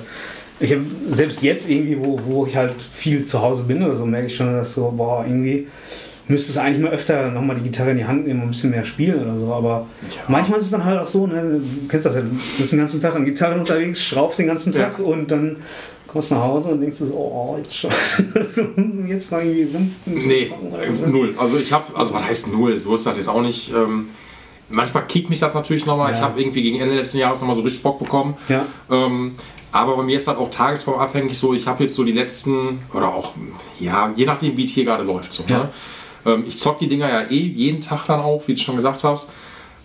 ich habe selbst jetzt irgendwie, wo, wo ich halt viel zu Hause bin oder so, merke ich schon, dass so, boah, irgendwie müsste es eigentlich mal öfter nochmal die Gitarre in die Hand nehmen und ein bisschen mehr spielen oder so, aber Ja. manchmal ist es dann halt auch so, ne, du kennst das ja, du bist den ganzen Tag an Gitarren unterwegs, schraubst den ganzen Tag Ja. und dann kommst du nach Hause und denkst du so, oh, jetzt schon, jetzt noch irgendwie rum. Nee, äh, null. Also ich habe, also was heißt null? So ist das jetzt auch nicht. Ähm, manchmal kickt mich das natürlich nochmal. Ja. Ich habe irgendwie gegen Ende letzten Jahres nochmal so richtig Bock bekommen. Ja. Ähm, aber bei mir ist das auch tagesformabhängig so. Ich habe jetzt so die letzten, oder auch, ja, je nachdem, wie es hier gerade läuft. So, Ja. ne? Ähm, ich zock die Dinger ja eh jeden Tag dann auch, wie du schon gesagt hast.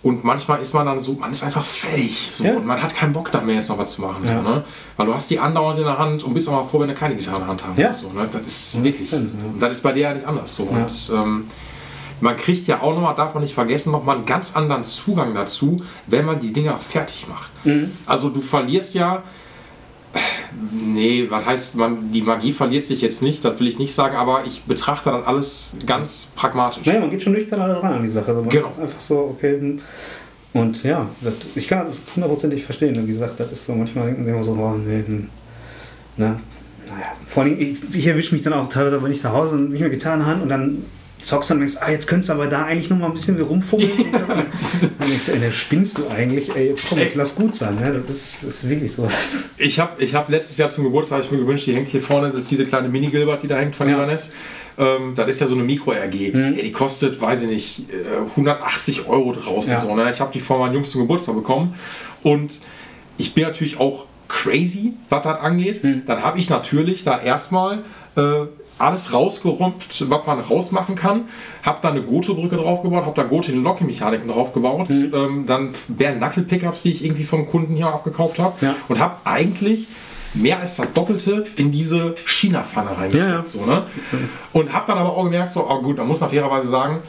Und manchmal ist man dann so, man ist einfach fertig. So, Ja. Und man hat keinen Bock da mehr jetzt noch was zu machen. Ja. So, ne? Weil du hast die andauernd in der Hand und bist auch mal froh, wenn du keine Gitarre in der Hand haben Ja. So, ne? Das ist wirklich. ja. Und das ist bei dir ja nicht anders. So. Und, ähm, man kriegt ja auch nochmal, darf man nicht vergessen, nochmal einen ganz anderen Zugang dazu, wenn man die Dinger fertig macht. Mhm. Also du verlierst ja, nee, was heißt, man, die Magie verliert sich jetzt nicht, das will ich nicht sagen, aber ich betrachte das alles ganz pragmatisch. Naja, man geht schon nüchtern alle ran an die Sache. Also man Genau. ist einfach so, okay. Und ja, das, ich kann das hundertprozentig verstehen. Wie gesagt, das ist so, manchmal denken sie immer so, oh, nee, hm. Na, naja. Vor allem, ich, ich erwische mich dann auch teilweise, wenn ich nach Hause und nicht mehr Gitarre in der Hand und dann zockst und denkst, ah, jetzt könntest du aber da eigentlich noch mal ein bisschen rumfummeln. Und dann denkst du, ey, dann spinnst du eigentlich, ey, komm, jetzt lass gut sein. Ne? Das, ist, das ist wirklich so. Ich habe ich hab letztes Jahr zum Geburtstag ich mir gewünscht, die hängt hier vorne, das ist diese kleine Mini-Gilbert, die da hängt von Ja. Ibanez. Ähm, das ist ja so eine Micro-RG. Mhm. Ey, die kostet, weiß ich nicht, äh, 180 Euro draußen. Ja. So, ne? Ich habe die von meinem Jungs zum Geburtstag bekommen. Und ich bin natürlich auch crazy, was das angeht. Mhm. Dann habe ich natürlich da erstmal äh, alles rausgeräumt, was man rausmachen kann. Habe da eine Gote-Brücke draufgebaut, habe da Gote-Lock-Mechaniken draufgebaut. Mhm. Ähm, dann Bären-Knuckle-Pickups, die ich irgendwie vom Kunden hier abgekauft habe. Ja. Und habe eigentlich mehr als das Doppelte in diese China-Pfanne reingesteckt. Ja, ja. So, ne? Und habe dann aber auch gemerkt, so, oh gut, da muss man fairerweise sagen,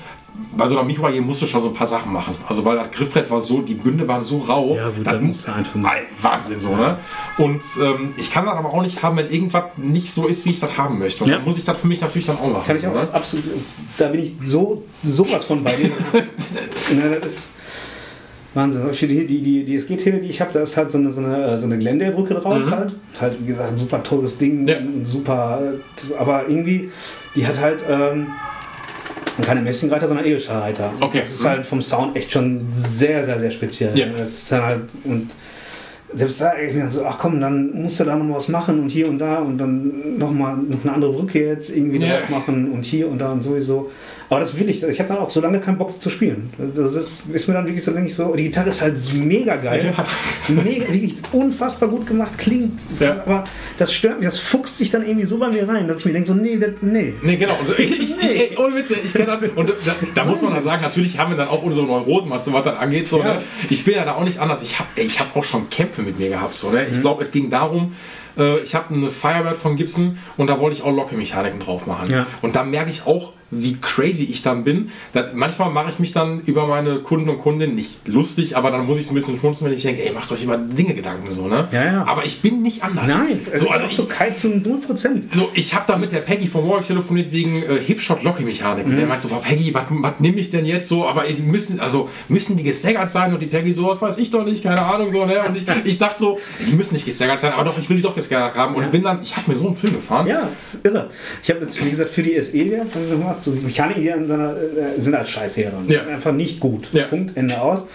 bei so einer Mikro AG musst du schon so ein paar Sachen machen. Also weil das Griffbrett war so, die Bünde waren so rau. Ja, gut, das musst du einfach machen. Wahnsinn so, ne? Und ähm, ich kann das aber auch nicht haben, wenn irgendwas nicht so ist, wie ich das haben möchte. Und Ja. dann muss ich das für mich natürlich dann auch machen. Kann ich auch ne? absolut. Da bin ich so sowas von bei dir. Ne, das ist Wahnsinn. Ich finde hier die, die, die SG-Tele, die ich habe, da ist halt so eine, so eine, so eine Glendale-Brücke drauf. Mhm. Halt. halt, wie gesagt, ein super tolles Ding. Ja. Super. äh, Aber irgendwie, die hat halt. Ähm, keine Messingreiter, sondern Edelstahlreiter. Okay. Das ist Mhm. halt vom Sound echt schon sehr, sehr, sehr speziell. Ja. Das ist dann halt. Und selbst da, ich mir so, ach komm, dann musst du da noch mal was machen und hier und da und dann noch mal noch eine andere Brücke jetzt irgendwie Ja. drauf machen und hier und da und sowieso. Aber das will ich. Ich habe dann auch so lange keinen Bock zu spielen. Das ist, ist mir dann wirklich so, ich so, die Gitarre ist halt mega geil. Mega, wirklich unfassbar gut gemacht, klingt. Ja. Aber das stört mich, das fuchst sich dann irgendwie so bei mir rein, dass ich mir denke, so, nee, das, nee. Nee, genau. Und ich, ich, ich, ohne Witze, ich kenne das. Und da, da muss man ja sagen, natürlich haben wir dann auch unsere Neurosen, was so was das angeht. So, Ja. ne? Ich bin ja da auch nicht anders. Ich habe ich hab auch schon Kämpfe mit mir gehabt. So, ne? Ich glaube, es ging darum, äh, ich habe eine Firebird von Gibson und da wollte ich auch Lockmechaniken drauf machen. Ja. Und da merke ich auch, wie crazy ich dann bin. Da, manchmal mache ich mich dann über meine Kunden und Kundinnen nicht lustig, aber dann muss ich so ein bisschen schmunzeln, wenn ich denke, ey, macht euch über Dinge Gedanken so, ne? Ja, ja. Aber ich bin nicht anders. Nein, so, also auch ich, so kein zu 0 Prozent. so, ich habe da mit der Peggy von Warwick telefoniert wegen äh, Hipshot-Locky-Mechanik. Mhm. Und der meinte so, boah, Peggy, was nehme ich denn jetzt so? Aber müssen, also müssen die gestaggert sein? Und die Peggy so, was weiß ich doch nicht, keine Ahnung so. Ne? Und ich, ich dachte so, die müssen nicht gestaggert sein, aber doch, ich will die doch gestaggert haben. Und Ja. bin dann, ich habe mir so einen Film gefahren. Ja, das ist irre. Ich habe jetzt, wie gesagt, für die SE so die Mechaniken, die an seiner, äh, sind halt scheiße hier dran. Ja. Einfach nicht gut. Ja. Punkt, Ende aus.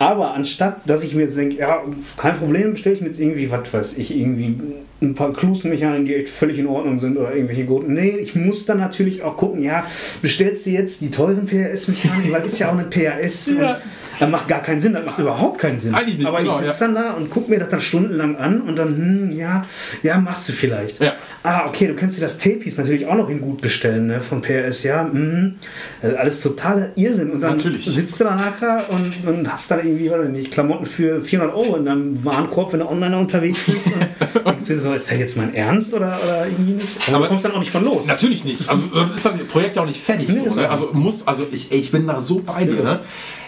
Aber anstatt, dass ich mir jetzt denke, ja, kein Problem, bestelle ich mir jetzt irgendwie, was weiß ich, irgendwie ein paar Klusenmechaniken, die echt völlig in Ordnung sind oder irgendwelche guten. Nee, ich muss dann natürlich auch gucken, ja, bestellst du jetzt die teuren PRS-Mechaniken, weil ist ja auch eine PRS. Ja. Das macht gar keinen Sinn, das macht überhaupt keinen Sinn. Eigentlich nicht, Aber genau, ich sitze dann da und gucke mir das dann stundenlang an und dann, hm, ja, ja, machst du vielleicht. Ja. Ah, okay, du kannst dir das Tapepiece natürlich auch noch in gut bestellen, ne, von PRS, ja. Mhm. Also alles totaler Irrsinn. Und dann Natürlich. sitzt du da nachher und, und hast dann irgendwie, weiß ich nicht, Klamotten für 400 Euro in deinem Warenkorb, wenn du online unterwegs bist. und denkst dir so, ist das jetzt mein Ernst oder, oder irgendwie nicht? Aber, Aber- du kommst dann auch nicht von los. Natürlich nicht. Also sonst ist dann das Projekt ja auch nicht fertig. Nee, so, ne? Also muss, also ich, ich bin da so bei dir. Ne?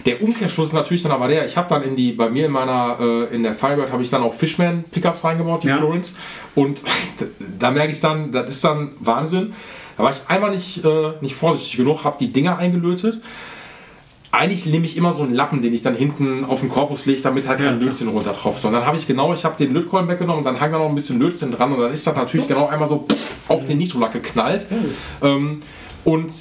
Der Umkehrschluss ist natürlich dann aber der, ich habe dann in die, bei mir in meiner, äh, in der Firebird habe ich dann auch Fishman Pickups reingebaut, die Ja. Florence. Und da merke ich dann, das ist dann Wahnsinn. Da war ich einmal nicht, äh, nicht vorsichtig genug, habe die Dinger eingelötet. Eigentlich nehme ich immer so einen Lappen, den ich dann hinten auf den Korpus lege, damit halt kein Lötzinn runter tropft. Sondern dann habe ich genau, ich habe den Lötkolben weggenommen und dann hang da noch ein bisschen Lötzinn dran und dann ist das natürlich genau einmal so auf den Nitrolack geknallt. Ähm, und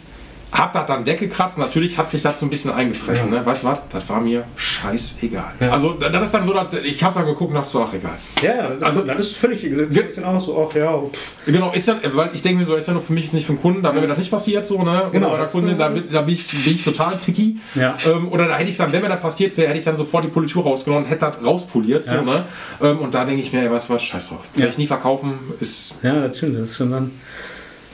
hab das dann weggekratzt. Natürlich hat sich das so ein bisschen eingefressen. Ne? Weißt du was? Das war mir scheißegal. Ja. Also da- das ist dann so, dass ich habe dann geguckt und dachte so, ach egal. Ja, ja, das, Also- das ist völlig, das Ge- ist dann auch so, ach ja, pff, Genau, ist dann, weil ich denke mir so, ist ja nur für mich, ist nicht für den Kunden, da wäre mir das nicht passiert, so, ne? Genau, Oder der Kundin, äh, da, bin- da bin, ich, bin ich total picky. Ja. Ähm, oder da hätte ich dann, wenn mir das passiert wäre, hätte ich dann sofort die Politur rausgenommen, hätte das rauspoliert, so, Ja. ne? Ähm, und da denke ich mir, ey, weißt du was, scheiß drauf. Werde Ja. ich nie verkaufen, ist. ja, das stimmt, das ist schon dann.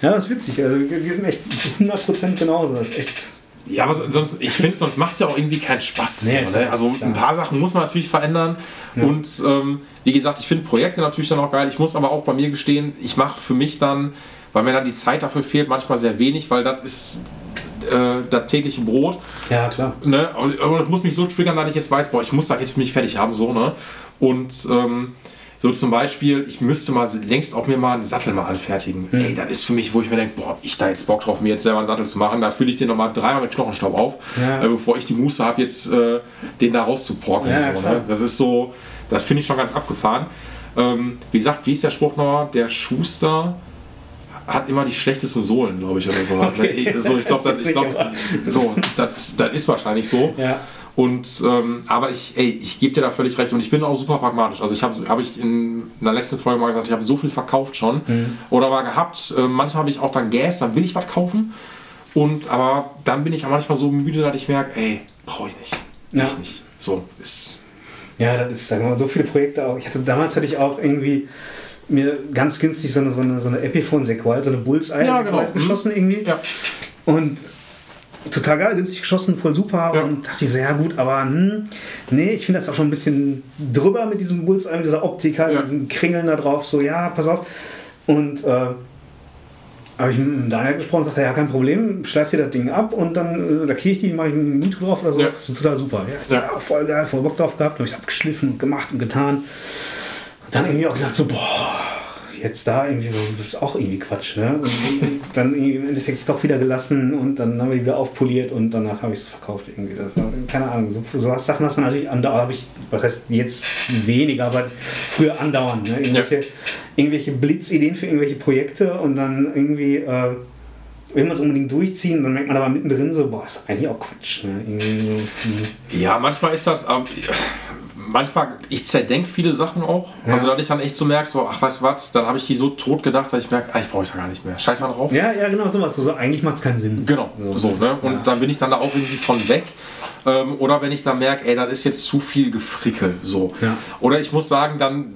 Ja, das ist witzig. Also, wir sind echt 100% genauso. Das ist echt. Ja, aber sonst, ich finde, sonst macht es ja auch irgendwie keinen Spaß. Nee, so, ne? Also ein paar Sachen muss man natürlich verändern. Ja. Und ähm, wie gesagt, ich finde Projekte natürlich dann auch geil. Ich muss aber auch bei mir gestehen, ich mache für mich dann, weil mir dann die Zeit dafür fehlt, manchmal sehr wenig, weil das ist äh, das tägliche Brot. Ja, klar. Ne? Aber aber das muss mich so triggern, dass ich jetzt weiß, boah, ich muss das jetzt für mich fertig haben. So, ne? Und ähm, so zum Beispiel, ich müsste mal längst auch mir mal einen Sattel mal anfertigen. Hm. Ey, das ist für mich, wo ich mir denke, boah, ich da jetzt Bock drauf, mir jetzt selber einen Sattel zu machen. Da fülle ich den nochmal dreimal mit Knochenstaub auf, Ja. äh, bevor ich die Muße habe, jetzt äh, den da rauszuporkeln. Ja, so, ne? Das ist so, das finde ich schon ganz abgefahren. Ähm, wie gesagt, wie ist der Spruch nochmal? Der Schuster hat immer die schlechtesten Sohlen, glaube ich, oder so. Okay. so ich glaube, das, glaub, so, das, das ist wahrscheinlich so. Ja. Und ähm, aber ich, ey, ich gebe dir da völlig recht und ich bin auch super pragmatisch. Also ich habe, habe ich in einer letzten Folge mal gesagt, ich habe so viel verkauft schon oder mal gehabt. Äh, manchmal habe ich auch dann Gas, dann will ich was kaufen. Und aber dann bin ich auch manchmal so müde, dass ich merke, ey, brauche ich nicht, Ja. ich nicht. So ist Ja, das ist, sagen wir mal, so viele Projekte auch. Ich hatte, damals hatte ich auch irgendwie mir ganz günstig so eine, so eine, so eine Epiphone-Sequal, so eine Bullseye Ja, genau. Sequal geschossen irgendwie. ja, Und total geil, günstig geschossen, voll super. Ja. Und dachte ich so, ja gut, aber hm, nee, ich finde das auch schon ein bisschen drüber mit diesem Bullseye, mit dieser Optik, halt, Ja. mit diesen Kringeln da drauf. So, ja, pass auf. Und äh, habe ich mit Daniel gesprochen und sagte, ja, kein Problem, schleif dir das Ding ab und dann äh, lackiere ich die, mache ich ein Nitro drauf oder so. Ja. Das ist total super. Ja, Ja. ah, voll geil, voll Bock drauf gehabt. Habe ich abgeschliffen und gemacht und getan. Und dann irgendwie auch gedacht, so, boah, jetzt da irgendwie, das ist auch irgendwie Quatsch. Ne? Und dann im Endeffekt ist es doch wieder gelassen und dann haben wir die wieder aufpoliert und danach habe ich es verkauft irgendwie. War, keine Ahnung, so, so was Sachen hast du natürlich andauernd, habe ich, was heißt jetzt weniger, aber früher andauernd. Ne? Irgendwelche, irgendwelche Blitzideen für irgendwelche Projekte und dann irgendwie. Äh, will man es unbedingt durchziehen, dann merkt man aber mittendrin so, boah, ist eigentlich auch Quatsch. Ne? So, hm. ja, manchmal ist das. Manchmal, ich zerdenke viele Sachen auch. Ja. Also, dass ich dann echt so merke, so, ach, weißt du was, dann habe ich die so tot gedacht, dass ich merke, eigentlich brauche ich da gar nicht mehr. Scheiß mal drauf. Ja, ja, genau sowas. So, eigentlich macht es keinen Sinn. Genau, so, ne? Und Ja. dann bin ich dann da auch irgendwie von weg. Ähm, oder wenn ich dann merke, ey, das ist jetzt zu viel Gefrickel, so. Ja. Oder ich muss sagen, dann,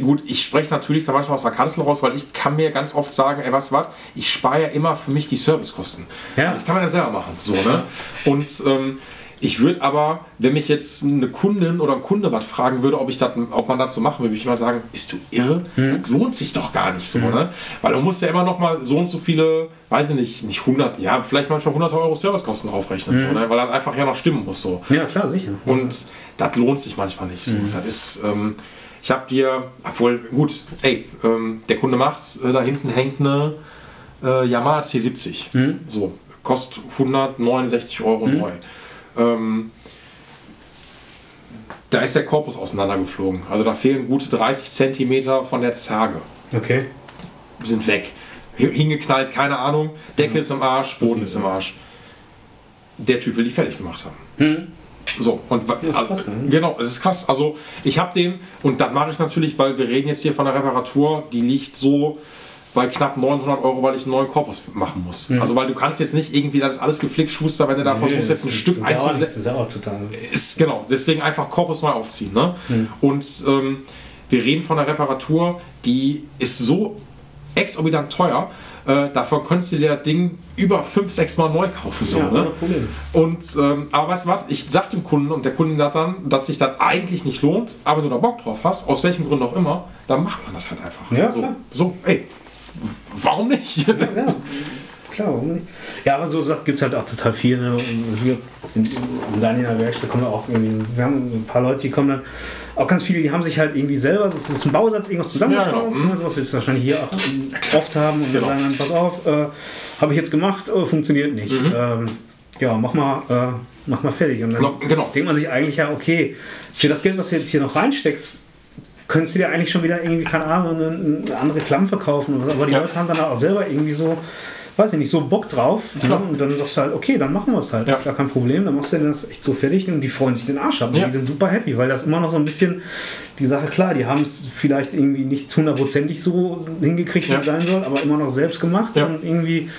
gut, ich spreche natürlich dann manchmal aus der Kanzel raus, weil ich kann mir ganz oft sagen, ey, was, was, ich spare ja immer für mich die Servicekosten. Ja. Das kann man ja selber machen, so, ne? Und ähm, ich würde aber, wenn mich jetzt eine Kundin oder ein Kunde was fragen würde, ob, ich dat, ob man das so machen würde, würde ich mal sagen, bist du irre? Hm. Das lohnt sich doch gar nicht so, ne? Weil du musst ja immer noch mal so und so viele, weiß ich nicht, nicht 100, ja, vielleicht manchmal 100 Euro Servicekosten draufrechnen, Hm. so, ne? weil das einfach ja noch stimmen muss, so. Ja, klar, sicher. Und das lohnt sich manchmal nicht so. Mhm. Das ist, ähm, ich habe dir, obwohl, gut, ey, ähm, der Kunde macht's, äh, da hinten hängt eine äh, Yamaha C70. Mhm. So, kostet 169 Euro neu. Ähm, da ist der Korpus auseinandergeflogen. Also da fehlen gute 30 Zentimeter von der Zerge. Okay. Sind weg. Hingeknallt, keine Ahnung. Decke ist im Arsch, Boden ist im Arsch. Der Typ will die fertig gemacht haben. Hm. So, und Ja, ist krass, ne? genau, es ist krass. Also, ich habe den, und das mache ich natürlich, weil wir reden jetzt hier von der Reparatur, die liegt so bei knapp 900 Euro, weil ich einen neuen Korpus machen muss. Also, weil du kannst jetzt nicht irgendwie, das ist alles geflickt, Schuster, wenn du da versuchst, jetzt ein Stück Das einzusetzen. ist ja auch total. Ist, genau, deswegen einfach Korpus neu aufziehen. Ne? Hm. Und ähm, wir reden von einer Reparatur, die ist so exorbitant teuer. Äh, davon könntest du dir das Ding über 5, 6 Mal neu kaufen. So, Ja, ne? Und, ähm, aber weißt du was, ich sag dem Kunden und der Kunde sagt dann, dass sich das eigentlich nicht lohnt, aber du da Bock drauf hast, aus welchem Grund auch immer, dann macht man das halt einfach. Ja, so, klar. so, ey, warum nicht? Ja, klar, warum nicht? Ja, aber so gibt es halt auch total viel. Ne? Wir in, in deiner Werkstatt kommen auch irgendwie, wir haben ein paar Leute, die kommen dann, auch ganz viele, die haben sich halt irgendwie selber, das ist ein Bausatz, irgendwas zusammengeschraubt, Ja, genau. ne, sowas wir es wahrscheinlich hier auch oft haben und Genau. dann sagen dann, pass auf, äh, habe ich jetzt gemacht, äh, funktioniert nicht. Ähm, ja, mach mal, äh, mach mal fertig. Und dann genau. denkt man sich eigentlich ja, okay, für das Geld, was du jetzt hier noch reinsteckst, könntest du dir eigentlich schon wieder irgendwie, keine Ahnung, eine, andere Klamm verkaufen. Oder. Aber die Ja. Leute haben dann auch selber irgendwie so, weiß ich nicht, so Bock drauf. Ne? Und dann sagst du halt, okay, dann machen wir es halt. Ja. Ist gar kein Problem. Dann machst du das echt so fertig und die freuen sich den Arsch ab. Und Ja. die sind super happy, weil das immer noch so ein bisschen die Sache, klar, die haben es vielleicht irgendwie nicht hundertprozentig so hingekriegt, wie Ja. es sein soll, aber immer noch selbst gemacht Ja. und irgendwie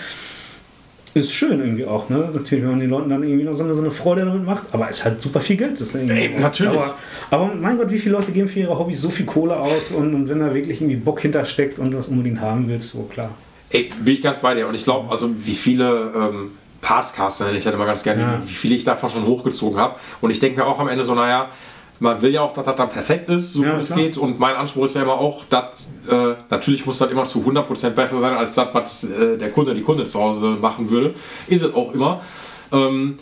ist schön irgendwie auch, ne? Natürlich, wenn man den Leuten dann irgendwie noch so eine, so eine Freude damit macht, aber es ist halt super viel Geld. Das Ey, natürlich. Aber, aber mein Gott, wie viele Leute geben für ihre Hobbys so viel Kohle aus und, und wenn da wirklich irgendwie Bock hintersteckt und das unbedingt haben willst, so klar. Ey, bin ich ganz bei dir. Und ich glaube, also wie viele ähm, Partscaster nenne ich das immer ganz gerne, Ja. wie viele ich davon schon hochgezogen habe. Und ich denke mir auch am Ende so, naja, man will ja auch, dass das dann perfekt ist, so Ja, gut es klar. geht. Und mein Anspruch ist ja immer auch, dass äh, natürlich muss das immer zu 100% besser sein, als das, was äh, der Kunde, die Kunde zu Hause machen würde. Ist es auch immer. Ähm,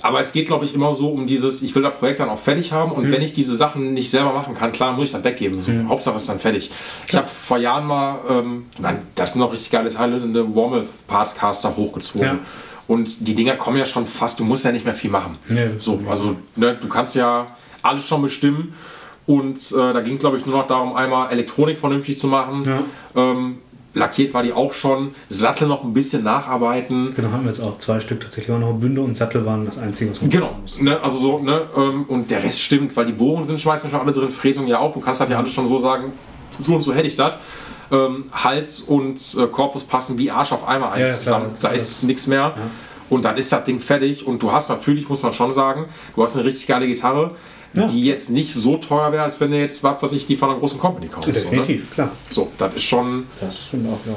aber es geht, glaube ich, immer so um dieses, ich will das Projekt dann auch fertig haben und wenn ich diese Sachen nicht selber machen kann, klar, muss ich das weggeben. So. Hauptsache es ist dann fertig. Ich habe vor Jahren mal, ähm, nein, das sind noch richtig geile Teile, eine Warmouth Parts Caster hochgezogen. Ja. Und die Dinger kommen ja schon fast, du musst ja nicht mehr viel machen. Nee. So, also ne, du kannst ja alles schon bestimmen. Und äh, da ging, glaube ich, nur noch darum, einmal Elektronik vernünftig zu machen. Ja. Ähm, lackiert war die auch schon. Sattel noch ein bisschen nacharbeiten. Genau, haben wir jetzt auch zwei Stück tatsächlich. Auch noch Bünde und Sattel waren das Einzige, was man Genau, ne, also so, ne, ähm, und der Rest stimmt, weil die Bohrungen sind schmeißen schon alle drin, Fräsung ja auch. Du kannst halt ja alles schon so sagen, so und so hätte ich das. Ähm, Hals und äh, Korpus passen wie Arsch auf einmal eigentlich Ja, ja, klar, zusammen. das da ist ist nichts mehr. Und dann ist das Ding fertig. Und du hast natürlich, muss man schon sagen, du hast eine richtig geile Gitarre, Ja. die jetzt nicht so teuer wäre, als wenn du jetzt, was weiß ich, die von einer großen Company kaufst. So, ne? Definitiv, klar. so, das ist schon. Das stimmt auch ja.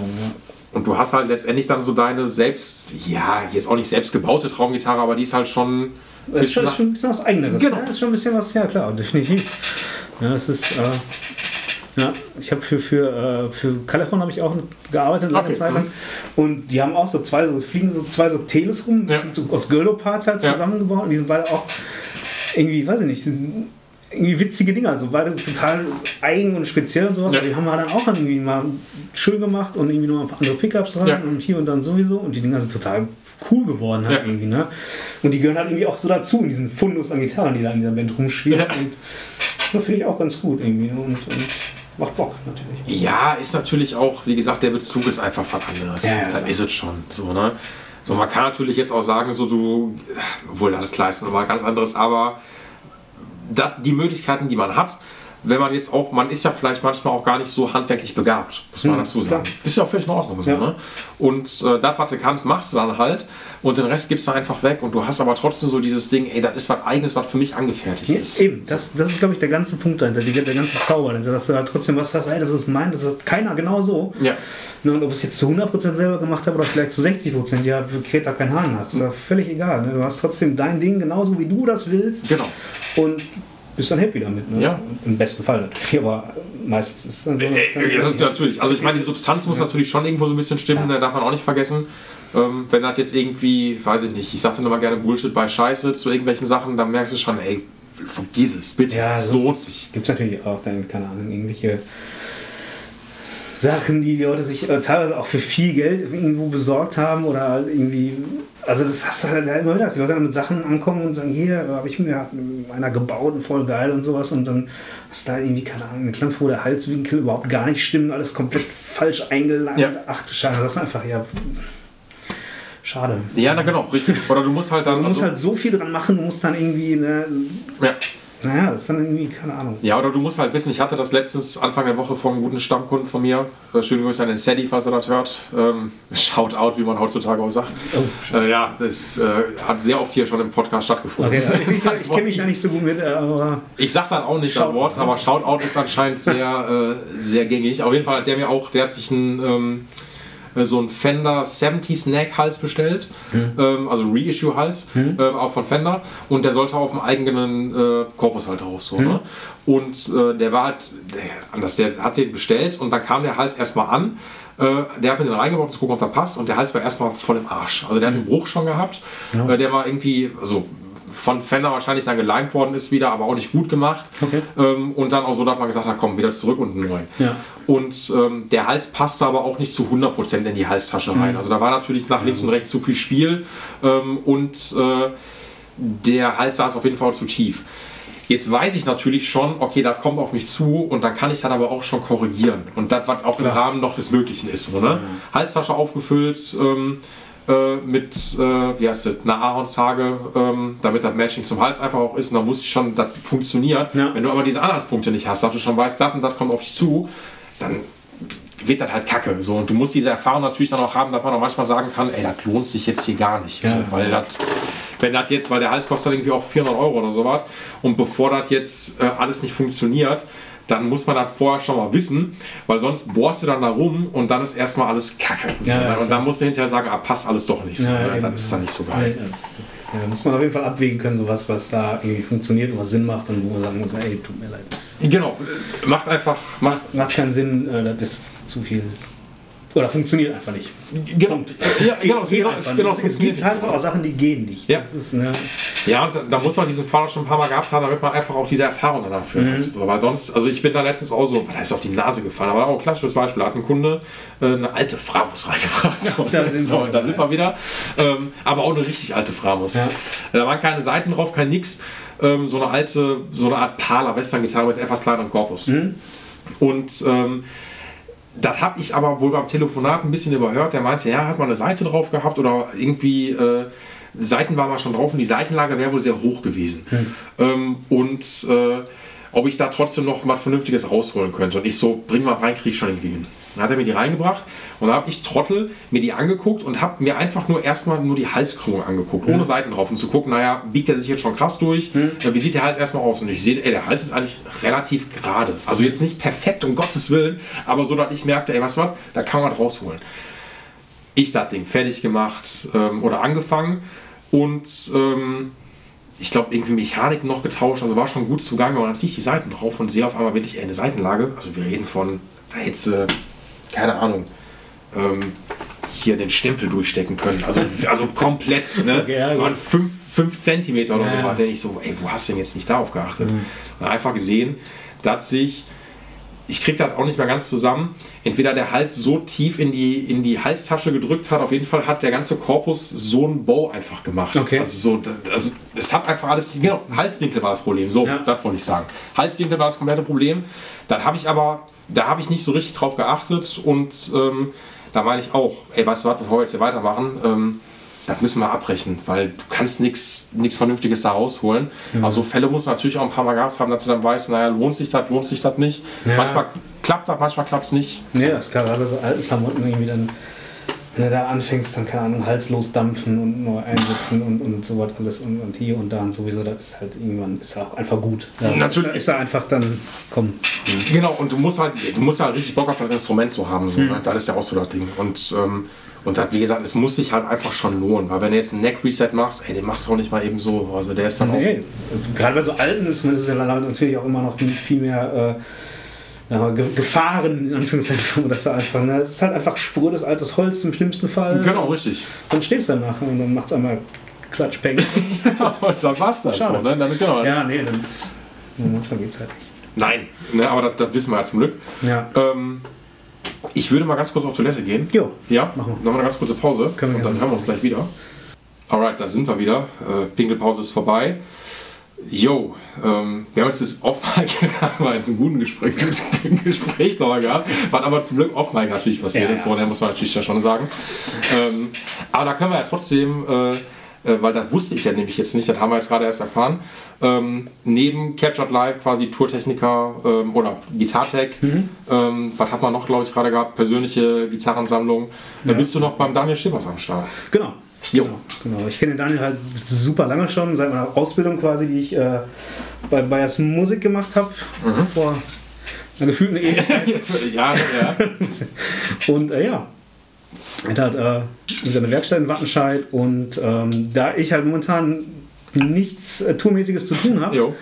Und du hast halt letztendlich dann so deine selbst, ja, jetzt auch nicht selbst gebaute Traumgitarre, aber die ist halt schon. Das ist schon, schon ein bisschen was Eigenes. Genau. Ne? Das ist schon ein bisschen was, ja klar, definitiv. Ja, es ist. Äh, ja, ich habe für, für, äh, für Califon habe ich auch gearbeitet lange Okay, Zeit lang. Und die haben auch so zwei, so fliegen so zwei so Teles rum, Ja. so aus Göldo-Parts halt Ja. zusammengebaut. Und die sind beide auch irgendwie, weiß ich nicht, irgendwie witzige Dinger, also beide total eigen und speziell und sowas. Ja. Die haben wir dann auch irgendwie mal schön gemacht und irgendwie noch ein paar andere Pickups dran Ja. und hier und dann sowieso. Und die Dinger sind total cool geworden halt Ja. irgendwie, ne? Und die gehören halt irgendwie auch so dazu, in diesen Fundus an Gitarren, die da in dieser Band rumspielen. Ja. Und das finde ich auch ganz gut irgendwie. Und, und macht Bock natürlich. Ja, ist natürlich auch, wie gesagt, der Bezug ist einfach was anderes. Ja, ja, Dann ist es schon so, ne? So, man kann natürlich jetzt auch sagen, so du, obwohl alles klar ist nochmal ganz anderes, aber dat, die Möglichkeiten, die man hat, wenn man jetzt auch, man ist ja vielleicht manchmal auch gar nicht so handwerklich begabt, muss man Mhm, dazu sagen. klar. Ist ja auch völlig in Ordnung. So, Ja. ne? Und äh, das, was du kannst, machst du dann halt und den Rest gibst du einfach weg und du hast aber trotzdem so dieses Ding, ey, das ist was Eigenes, was für mich angefertigt Ja, ist. eben, das, das ist, glaube ich, der ganze Punkt dahinter, die, der ganze Zauber dahinter, dass du halt trotzdem was hast, ey, das ist mein, das ist keiner genau so. Ja. Ne, und ob ich es jetzt zu 100% selber gemacht habe oder vielleicht zu 60%, ja, kräht da kein Hahn nach. Ist ja völlig egal. Ne? Du hast trotzdem dein Ding genauso, wie du das willst. Genau. Und bist dann happy damit. Ne? Ja. Im besten Fall natürlich, aber meistens ist es dann so. Äh, Ja, natürlich. Also ich meine, die Substanz muss natürlich schon irgendwo so ein bisschen stimmen, da darf man auch nicht vergessen. Ähm, wenn das jetzt irgendwie, weiß ich nicht, ich sage dann immer gerne Bullshit bei Scheiße zu irgendwelchen Sachen, dann merkst du schon, ey, vergiss es, bitte, Ja, es lohnt sich. Gibt es natürlich auch dann, keine Ahnung, irgendwelche Sachen, die die Leute sich äh, teilweise auch für viel Geld irgendwo besorgt haben oder halt irgendwie. Also das hast du halt immer wieder, dass die Leute dann mit Sachen ankommen und sagen, hier habe ich mir einer gebaut und voll geil und sowas und dann hast du da irgendwie, keine Ahnung, eine wo der Halswinkel überhaupt gar nicht stimmt, alles komplett falsch eingelangt. Ja. Ach du Scheiße, das ist einfach, ja, schade. Ja, na genau, richtig. Oder du musst halt dann. Du musst also- halt so viel dran machen, du musst dann irgendwie, ne, ja. Naja, das ist dann irgendwie, keine Ahnung. ja, oder du musst halt wissen, ich hatte das letztens Anfang der Woche von einem guten Stammkunden von mir. Äh, Schöne Grüße an den Sadie, falls er das hört. Ähm, shout out, wie man heutzutage auch sagt. Oh, Äh, ja, das äh, hat sehr oft hier schon im Podcast stattgefunden. Okay, ich, ich, ich Wort kenne mich da nicht so gut mit, äh, aber Ich sag dann auch nicht das Wort, aber Shoutout ist anscheinend sehr, äh, sehr gängig. Auf jeden Fall hat der mir auch, der hat sich ein, ähm, äh, so ein Fender 70s Neck Hals bestellt, ähm, also Reissue Hals, ähm, auch von Fender und der sollte auf dem eigenen äh, Korpus halt drauf so. Ne? Und äh, der war halt der, anders, der hat den bestellt und dann kam der Hals erstmal an. Äh, der hat mir den reingebracht, zu gucken, ob er passt und der Hals war erstmal voll im Arsch. Also der hat einen Bruch schon gehabt. Äh, der war irgendwie, also von Fender wahrscheinlich dann geleimt worden ist wieder, aber auch nicht gut gemacht. Okay. Ähm, und dann auch so, dass man gesagt hat, komm, wieder zurück und neu. Ja. Und ähm, der Hals passte aber auch nicht zu 100% in die Halstasche rein. Also da war natürlich nach links und rechts zu viel Spiel ähm, und äh, der Hals saß auf jeden Fall zu tief. Jetzt weiß ich natürlich schon, okay, das kommt auf mich zu und dann kann ich das aber auch schon korrigieren. Und das, was auch im Rahmen noch des Möglichen ist. So, ne? Halstasche aufgefüllt ähm, äh, mit, äh, wie heißt das, einer Ahornzage, ähm, damit das Matching zum Hals einfach auch ist. Und dann wusste ich schon, das funktioniert. Ja. Wenn du aber diese Anhaltspunkte nicht hast, dass du schon weißt, das und das kommt auf dich zu, dann wird das halt kacke. So. Und du musst diese Erfahrung natürlich dann auch haben, dass man auch manchmal sagen kann, ey, das lohnt sich jetzt hier gar nicht. Ja. So, weil das, wenn das jetzt, weil der Hals kostet irgendwie auch 400 Euro oder sowas und bevor das jetzt äh, alles nicht funktioniert, dann muss man das vorher schon mal wissen, weil sonst bohrst du dann da rum und dann ist erstmal alles kacke. So, Ja, ja, und dann musst du hinterher sagen, ah, passt alles doch nicht so. Ja, ne? dann ist dann nicht so geil. Ja, das- muss man auf jeden Fall abwägen können, so was, was da irgendwie funktioniert und was Sinn macht und wo man sagen muss, ey, tut mir leid, das Genau, macht einfach, macht, macht keinen Sinn, äh, das ist zu viel. Oder funktioniert einfach nicht. genau, ja, genau, es, Geht genau, nicht. genau, es gibt halt auch Sachen, die gehen nicht. Ja. Ist, ne, Ja, und da, da muss man diesen Fall auch schon ein paar Mal gehabt haben, damit man einfach auch diese Erfahrung dann dafür Mhm. hat. So, weil sonst, also ich bin da letztens auch so, da ist auf die Nase gefallen, aber auch ein klassisches Beispiel, hat ein Kunde äh, eine alte Framus reingebracht. So, da sind so, wir. da sind wir wieder. Ähm, aber auch eine richtig alte Framus. Ja. Da waren keine Seiten drauf, kein nix. Ähm, so eine alte, so eine Art Parler-Western-Gitarre mit etwas kleinerem Korpus. Mhm. Und ähm, das habe ich aber wohl beim Telefonat ein bisschen überhört. Der meinte, ja, hat mal eine Seite drauf gehabt oder irgendwie äh, Seiten war mal schon drauf und die Seitenlage wäre wohl sehr hoch gewesen. Ähm, und äh, ob ich da trotzdem noch was Vernünftiges rausholen könnte. Und ich so, bring mal rein, krieg ich schon irgendwie hin. Dann hat er mir die reingebracht und dann habe ich Trottel mir die angeguckt und habe mir einfach nur erstmal nur die Halskrümmung angeguckt, ohne Seiten drauf, um zu gucken, naja, biegt er sich jetzt schon krass durch? Äh, Wie sieht der Hals erstmal aus? Und ich sehe, ey, der Hals ist eigentlich relativ gerade. Also jetzt nicht perfekt, um Gottes Willen, aber so, dass ich merkte, ey, was was, da kann man rausholen. Ich das Ding fertig gemacht ähm, oder angefangen und ähm, ich glaube, irgendwie Mechanik noch getauscht, also war schon gut zugange. Und dann ziehe ich die Seiten drauf und sehe auf einmal wirklich eine Seitenlage. Also wir reden von, da hättest du, keine Ahnung, ähm, hier den Stempel durchstecken können. Also, also komplett, ne? Okay, ja, waren gut. 5 fünf Zentimeter oder Ja, so. War der nicht so, ey, wo hast du denn jetzt nicht darauf geachtet? Mhm. Und einfach gesehen, dass sich ich kriege das auch nicht mehr ganz zusammen. Entweder der Hals so tief in die, in die Halstasche gedrückt hat, auf jeden Fall hat der ganze Korpus so einen Bow einfach gemacht. Okay. Also, so, also es hat einfach alles, genau, Halswinkel war das Problem. So, Ja. das wollte ich sagen. Halswinkel war das komplette Problem. Dann habe ich aber, da habe ich nicht so richtig drauf geachtet und ähm, da meine ich auch, ey, weißt du was, bevor wir jetzt hier weitermachen, ähm, das müssen wir abbrechen, weil du kannst nichts Vernünftiges da rausholen. Also Fälle muss man natürlich auch ein paar Mal gehabt haben, dass du dann weißt, naja, lohnt sich das, lohnt sich das nicht. Ja. Manchmal klappt das, manchmal klappt es nicht. Das ist gerade bei so alten Klamotten irgendwie dann, wenn du da anfängst, dann keine Ahnung, halslos dampfen und neu einsetzen und, und so was alles und, und hier und da und sowieso, das ist halt irgendwann, ist auch einfach gut. Ja, Natürlich. Ist er einfach dann, komm. Genau, und du musst halt, du musst halt richtig Bock auf das Instrument so haben. Mhm. So, ne? Das ist ja auch so das Ding. Und, ähm, und das, wie gesagt, es muss sich halt einfach schon lohnen. Weil wenn du jetzt einen Neck-Reset machst, ey, den machst du auch nicht mal eben so. Also der ist dann auch. Nee, gerade bei so alten ist ist es ja natürlich auch immer noch viel mehr äh, ja, Ge- Gefahren, in Anführungszeichen, dass da einfach, ne, es ist halt einfach sprödes altes Holz im schlimmsten Fall. Genau, richtig. Dann stehst du danach und dann macht es einmal Klatsch, Peng. und dann war's das. So, ne? dann, genau, das- ja, nee, dann ist, manchmal geht's halt nicht. Nein, ne? aber das, das wissen wir ja zum Glück. Ja. Ähm, ich würde mal ganz kurz auf Toilette gehen. Jo. Ja, Machen wir. machen wir eine ganz kurze Pause Können wir und dann hören wir uns gleich wieder. Alright, da sind wir wieder. Äh, Pinkelpause ist vorbei. Yo, ähm, wir haben jetzt das Off-Mic, wir jetzt einen guten Gespräch, ein Gespräch noch gehabt, was aber zum Glück Off-Mic natürlich passiert Ja, ist, ja. so, muss man natürlich ja schon sagen. Ähm, aber da können wir ja trotzdem, äh, äh, weil das wusste ich ja nämlich jetzt nicht, das haben wir jetzt gerade erst erfahren, ähm, neben Captured Live quasi Tourtechniker ähm, oder Gitartech, Mhm. ähm, was hat man noch, glaube ich, gerade gehabt, persönliche Gitarrensammlung, da bist du noch beim Daniel Schippers am Start. Genau. Jo. Genau, genau. Ich kenne den Daniel halt super lange schon, seit meiner Ausbildung quasi, die ich äh, bei Bayers Musik gemacht habe. Mhm. Vor einer gefühlten Ewigkeit. ja, ja. Und äh, ja, er hat äh, seine Werkstatt in Wattenscheid und ähm, da ich halt momentan nichts äh, Tourmäßiges zu tun habe,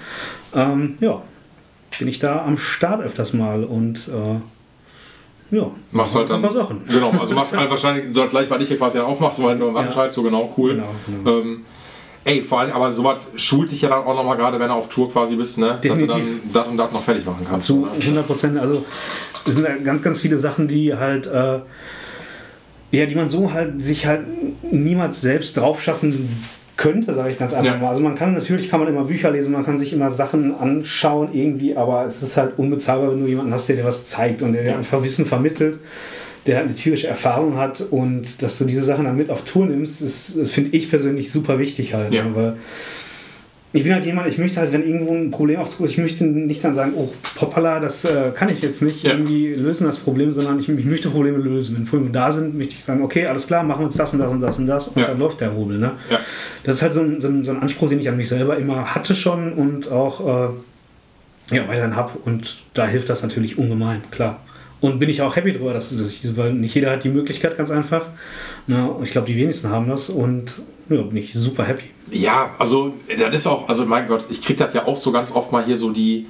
ähm, ja, bin ich da am Start öfters mal und äh, ja, Machst halt dann. ein paar Sachen. Genau, also machst halt wahrscheinlich so gleich, weil ich hier quasi auch so halt nur im Wattenscheid, so genau, cool. Genau, genau. Ähm, ey, vor allem, aber sowas schult dich ja dann auch nochmal gerade, wenn du auf Tour quasi bist, ne? Dass du Definitiv. dann das und das noch fertig machen kannst. Zu ne? 100 Prozent. Also es sind ja ganz, ganz viele Sachen, die halt, äh, ja, die man so halt sich halt niemals selbst drauf schaffen könnte, sage ich ganz einfach Ja. mal. Also man kann natürlich kann man immer Bücher lesen, man kann sich immer Sachen anschauen irgendwie, aber es ist halt unbezahlbar, wenn du jemanden hast, der dir was zeigt und der dir einfach Wissen vermittelt, der halt eine tierische Erfahrung hat und dass du diese Sachen dann mit auf Tour nimmst, ist, finde ich persönlich super wichtig halt. Ja. ne, Weil ich bin halt jemand, ich möchte halt, wenn irgendwo ein Problem auftritt, ich möchte nicht dann sagen, oh, hoppala, das äh, kann ich jetzt nicht Ja. irgendwie lösen, das Problem, sondern ich, ich möchte Probleme lösen. Wenn Probleme da sind, möchte ich sagen, okay, alles klar, machen wir uns das und das und das und das und Ja. dann läuft der Hobel. Ne? Ja. Das ist halt so ein, so, ein, so ein Anspruch, den ich an mich selber immer hatte schon und auch, äh, ja, weiterhin habe. Und da hilft das natürlich ungemein, klar. Und bin ich auch happy drüber, dass, ich, weil nicht jeder hat die Möglichkeit, ganz einfach. Ja, ich glaube, die wenigsten haben das und ja, bin ich super happy. Ja, also das ist auch, also mein Gott, ich kriege das ja auch so ganz oft mal hier so die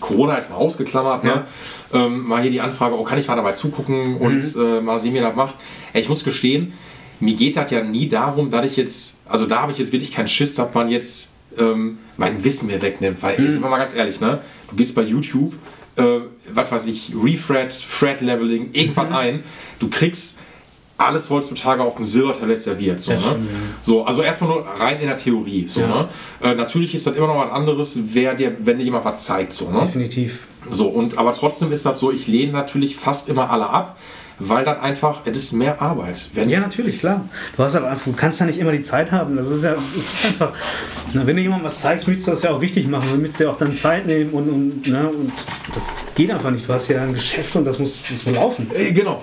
Corona jetzt mal ausgeklammert, ne? ähm, mal hier die Anfrage, oh, kann ich mal dabei zugucken und Mhm. äh, mal sehen, wie das macht. Ey, ich muss gestehen, mir geht das ja nie darum, dass ich jetzt, also da habe ich jetzt wirklich keinen Schiss, dass man jetzt ähm, mein Wissen mir wegnimmt, weil, Mhm. ey, sind wir mal ganz ehrlich, ne? Du gehst bei YouTube, äh, was weiß ich, Refret, Thread Leveling, Mhm. irgendwann ein, du kriegst alles heutzutage auf dem Silbertablett serviert. So, ne? stimmt, ja. so, also erstmal nur rein in der Theorie. So, Ja. ne? äh, natürlich ist das immer noch was anderes, wer dir, wenn dir jemand was zeigt. So, ne? Definitiv. so, und, aber trotzdem ist das so, ich lehne natürlich fast immer alle ab, weil das einfach, es ist mehr Arbeit. Wenn Ja, natürlich, klar. Du, hast aber, du kannst ja nicht immer die Zeit haben. Das ist ja das ist einfach. Na, wenn du jemandem was zeigst, möchtest du das ja auch richtig machen. Du möchtest ja auch dann Zeit nehmen und, und, ne, und das geht einfach nicht. Du hast ja ein Geschäft und das muss, muss laufen. Äh, genau.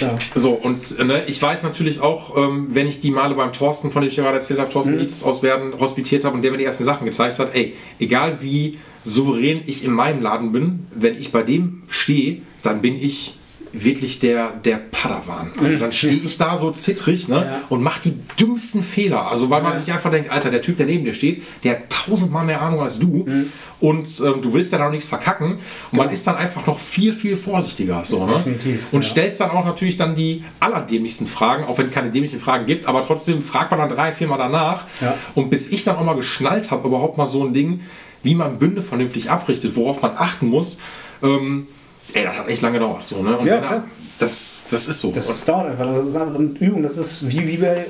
Ja. So, und äh, ne, ich weiß natürlich auch, ähm, wenn ich die Male beim Thorsten, von dem ich ja gerade erzählt habe, Mhm. Thorsten Nietz aus Werden hospitiert habe und der mir die ersten Sachen gezeigt hat, ey, egal wie souverän ich in meinem Laden bin, wenn ich bei dem stehe, dann bin ich wirklich der, der Padawan. Also dann stehe ich da so zittrig ne. Ja. und mache die dümmsten Fehler. Also weil man Ja. sich einfach denkt, Alter, der Typ, der neben dir steht, der hat tausendmal mehr Ahnung als du Mhm. und ähm, du willst ja da noch nichts verkacken und man ist dann einfach noch viel, viel vorsichtiger. So, ne? Und ja. stellst dann auch natürlich dann die allerdämlichsten Fragen, auch wenn es keine dämlichen Fragen gibt, aber trotzdem fragt man dann drei, viermal danach. Ja. Und bis ich dann auch mal geschnallt habe, überhaupt mal so ein Ding, wie man Bünde vernünftig abrichtet, worauf man achten muss, ähm, ey, das hat echt lange gedauert. So, ne? Und Ja, klar. das, das ist so. Das Und- dauert einfach. Das ist einfach eine Übung. Das ist wie, wie bei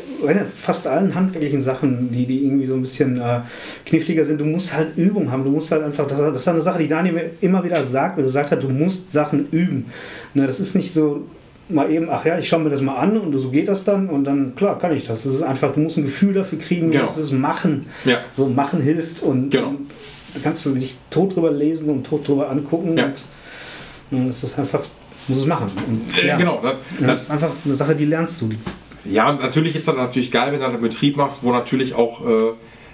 fast allen handwerklichen Sachen, die, die irgendwie so ein bisschen äh, kniffliger sind. Du musst halt Übung haben. Du musst halt einfach, das, das ist eine Sache, die Daniel mir immer wieder sagt, wenn er gesagt hat, du musst Sachen üben. Ne, das ist nicht so mal eben, ach ja, ich schaue mir das mal an und so geht das dann und dann, klar, kann ich das. Das ist einfach, du musst ein Gefühl dafür kriegen, Genau. das ist Machen. Ja. So Machen hilft und Genau. und da kannst du dich tot drüber lesen und tot drüber angucken Ja. und, das ist einfach, du musst es machen. Und, äh, ja. Genau. Das, Das das, ist einfach eine Sache, die lernst du. ja, und natürlich ist das natürlich geil, wenn du einen Betrieb machst, wo natürlich auch. Äh,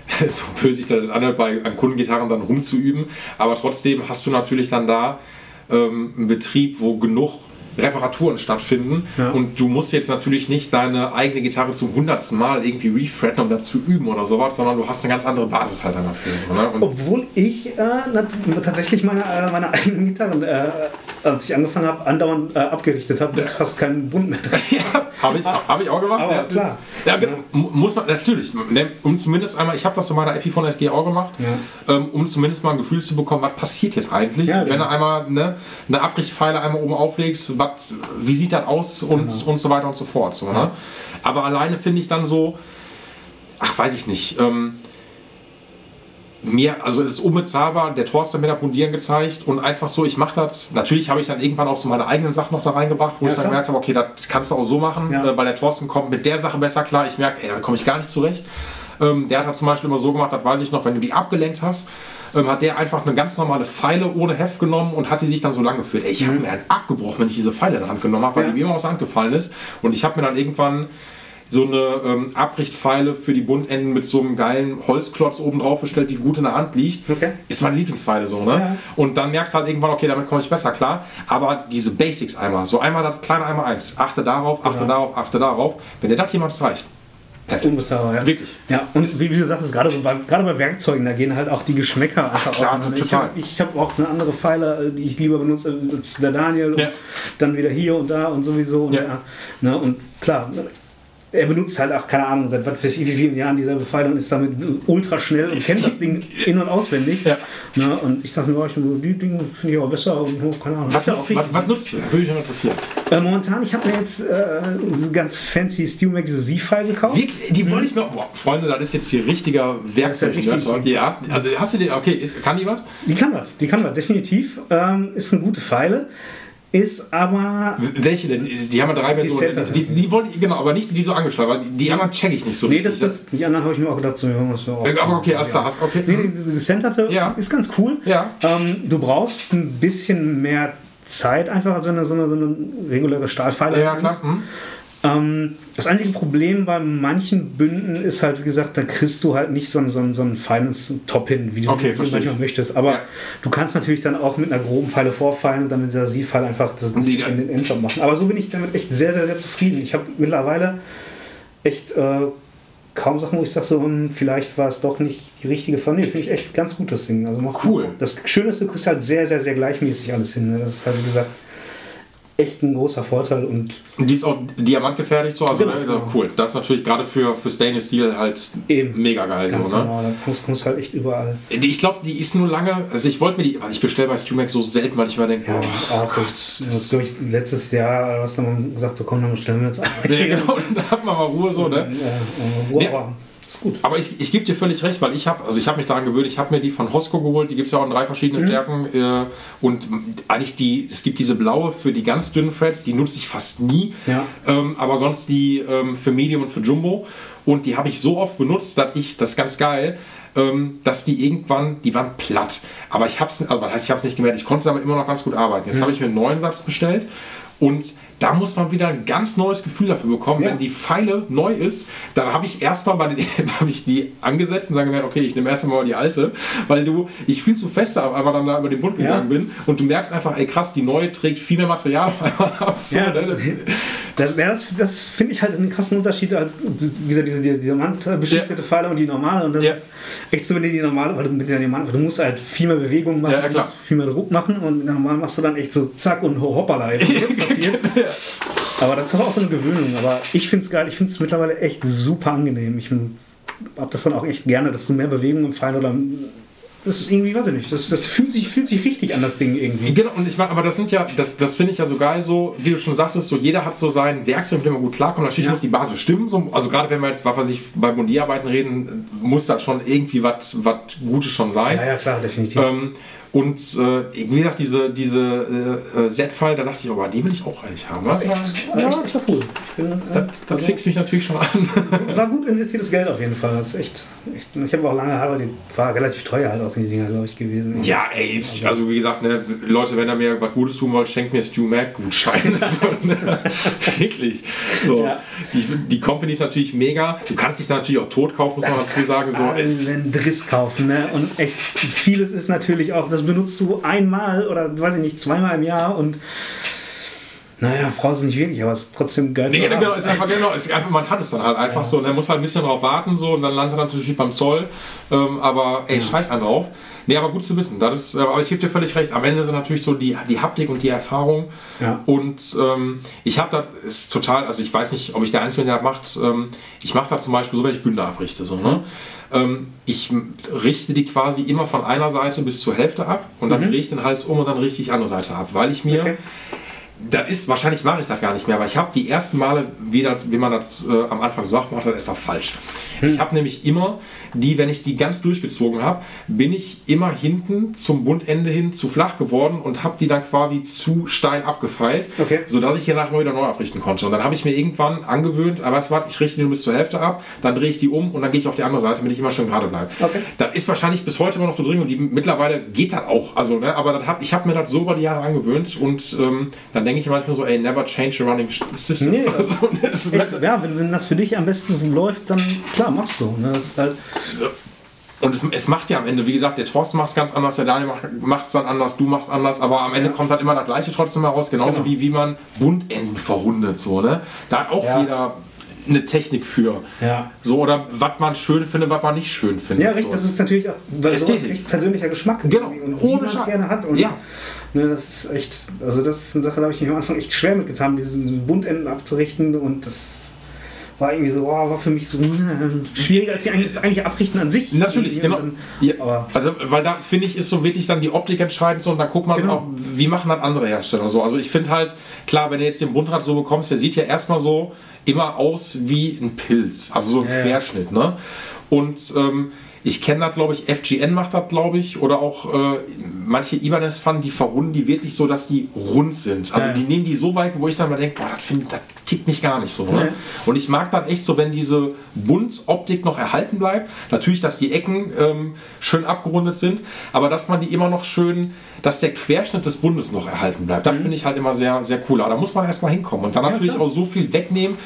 so böse sich dann das anhört, bei an Kundengitarren dann rumzuüben. Aber trotzdem hast du natürlich dann da ähm, einen Betrieb, wo genug Reparaturen stattfinden. Ja. Und du musst jetzt natürlich nicht deine eigene Gitarre zum hundertsten Mal irgendwie refretten, um dazu üben oder sowas, sondern du hast eine ganz andere Basis halt dann dafür. So, ne? Obwohl ich äh, tatsächlich meine, äh, meine eigenen Gitarren, äh, als ich angefangen habe, andauernd äh, abgerichtet habe, bis fast kein Bund mehr drin. ja, habe ich, hab ich auch gemacht. Aber ja, klar. Ja, genau. Mu- muss man natürlich. Ne, um zumindest einmal, ich habe das bei meiner Epiphone SG auch gemacht, ähm, um zumindest mal ein Gefühl zu bekommen, was passiert jetzt eigentlich, Ja, wenn genau. du einmal ne, eine Abrichtpfeile einmal oben auflegst, was, wie sieht das aus und, Genau. und so weiter und so fort. So, ne? Aber alleine finde ich dann so, ach weiß ich nicht, ähm, mir, also es ist unbezahlbar, der Thorsten hat mir das Bundieren gezeigt und einfach so, ich mache das. Natürlich habe ich dann irgendwann auch so meine eigenen Sachen noch da reingebracht, wo Ja, ich dann klar. gemerkt habe, okay, das kannst du auch so machen, Ja. äh, weil der Thorsten kommt mit der Sache besser klar. Ich merke, ey, dann komme ich gar nicht zurecht. Ähm, der hat das zum Beispiel immer so gemacht, das weiß ich noch, wenn du die abgelenkt hast, ähm, hat der einfach eine ganz normale Pfeile ohne Heft genommen und hat die sich dann so lang geführt. Ey, ich habe mir einen abgebrochen, wenn ich diese Pfeile in der Hand genommen habe, weil Ja. die mir immer aus der Hand gefallen ist. Und ich habe mir dann irgendwann so eine ähm, Abrichtpfeile für die Bundenden mit so einem geilen Holzklotz oben drauf gestellt, die gut in der Hand liegt. Okay. Ist meine Lieblingspfeile so, ne? Ja. Und dann merkst du halt irgendwann, okay, damit komme ich besser klar. Aber diese Basics einmal, so einmal das kleine einmal eins, achte darauf, achte Genau. darauf, achte darauf. Wenn dir das jemand zeigt, perfekt. Unbezahlbar, ja. Wirklich. Ja, und wie, du sagst, gerade so bei, gerade bei Werkzeugen, da gehen halt auch die Geschmäcker einfach klar, auseinander. Ich habe hab auch eine andere Pfeile, die ich lieber benutze als der Daniel Ja. und dann wieder hier und da und sowieso. Und, Ja. ja. ne, und klar, er benutzt halt auch, keine Ahnung, seit was weiß ich, wie vielen Jahren dieselbe Pfeile und ist damit ultra schnell und kennt das Ding in- und auswendig. Ja. Ne, und ich sage mir, oh, die Dinge finde ich aber besser und keine Ahnung. Was, auch nutzt, was, was nutzt du? Würde mich interessieren. Äh, momentan, ich habe mir jetzt äh, ganz fancy SteelMac, diese Z-File gekauft. Wirklich, die wollte ich mir. Boah, Freunde, das ist jetzt hier richtiger Werkzeug. Ja richtig. Ja, also hast du den, okay, ist, kann die was? Die kann was, die kann was, definitiv. Ähm, ist eine gute Pfeile. Ist aber. Welche denn? Die haben ja drei Versionen. Die, die, die wollte ich, genau, aber nicht die, die so angeschlagen waren. Die anderen check ich nicht so. Nee, das, das, die anderen habe ich mir auch gedacht, so, ja, so Aber okay, alles klar, hast okay. Nee, nee, diese gecenterte Ja. ist ganz cool. Ja. Ähm, du brauchst ein bisschen mehr Zeit einfach als wenn du so eine, so eine reguläre Stahlpfeile Ja, nimmst. klar. Hm. Ähm, das einzige Problem bei manchen Bünden ist halt, wie gesagt, da kriegst du halt nicht so ein, so ein, so ein feines Top hin, wie du, Okay, wie du manchmal möchtest. Aber Ja. du kannst natürlich dann auch mit einer groben Pfeile vorfeilen und dann mit dieser Sie-Pfeile einfach das, das in den Endjob machen. Aber so bin ich damit echt sehr, sehr, sehr zufrieden. Ich habe mittlerweile echt äh, kaum Sachen, wo ich sage, so, hm, vielleicht war es doch nicht die richtige. Nee, finde ich echt ganz gut, das Ding. Also Cool. Das Schöne ist, du kriegst halt sehr, sehr, sehr gleichmäßig alles hin. Ne? Das ist halt, wie gesagt, echt ein großer Vorteil und Und die ist auch diamantgefertigt so, also Genau, ne, cool. Das ist natürlich gerade für, für Stainless Steel halt Eben. mega geil. ganz so, ne? genau, da kommst, kommst halt echt überall. Ich glaube, die ist nur lange, also ich wollte mir die, weil ich bestelle bei StreamX so selten, weil ich mir denke, Ja, oh, auch das, das ich, letztes Jahr hast du mal gesagt, so komm, dann bestellen wir uns ein. nee, genau, dann hat man mal Ruhe so, ne? Ja, wow, Nee. aber gut. Aber ich, ich gebe dir völlig recht, weil ich habe, also ich habe mich daran gewöhnt, ich habe mir die von Hosco geholt, die gibt es ja auch in drei verschiedenen Mhm. Stärken. Äh, und eigentlich die, es gibt diese blaue für die ganz dünnen Threads, die nutze ich fast nie. Ja. Ähm, aber sonst die ähm, für Medium und für Jumbo. Und die habe ich so oft benutzt, dass ich, das ist ganz geil, ähm, dass die irgendwann, die waren platt. Aber ich habe es, also was heißt, ich habe es nicht gemerkt, ich konnte damit immer noch ganz gut arbeiten. Jetzt habe ich mir einen neuen Satz bestellt und da muss man wieder ein ganz neues Gefühl dafür bekommen. Ja. Wenn die Pfeile neu ist, dann habe ich erstmal bei den, habe ich die angesetzt und dann gemerkt, okay, ich nehme erst einmal die alte, weil du, ich viel zu fester aber dann da über den Bund Ja. gegangen bin und du merkst einfach, ey krass, die neue trägt viel mehr Material auf einmal ab. So, Ja, ne? das, das, ja, das, das finde ich halt einen krassen Unterschied als wie gesagt, diese, Diamantbeschichtete Pfeile und die normale. Und das Ja. ist echt so, wenn du die normale, weil du mit der Diamant, du musst halt viel mehr Bewegung machen, Ja, ja, du musst viel mehr Druck machen und normal machst du dann echt so zack und ho- hoppala. jetzt ist passiert. Aber das ist auch so eine Gewöhnung. Aber ich finde es geil, ich finde es mittlerweile echt super angenehm. Ich habe das dann auch echt gerne, dass du mehr Bewegung im Pfeil oder das ist irgendwie, weiß ich nicht, das, das fühlt, sich, fühlt sich richtig an, das Ding irgendwie. Genau, und ich meine, aber das sind ja, das, das finde ich ja so geil, so, wie du schon sagtest, so jeder hat so sein Werkzeug, mit dem man gut klarkommt. Natürlich Ja. muss die Basis stimmen. So, also gerade wenn wir jetzt, was weiß ich, bei Mundierarbeiten reden, muss da schon irgendwie was was Gutes schon sein. Ja, ja, klar, definitiv. Ähm, und äh, wie gesagt, diese, diese äh, äh, Z-File, da dachte ich, aber die will ich auch eigentlich haben. Was? ja, echt cool. Ich bin, äh, Das, das also- fixt mich natürlich schon an. War gut investiertes Geld auf jeden Fall. Das ist echt. echt ich habe auch lange Haare, die war relativ teuer halt aus den Dinger, glaube ich, gewesen. Ja, ey, also wie gesagt, ne, Leute, wenn ihr mir was Gutes tun wollt, schenkt mir Stu Mac Gutschein. so, ne? Wirklich. So, Ja. die, die Company ist natürlich mega. Du kannst dich natürlich auch tot kaufen, muss man dazu sagen. So, einen Driss kaufen. Ne? Und echt vieles ist natürlich auch, das benutzt du einmal oder weiß ich nicht, zweimal im Jahr und naja, brauchst du nicht wirklich, aber es ist trotzdem geil. Nee, genau, ist einfach, genau, ist einfach, man hat es dann halt einfach so. Und er muss halt ein bisschen drauf warten so und dann landet er natürlich beim Zoll. Ähm, aber ey, scheiß einen drauf. Nee, aber gut zu wissen. Das ist, äh, aber ich gebe dir völlig recht. Am Ende sind natürlich so die, die Haptik und die Erfahrung. Ja. Und ähm, ich habe das ist total, also ich weiß nicht, ob ich der der das macht. Ähm, ich mache das zum Beispiel so, wenn ich Bünde abrichte. So, ne? ähm, ich m- richte die quasi immer von einer Seite bis zur Hälfte ab und dann drehe ich den Hals um und dann richte ich die andere Seite ab, weil ich mir Okay. das ist, wahrscheinlich mache ich das gar nicht mehr, aber ich habe die ersten Male, wie, das, wie man das äh, am Anfang so macht, macht das erstmal falsch. Ich habe nämlich immer die, wenn ich die ganz durchgezogen habe, bin ich immer hinten zum Bundende hin zu flach geworden und habe die dann quasi zu steil abgefeilt, Okay. sodass ich hier nachher wieder neu abrichten konnte. Und dann habe ich mir irgendwann angewöhnt, aber weißt du was, ich richte die nur bis zur Hälfte ab, dann drehe ich die um und dann gehe ich auf die andere Seite, damit ich immer schön gerade bleibe. Okay. Das ist wahrscheinlich bis heute immer noch so drin geblieben. Mittlerweile geht das auch. Also, ne, aber hab, ich habe mir das so über die Jahre angewöhnt und ähm, dann denke ich manchmal so, ey, never change a running system. Nee, so, so, ne, es ja, wenn, wenn das für dich am besten läuft, dann klar, machst du. Ne? Das ist halt, und es, es macht ja am Ende, wie gesagt, der Thorsten macht es ganz anders, der Daniel macht es dann anders, du machst anders, aber am Ende kommt halt immer das Gleiche trotzdem heraus, genauso Genau. wie wie man Bundenden verrundet. So, ne? Da hat auch Ja. jeder eine Technik für. ja. So, oder was man schön findet, was man nicht schön findet. Ja, richtig, so. das ist natürlich auch Ästhetik. echt persönlicher Geschmack Genau, und ohne wie man es gerne hat. Und Ja. ne, das ist echt, also das ist eine Sache, da habe ich mich am Anfang echt schwer mitgetan, diese Bundenden abzurichten und das war irgendwie so, oh, war für mich so schwieriger als die eigentlich, das eigentliche Abrichten an sich. Natürlich, genau. Ja, Dann, aber also, weil da finde ich, ist so wirklich dann die Optik entscheidend so und da guckt man Genau. auch, wie machen das andere Hersteller so. Also ich finde halt, klar, wenn du jetzt den Bundrad so bekommst, der sieht ja erstmal so immer aus wie ein Pilz, also so ein Ja, ja. Querschnitt, ne? Und ähm, ich kenne das, glaube ich, FGN macht das, glaube ich, oder auch äh, manche Ibanez-Pfannen, die verrunden die wirklich so, dass die rund sind. Also Ja. die nehmen die so weit, wo ich dann mal denke, boah, das, find, das tickt mich gar nicht so. Ne? Ja. Und ich mag dann echt so, wenn diese Buntoptik noch erhalten bleibt. Natürlich, dass die Ecken ähm, schön abgerundet sind, aber dass man die immer noch schön, dass der Querschnitt des Bundes noch erhalten bleibt. Das finde ich halt immer sehr, sehr cool. Aber da muss man erstmal hinkommen und dann Ja, natürlich klar. auch so viel wegnehmen,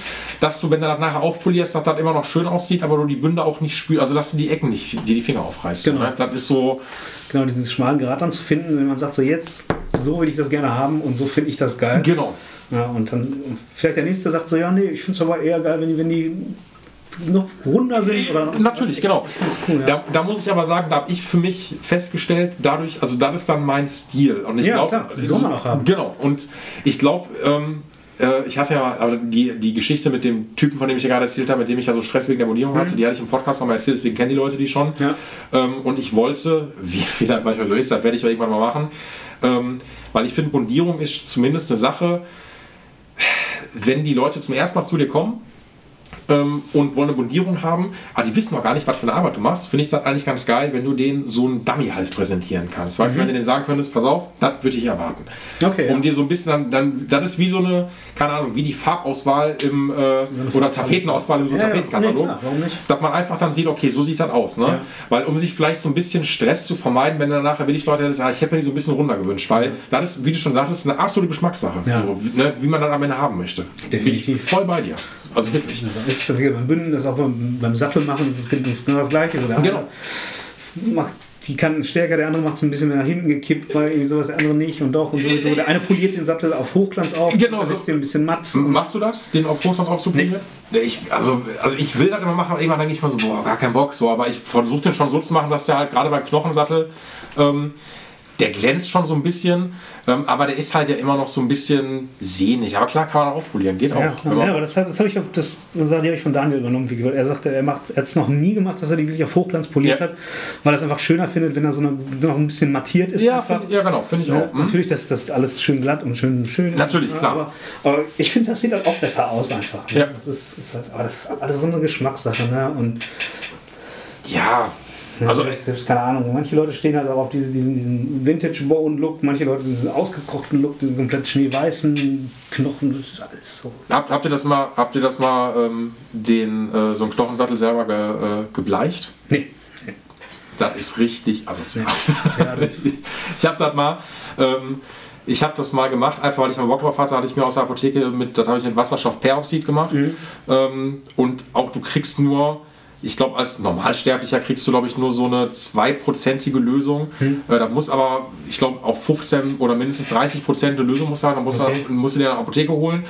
dass du, wenn du das nachher aufpolierst, dass das immer noch schön aussieht, aber du die Bünde auch nicht spürst, also dass du die Ecken nicht, die die Finger aufreißt. Genau. Ne? Das ist so, Genau, diesen schmalen Grat dann zu finden, wenn man sagt, so jetzt, so will ich das gerne haben und so finde ich das geil. genau. Ja, und dann vielleicht der nächste sagt so, ja, nee, ich finde es aber eher geil, wenn die, wenn die noch runder sind. Oder noch, Natürlich, genau. Ganz cool, ja. Da, da muss ich aber sagen, da habe ich für mich festgestellt, dadurch, also das ist dann mein Stil. Und ich Ja, glaube, haben. Genau. Und ich glaube, ähm, äh, ich hatte ja aber die, die Geschichte mit dem Typen, von dem ich ja gerade erzählt habe, mit dem ich ja so Stress wegen der Modellierung hatte, die hatte ich im Podcast nochmal erzählt, deswegen kennen die Leute die schon. Mhm. Ja. Ähm, und ich wollte, wie, wie das manchmal so ist, das werde ich irgendwann mal machen, ähm, weil ich finde, Bundierung ist zumindest eine Sache, wenn die Leute zum ersten Mal zu dir kommen ähm, und wollen eine Bundierung haben, aber die wissen noch gar nicht, was für eine Arbeit du machst, finde ich das eigentlich ganz geil, wenn du denen so einen Dummy-Hals präsentieren kannst. Weißt du, wenn du denen sagen könntest, pass auf, das würde ich erwarten. Mhm. Okay, Um ja. dir so ein bisschen dann, dann, das ist wie so eine, keine Ahnung, wie die Farbauswahl im, äh, oder Tapetenauswahl im so Ja, ja, Tapetenkatalog. nee, warum nicht? Dass man einfach dann sieht, okay, so sieht das aus. Ne? Ja. Weil um sich vielleicht so ein bisschen Stress zu vermeiden, wenn dann nachher will ich Leute sagen, ich hätte mir die so ein bisschen runder gewünscht, weil das ist, wie du schon sagtest, eine absolute Geschmackssache. Ja. So, ne, wie man dann am Ende haben möchte. Bin Definitiv. ich voll bei dir. Also wirklich. Das ist wie beim Bünden, das ist auch beim, beim Sattel machen, das ist genau das Gleiche. So der Genau. macht die kann stärker, der andere macht es ein bisschen mehr nach hinten gekippt, weil irgendwie sowas, der andere nicht und doch und so. so. Der eine poliert den Sattel auf Hochglanz auf, Genau so. ist ein bisschen matt. Machst du das, den auf Hochglanz aufzupolieren? Nee. Ich, also, also ich will das immer machen, aber irgendwann denke ich mal so, boah, gar keinen Bock. So, aber ich versuche den schon so zu machen, dass der halt gerade beim Knochensattel, ähm, der glänzt schon so ein bisschen, ähm, aber der ist halt ja immer noch so ein bisschen sehnig. Aber klar kann man auch aufpolieren, geht auch. Ja, klar. ja, aber das, hab- das habe ich, auf- das, die habe ich von Daniel übernommen. Wie gesagt. Er sagte, er macht, er hat es noch nie gemacht, dass er die wirklich auf Hochglanz poliert Ja. hat, weil er es einfach schöner findet, wenn er so eine, noch ein bisschen mattiert ist. ja, find, ja, genau, finde ich Ja, auch. Hm? Natürlich, dass das alles schön glatt und schön schön ist. Natürlich, Ja, klar. Aber, aber ich finde, das sieht halt auch besser aus einfach. ne? Ja. Das ist, ist halt, aber das ist alles so eine Geschmackssache. Ne? Und Ja, also selbst, selbst, keine Ahnung, manche Leute stehen halt auch auf diese, diesen, diesen Vintage-Bone-Look, manche Leute diesen ausgekochten Look, diesen komplett schneeweißen Knochen, das ist alles so. habt, habt ihr das mal, habt ihr das mal ähm, den, äh, so einen Knochensattel selber ge, äh, gebleicht? Nee. Das ist richtig asozial. Ja, ich habe das mal, ähm, ich habe das mal gemacht, einfach weil ich mal Bock drauf hatte, hatte ich mir aus der Apotheke mit, das habe ich mit Wasserstoffperoxid gemacht. Ähm, und auch du kriegst nur, ich glaube, als Normalsterblicher kriegst du, glaube ich, nur so eine zweiprozentige Lösung. Äh, da muss aber, ich glaube, auch 15 oder mindestens 30 Prozent eine Lösung muss sein. Da musst, Okay. du, musst du dir eine Apotheke holen.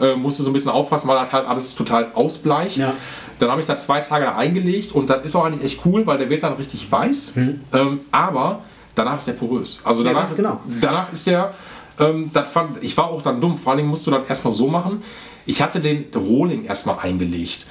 Äh, musst du so ein bisschen aufpassen, weil das halt alles total ausbleicht. Ja. Dann habe ich da zwei Tage da eingelegt und das ist auch eigentlich echt cool, weil der wird dann richtig weiß. Ähm, aber danach ist der porös. Also Ja, danach, ganz genau. danach ist der, ähm, fand, ich war auch dann dumm. Vor allen Dingen musst du das erstmal so machen. Ich hatte den Rohling erstmal eingelegt.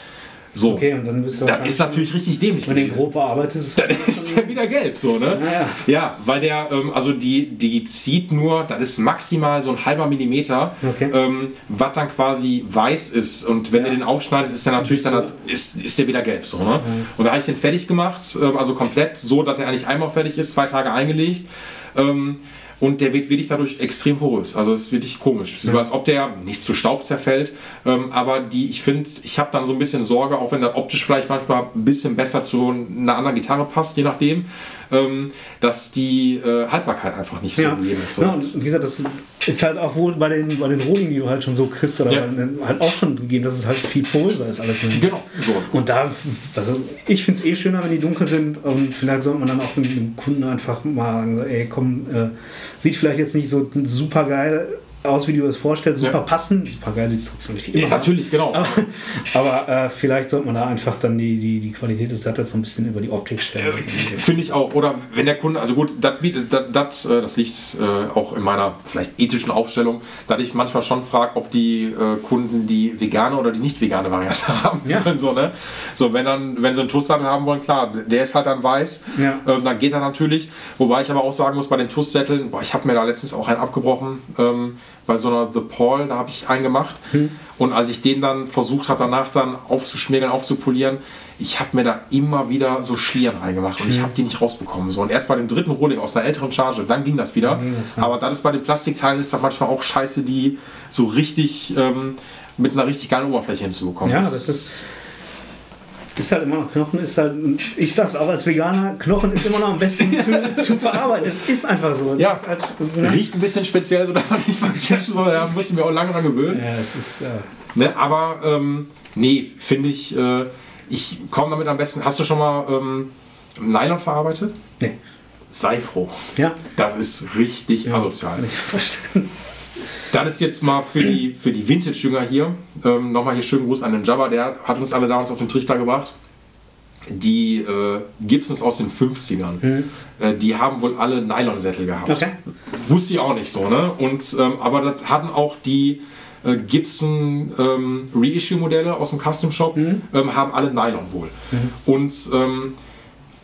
So. Okay, und dann bist du Das ist natürlich richtig dämlich. Wenn du grob bearbeitest, Dann ist der wieder gelb, so, ne? Naja. Ja, weil der, ähm, also die, die zieht nur, das ist maximal so ein halber Millimeter, Okay. ähm, was dann quasi weiß ist. Und wenn Ja. du den aufschneidest, ist der natürlich dann, ist, ist der wieder gelb, so, ne? Und da habe ich den fertig gemacht, ähm, also komplett so, dass er eigentlich einmal fertig ist, zwei Tage eingelegt. Ähm, und der wird wirklich dadurch extrem porös. Also es ist wirklich komisch. So, als ob der nicht zu Staub zerfällt. Ähm, aber die, ich finde, ich habe dann so ein bisschen Sorge, auch wenn das optisch vielleicht manchmal ein bisschen besser zu einer anderen Gitarre passt, je nachdem, ähm, dass die äh, Haltbarkeit einfach nicht so Ja. gegeben ist. So. ja, und wie gesagt, das ist halt auch wohl bei den, bei den Rohling, die du halt schon so kriegst, oder Ja. halt auch schon gegeben, dass es halt viel poröser ist alles. Genau, so. Und da, also ich finde es eh schöner, wenn die dunkel sind und vielleicht sollte man dann auch mit dem Kunden einfach mal sagen, ey komm, äh, sieht vielleicht jetzt nicht so super geil aus, wie du es vorstellst, super Ja. passend, super geil sieht trotzdem nicht immer. Ja, natürlich, genau. Aber, aber äh, vielleicht sollte man da einfach dann die, die, die Qualität des Sattels so ein bisschen über die Optik stellen. Finde ich auch. Oder wenn der Kunde, also gut, das, bietet- das, das, äh, das liegt äh, auch in meiner vielleicht ethischen Aufstellung, dass ich manchmal schon frage, ob die äh, Kunden die vegane oder die nicht vegane Variante haben Ja. wollen. So, ne? so wenn, dann, wenn sie einen Toastzettel haben wollen, klar, der ist halt dann weiß, Ja. ähm, dann geht er natürlich. Wobei ich aber auch sagen muss, bei den Toastzetteln, boah, ich habe mir da letztens auch einen abgebrochen, ähm, bei so einer The Paul, da habe ich einen gemacht. Hm. Und als ich den dann versucht habe, danach dann aufzuschmirgeln, aufzupolieren, ich habe mir da immer wieder so Schlieren reingemacht und ich habe die nicht rausbekommen. So. Und erst bei dem dritten Rohling aus einer älteren Charge, dann ging das wieder. Aber dann ist bei den Plastikteilen ist da manchmal auch scheiße, die so richtig ähm, mit einer richtig geilen Oberfläche hinzubekommen. Ja, das ist. Ist halt immer noch Knochen, ist halt, ich sag's auch als Veganer, Knochen ist immer noch am besten zu, zu verarbeiten. Es ist einfach so. Es Ja. halt, ne? Riecht ein bisschen speziell, so darf man nicht vergessen, so, da müssen wir auch lange dran gewöhnen. Ja, es ist. Äh, Ne, aber ähm, nee, finde ich, äh, ich komme damit am besten. Hast du schon mal ähm, Nylon verarbeitet? nee. Sei froh. Ja. Das ist richtig asozial. Kann ich verstehen. Das ist jetzt mal für die, für die Vintage-Jünger hier. Ähm, Nochmal hier schönen Gruß an den Jabba, der hat uns alle damals auf den Trichter gebracht. Die äh, Gibsons aus den 50ern, äh, die haben wohl alle Nylonsättel gehabt. Okay. Wusste ich auch nicht so, ne? Und, ähm, aber das hatten auch die äh, Gibson ähm, Reissue-Modelle aus dem Custom Shop, ähm, haben alle Nylon wohl. Und ähm,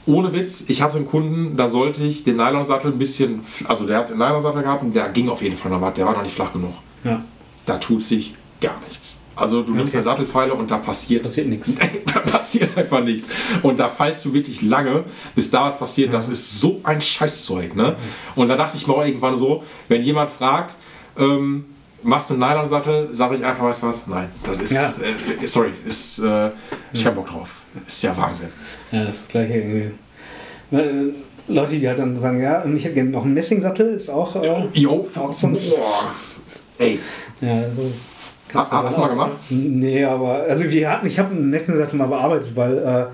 ohne Witz, ich hatte einen Kunden, da sollte ich den Nylonsattel ein bisschen, also der hat den Nylonsattel gehabt und der ging auf jeden Fall noch was, der war noch nicht flach genug. Ja. Da tut sich gar nichts. Also du nimmst Okay. eine Sattelfeile und da passiert, Passiert nichts. da passiert einfach nichts. Und da feilst du wirklich lange, bis da was passiert. Das ist so ein Scheißzeug. Ne? Und da dachte ich mir auch irgendwann so, wenn jemand fragt, ähm, machst du einen Nylonsattel, sage ich einfach, weißt du was? Nein, das ist, Ja. äh, sorry, ist, äh, ich hab Bock drauf. Ist ja Wahnsinn. Ja, das ist das gleiche irgendwie. Äh, Leute, die halt dann sagen, ja, ich hätte gerne noch einen Messingsattel, ist auch. Äh, Jo, Auch so ein- boah. Ey, ja, so. Hast- hast du mal gemacht? Nee, aber also wir hatten, ich habe einen Messingsattel mal bearbeitet, weil äh,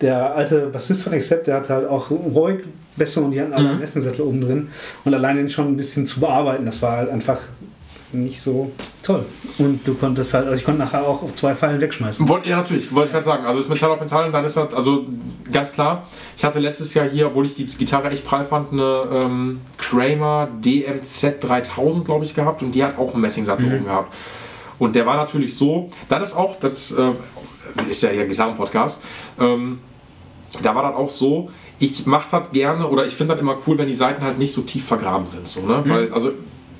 der alte Bassist von Accept, der hat halt auch Roig besser und die hatten alle Mhm. einen Messingsattel oben drin und alleine den schon ein bisschen zu bearbeiten, das war halt einfach nicht so toll. Und du konntest halt, also ich konnte nachher auch zwei Pfeilen wegschmeißen. Ja, natürlich, wollte ich gerade sagen. Also das Metall auf Metall und dann ist das, also ganz klar. Ich hatte letztes Jahr hier, obwohl ich die Gitarre echt prall fand, eine ähm, Kramer DMZ 3000, glaube ich, gehabt und die hat auch einen Messingsattel oben gehabt. Und der war natürlich so, das ist auch, das äh, ist ja hier ein Gitarrenpodcast, ähm, da war das auch so, ich mache das gerne oder ich finde das immer cool, wenn die Seiten halt nicht so tief vergraben sind. So, ne? Weil, also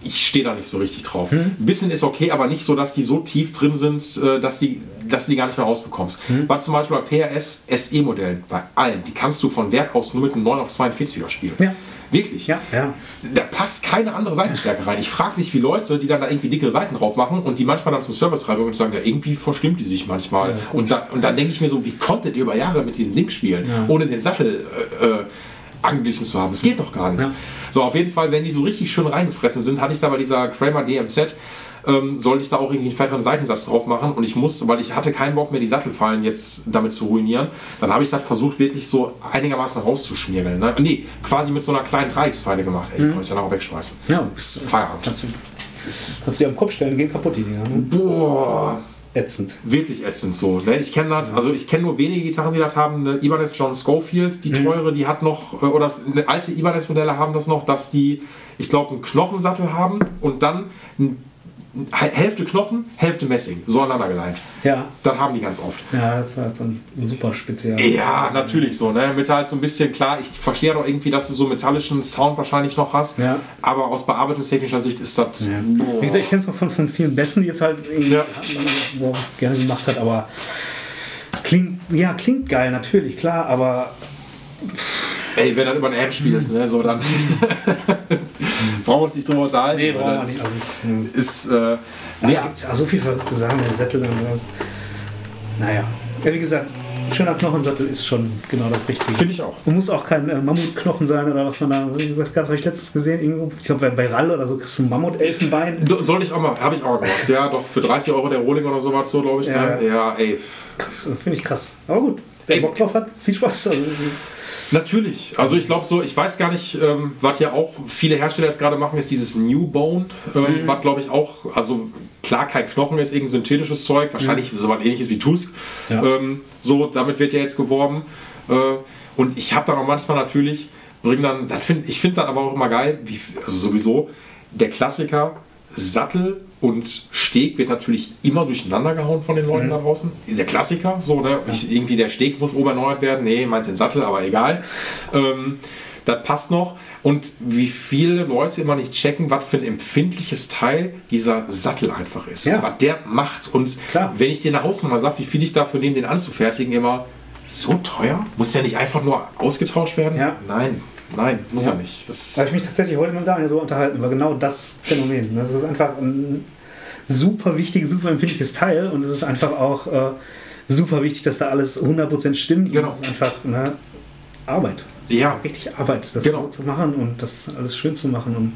ich stehe da nicht so richtig drauf. Ein bisschen ist okay, aber nicht so, dass die so tief drin sind, äh, dass, die, dass du die gar nicht mehr rausbekommst. Was zum Beispiel bei PRS SE-Modellen, bei allen, die kannst du von Werk aus nur mit einem 9 auf 42er spielen. Ja. Wirklich. Ja, ja. Da passt keine andere Seitenstärke rein. Ich frage mich, wie Leute, die dann da irgendwie dickere Seiten drauf machen und die manchmal dann zum Service treiben und sagen, ja, irgendwie verstimmt die sich manchmal. und, da, und dann denke ich mir so, wie konntet ihr über Jahre mit diesem Ding spielen, ohne den Sattel äh, äh, angeglichen zu haben? Das geht doch gar nicht. Ja. So, auf jeden Fall, wenn die so richtig schön reingefressen sind, hatte ich da bei dieser Kramer DMZ, ähm, sollte ich da auch irgendwie einen fetteren Seitensatz drauf machen und ich musste, weil ich hatte keinen Bock mehr, die Sattelfallen jetzt damit zu ruinieren, dann habe ich das versucht, wirklich so einigermaßen rauszuschmiergeln. Ne? Nee, quasi mit so einer kleinen Dreiecksfeile gemacht. Ey, konnte ich dann auch wegschmeißen. Ja, Ist Feierabend. kannst du, kannst du dir am Kopf stellen, gehen kaputt die Dinger. Ne? Boah, Ätzend. wirklich ätzend so. Ne? Ich kenne das, also ich kenne nur wenige Gitarren, die das haben. Eine Ibanez John Schofield, die teure, die hat noch, äh, oder alte Ibanez-Modelle haben das noch, dass die, ich glaube, einen Knochensattel haben und dann ein- Hälfte Knochen, Hälfte Messing, so aneinandergeleimt. Ja, Das haben die ganz oft. ja, das ist halt ein super speziell. Ja, natürlich so, ne? Mit halt so ein bisschen, klar, ich verstehe doch irgendwie, dass du so metallischen Sound wahrscheinlich noch hast. Ja. Aber aus bearbeitungstechnischer Sicht ist das. Ja. Wie gesagt, ich kenne es noch von, von vielen Besten, die jetzt halt irgendwie Ja. er gerne gemacht hat, aber klingt, ja, klingt geil, natürlich, klar, aber Ey, wenn du über eine App spielst, ne, so dann brauchen wir uns nicht drüber unterhalten. nee, brauchen wir nicht. Also, hm. Ist, äh, nee, ja, gibt es so viele verrückte Sachen, den Sättel und was. Naja, ja, wie gesagt, schöner Knochensattel ist schon genau das Richtige. finde ich auch. Und muss auch kein äh, Mammutknochen sein oder was man da, was gab habe ich letztens gesehen, irgendwo, ich glaube bei, bei Rall oder so kriegst du ein Mammutelfenbein. Soll ich auch mal, habe ich auch gemacht. Ja, doch für 30 Euro der Rohling oder sowas, so glaube ich. Ja. Ne? Ja, ey. Krass, Finde ich krass. Aber gut, wer Ey. Bock drauf hat, viel Spaß. Also, Natürlich. Also ich glaube so, ich weiß gar nicht, ähm, was ja auch viele Hersteller jetzt gerade machen, ist dieses New Bone, ähm, was glaube ich auch, also klar kein Knochen ist, irgendein synthetisches Zeug, wahrscheinlich so was ähnliches wie Tusk. Ja. Ähm, so, damit wird ja jetzt geworben. Äh, und ich habe dann auch manchmal natürlich, bring dann, das find, ich finde dann aber auch immer geil, wie, also sowieso, der Klassiker, Sattel und Steg wird natürlich immer durcheinander gehauen von den Leuten da draußen. Der Klassiker, so, ne? Ich, irgendwie der Steg muss oberneuert werden. Nee, meint den Sattel, aber egal. Ähm, das passt noch. Und wie viele Leute immer nicht checken, was für ein empfindliches Teil dieser Sattel einfach ist. Ja. Was der macht. Und Klar. wenn ich dir eine Hausnummer sage, wie viel ich dafür nehme, den anzufertigen, immer So teuer? Muss der nicht einfach nur ausgetauscht werden? Ja. Nein, nein, muss Ja. er nicht. Das, Da habe ich mich tatsächlich heute mit Daniel so unterhalten, war genau das Phänomen. Das ist einfach ein super wichtiges, super empfindliches Teil und es ist einfach auch äh, super wichtig, dass da alles 100% stimmt. Genau. Und es ist einfach eine Arbeit. ja, Richtig Arbeit, das Genau. so zu machen und das alles schön zu machen und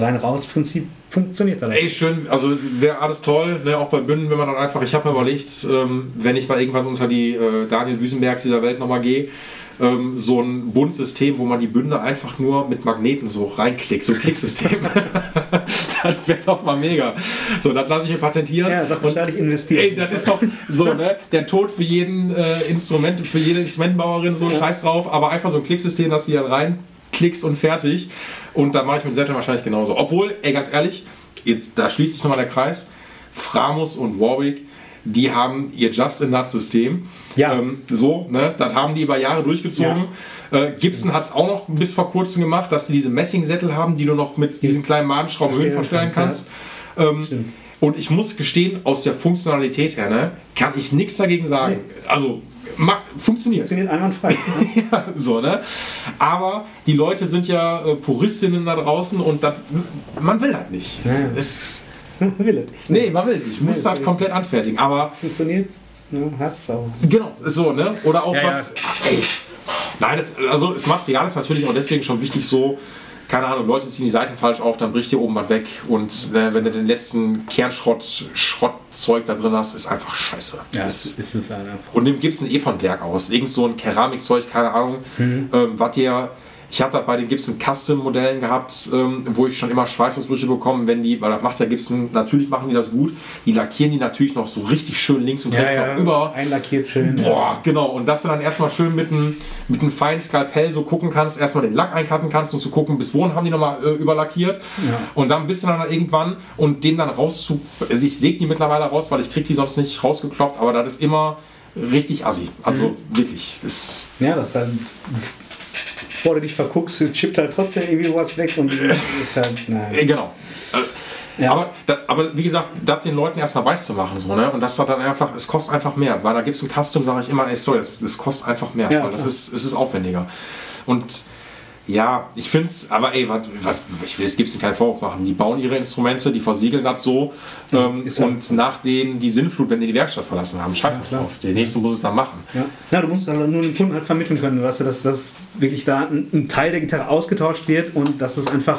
rein raus Prinzip funktioniert dann. Ey, schön, also wäre alles toll, ne? auch bei Bünden, wenn man dann einfach, ich habe mir überlegt, ähm, wenn ich mal irgendwann unter die äh, Daniel Wüsenbergs dieser Welt nochmal gehe, ähm, so ein Bundsystem, wo man die Bünde einfach nur mit Magneten so reinklickt, so ein Klicksystem. das wäre doch mal mega. So, das lasse ich mir patentieren. Ja, sag wahrscheinlich investieren. Ey, das ist doch so, ne? Der Tod für jeden äh, Instrument, für jede Instrumentbauerin, so scheiß drauf, aber einfach so ein Klicksystem, dass die dann reinklickst und fertig. Und da mache ich mit Sätteln wahrscheinlich genauso. Obwohl, ey, ganz ehrlich, jetzt, da schließt sich nochmal der Kreis. Framus und Warwick, die haben ihr Just-in-Nut-System. Ja. Ähm, so, ne? Das haben die über Jahre durchgezogen. Äh, Gibson hat es auch noch bis vor kurzem gemacht, dass die diese Messingsättel haben, die du noch mit diesen kleinen Madenschrauben Höhen verstellen kannst. Ähm, und ich muss gestehen, aus der Funktionalität her, ne, kann ich nichts dagegen sagen. Also, ma, funktioniert. Funktioniert einwandfrei. Ja, so, ne? Aber die Leute sind ja äh, Puristinnen da draußen und das, man will das nicht. Ja. Es, Will er nicht. nee, man will nicht. Ich muss Nee, das komplett anfertigen. Aber Funktioniert. Ja, hat's auch. Genau, so, ne? Oder auch Ja, was. Ey. Nein, das, also das Material ist natürlich auch deswegen schon wichtig so. Keine Ahnung, Leute ziehen die Seiten falsch auf, dann bricht hier oben was weg. Und äh, wenn du den letzten Kernschrott, Schrottzeug da drin hast, ist einfach scheiße. Ja, Das- es ist es einfach. und dem Gibson eh von Werk aus. Irgend so ein Keramikzeug, keine Ahnung. Mhm. Ähm, was dir. Ich habe das bei den Gibson Custom Modellen gehabt, ähm, wo ich schon immer Schweißausbrüche bekomme, wenn die, weil das macht der Gibson, natürlich machen die das gut. Die lackieren die natürlich noch so richtig schön links und Ja, rechts ja, noch über. einlackiert schön. Boah, genau. Und dass du dann erstmal schön mit einem mit einem feinen Skalpell so gucken kannst, erstmal den Lack eincutten kannst und zu gucken, bis wohin haben die nochmal äh, überlackiert. Ja. Und dann bist du dann irgendwann und den dann rauszu. Also ich säge die mittlerweile raus, weil ich krieg die sonst nicht rausgekloppt, aber das ist immer richtig assi. Also Mhm. wirklich. Das, Ja, das ist halt. Bevor du dich verguckst, chippt halt trotzdem irgendwie was weg und ist halt. Naja. äh, genau. Äh, Ja. Aber, aber wie gesagt, das den Leuten erstmal weiß zu machen, so, ne? Und das hat dann einfach, es kostet einfach mehr. Weil da gibt es ein Custom, sage ich immer, ey, sorry, das kostet einfach mehr, Ja, weil das klar. ist, es ist aufwendiger. Und ja, ich finde es, aber ey, wat, wat, ich will es Gibson keinen Vorwurf machen. Die bauen ihre Instrumente, die versiegeln das so. ähm, ja- und nach denen die Sinnflut, wenn die die Werkstatt verlassen haben, scheiß Ja, drauf. Der nächste muss es dann machen. Ja. ja, du musst aber nur dem Kunden halt vermitteln können, weißt du, dass, dass wirklich da ein, ein Teil der Gitarre ausgetauscht wird und dass es einfach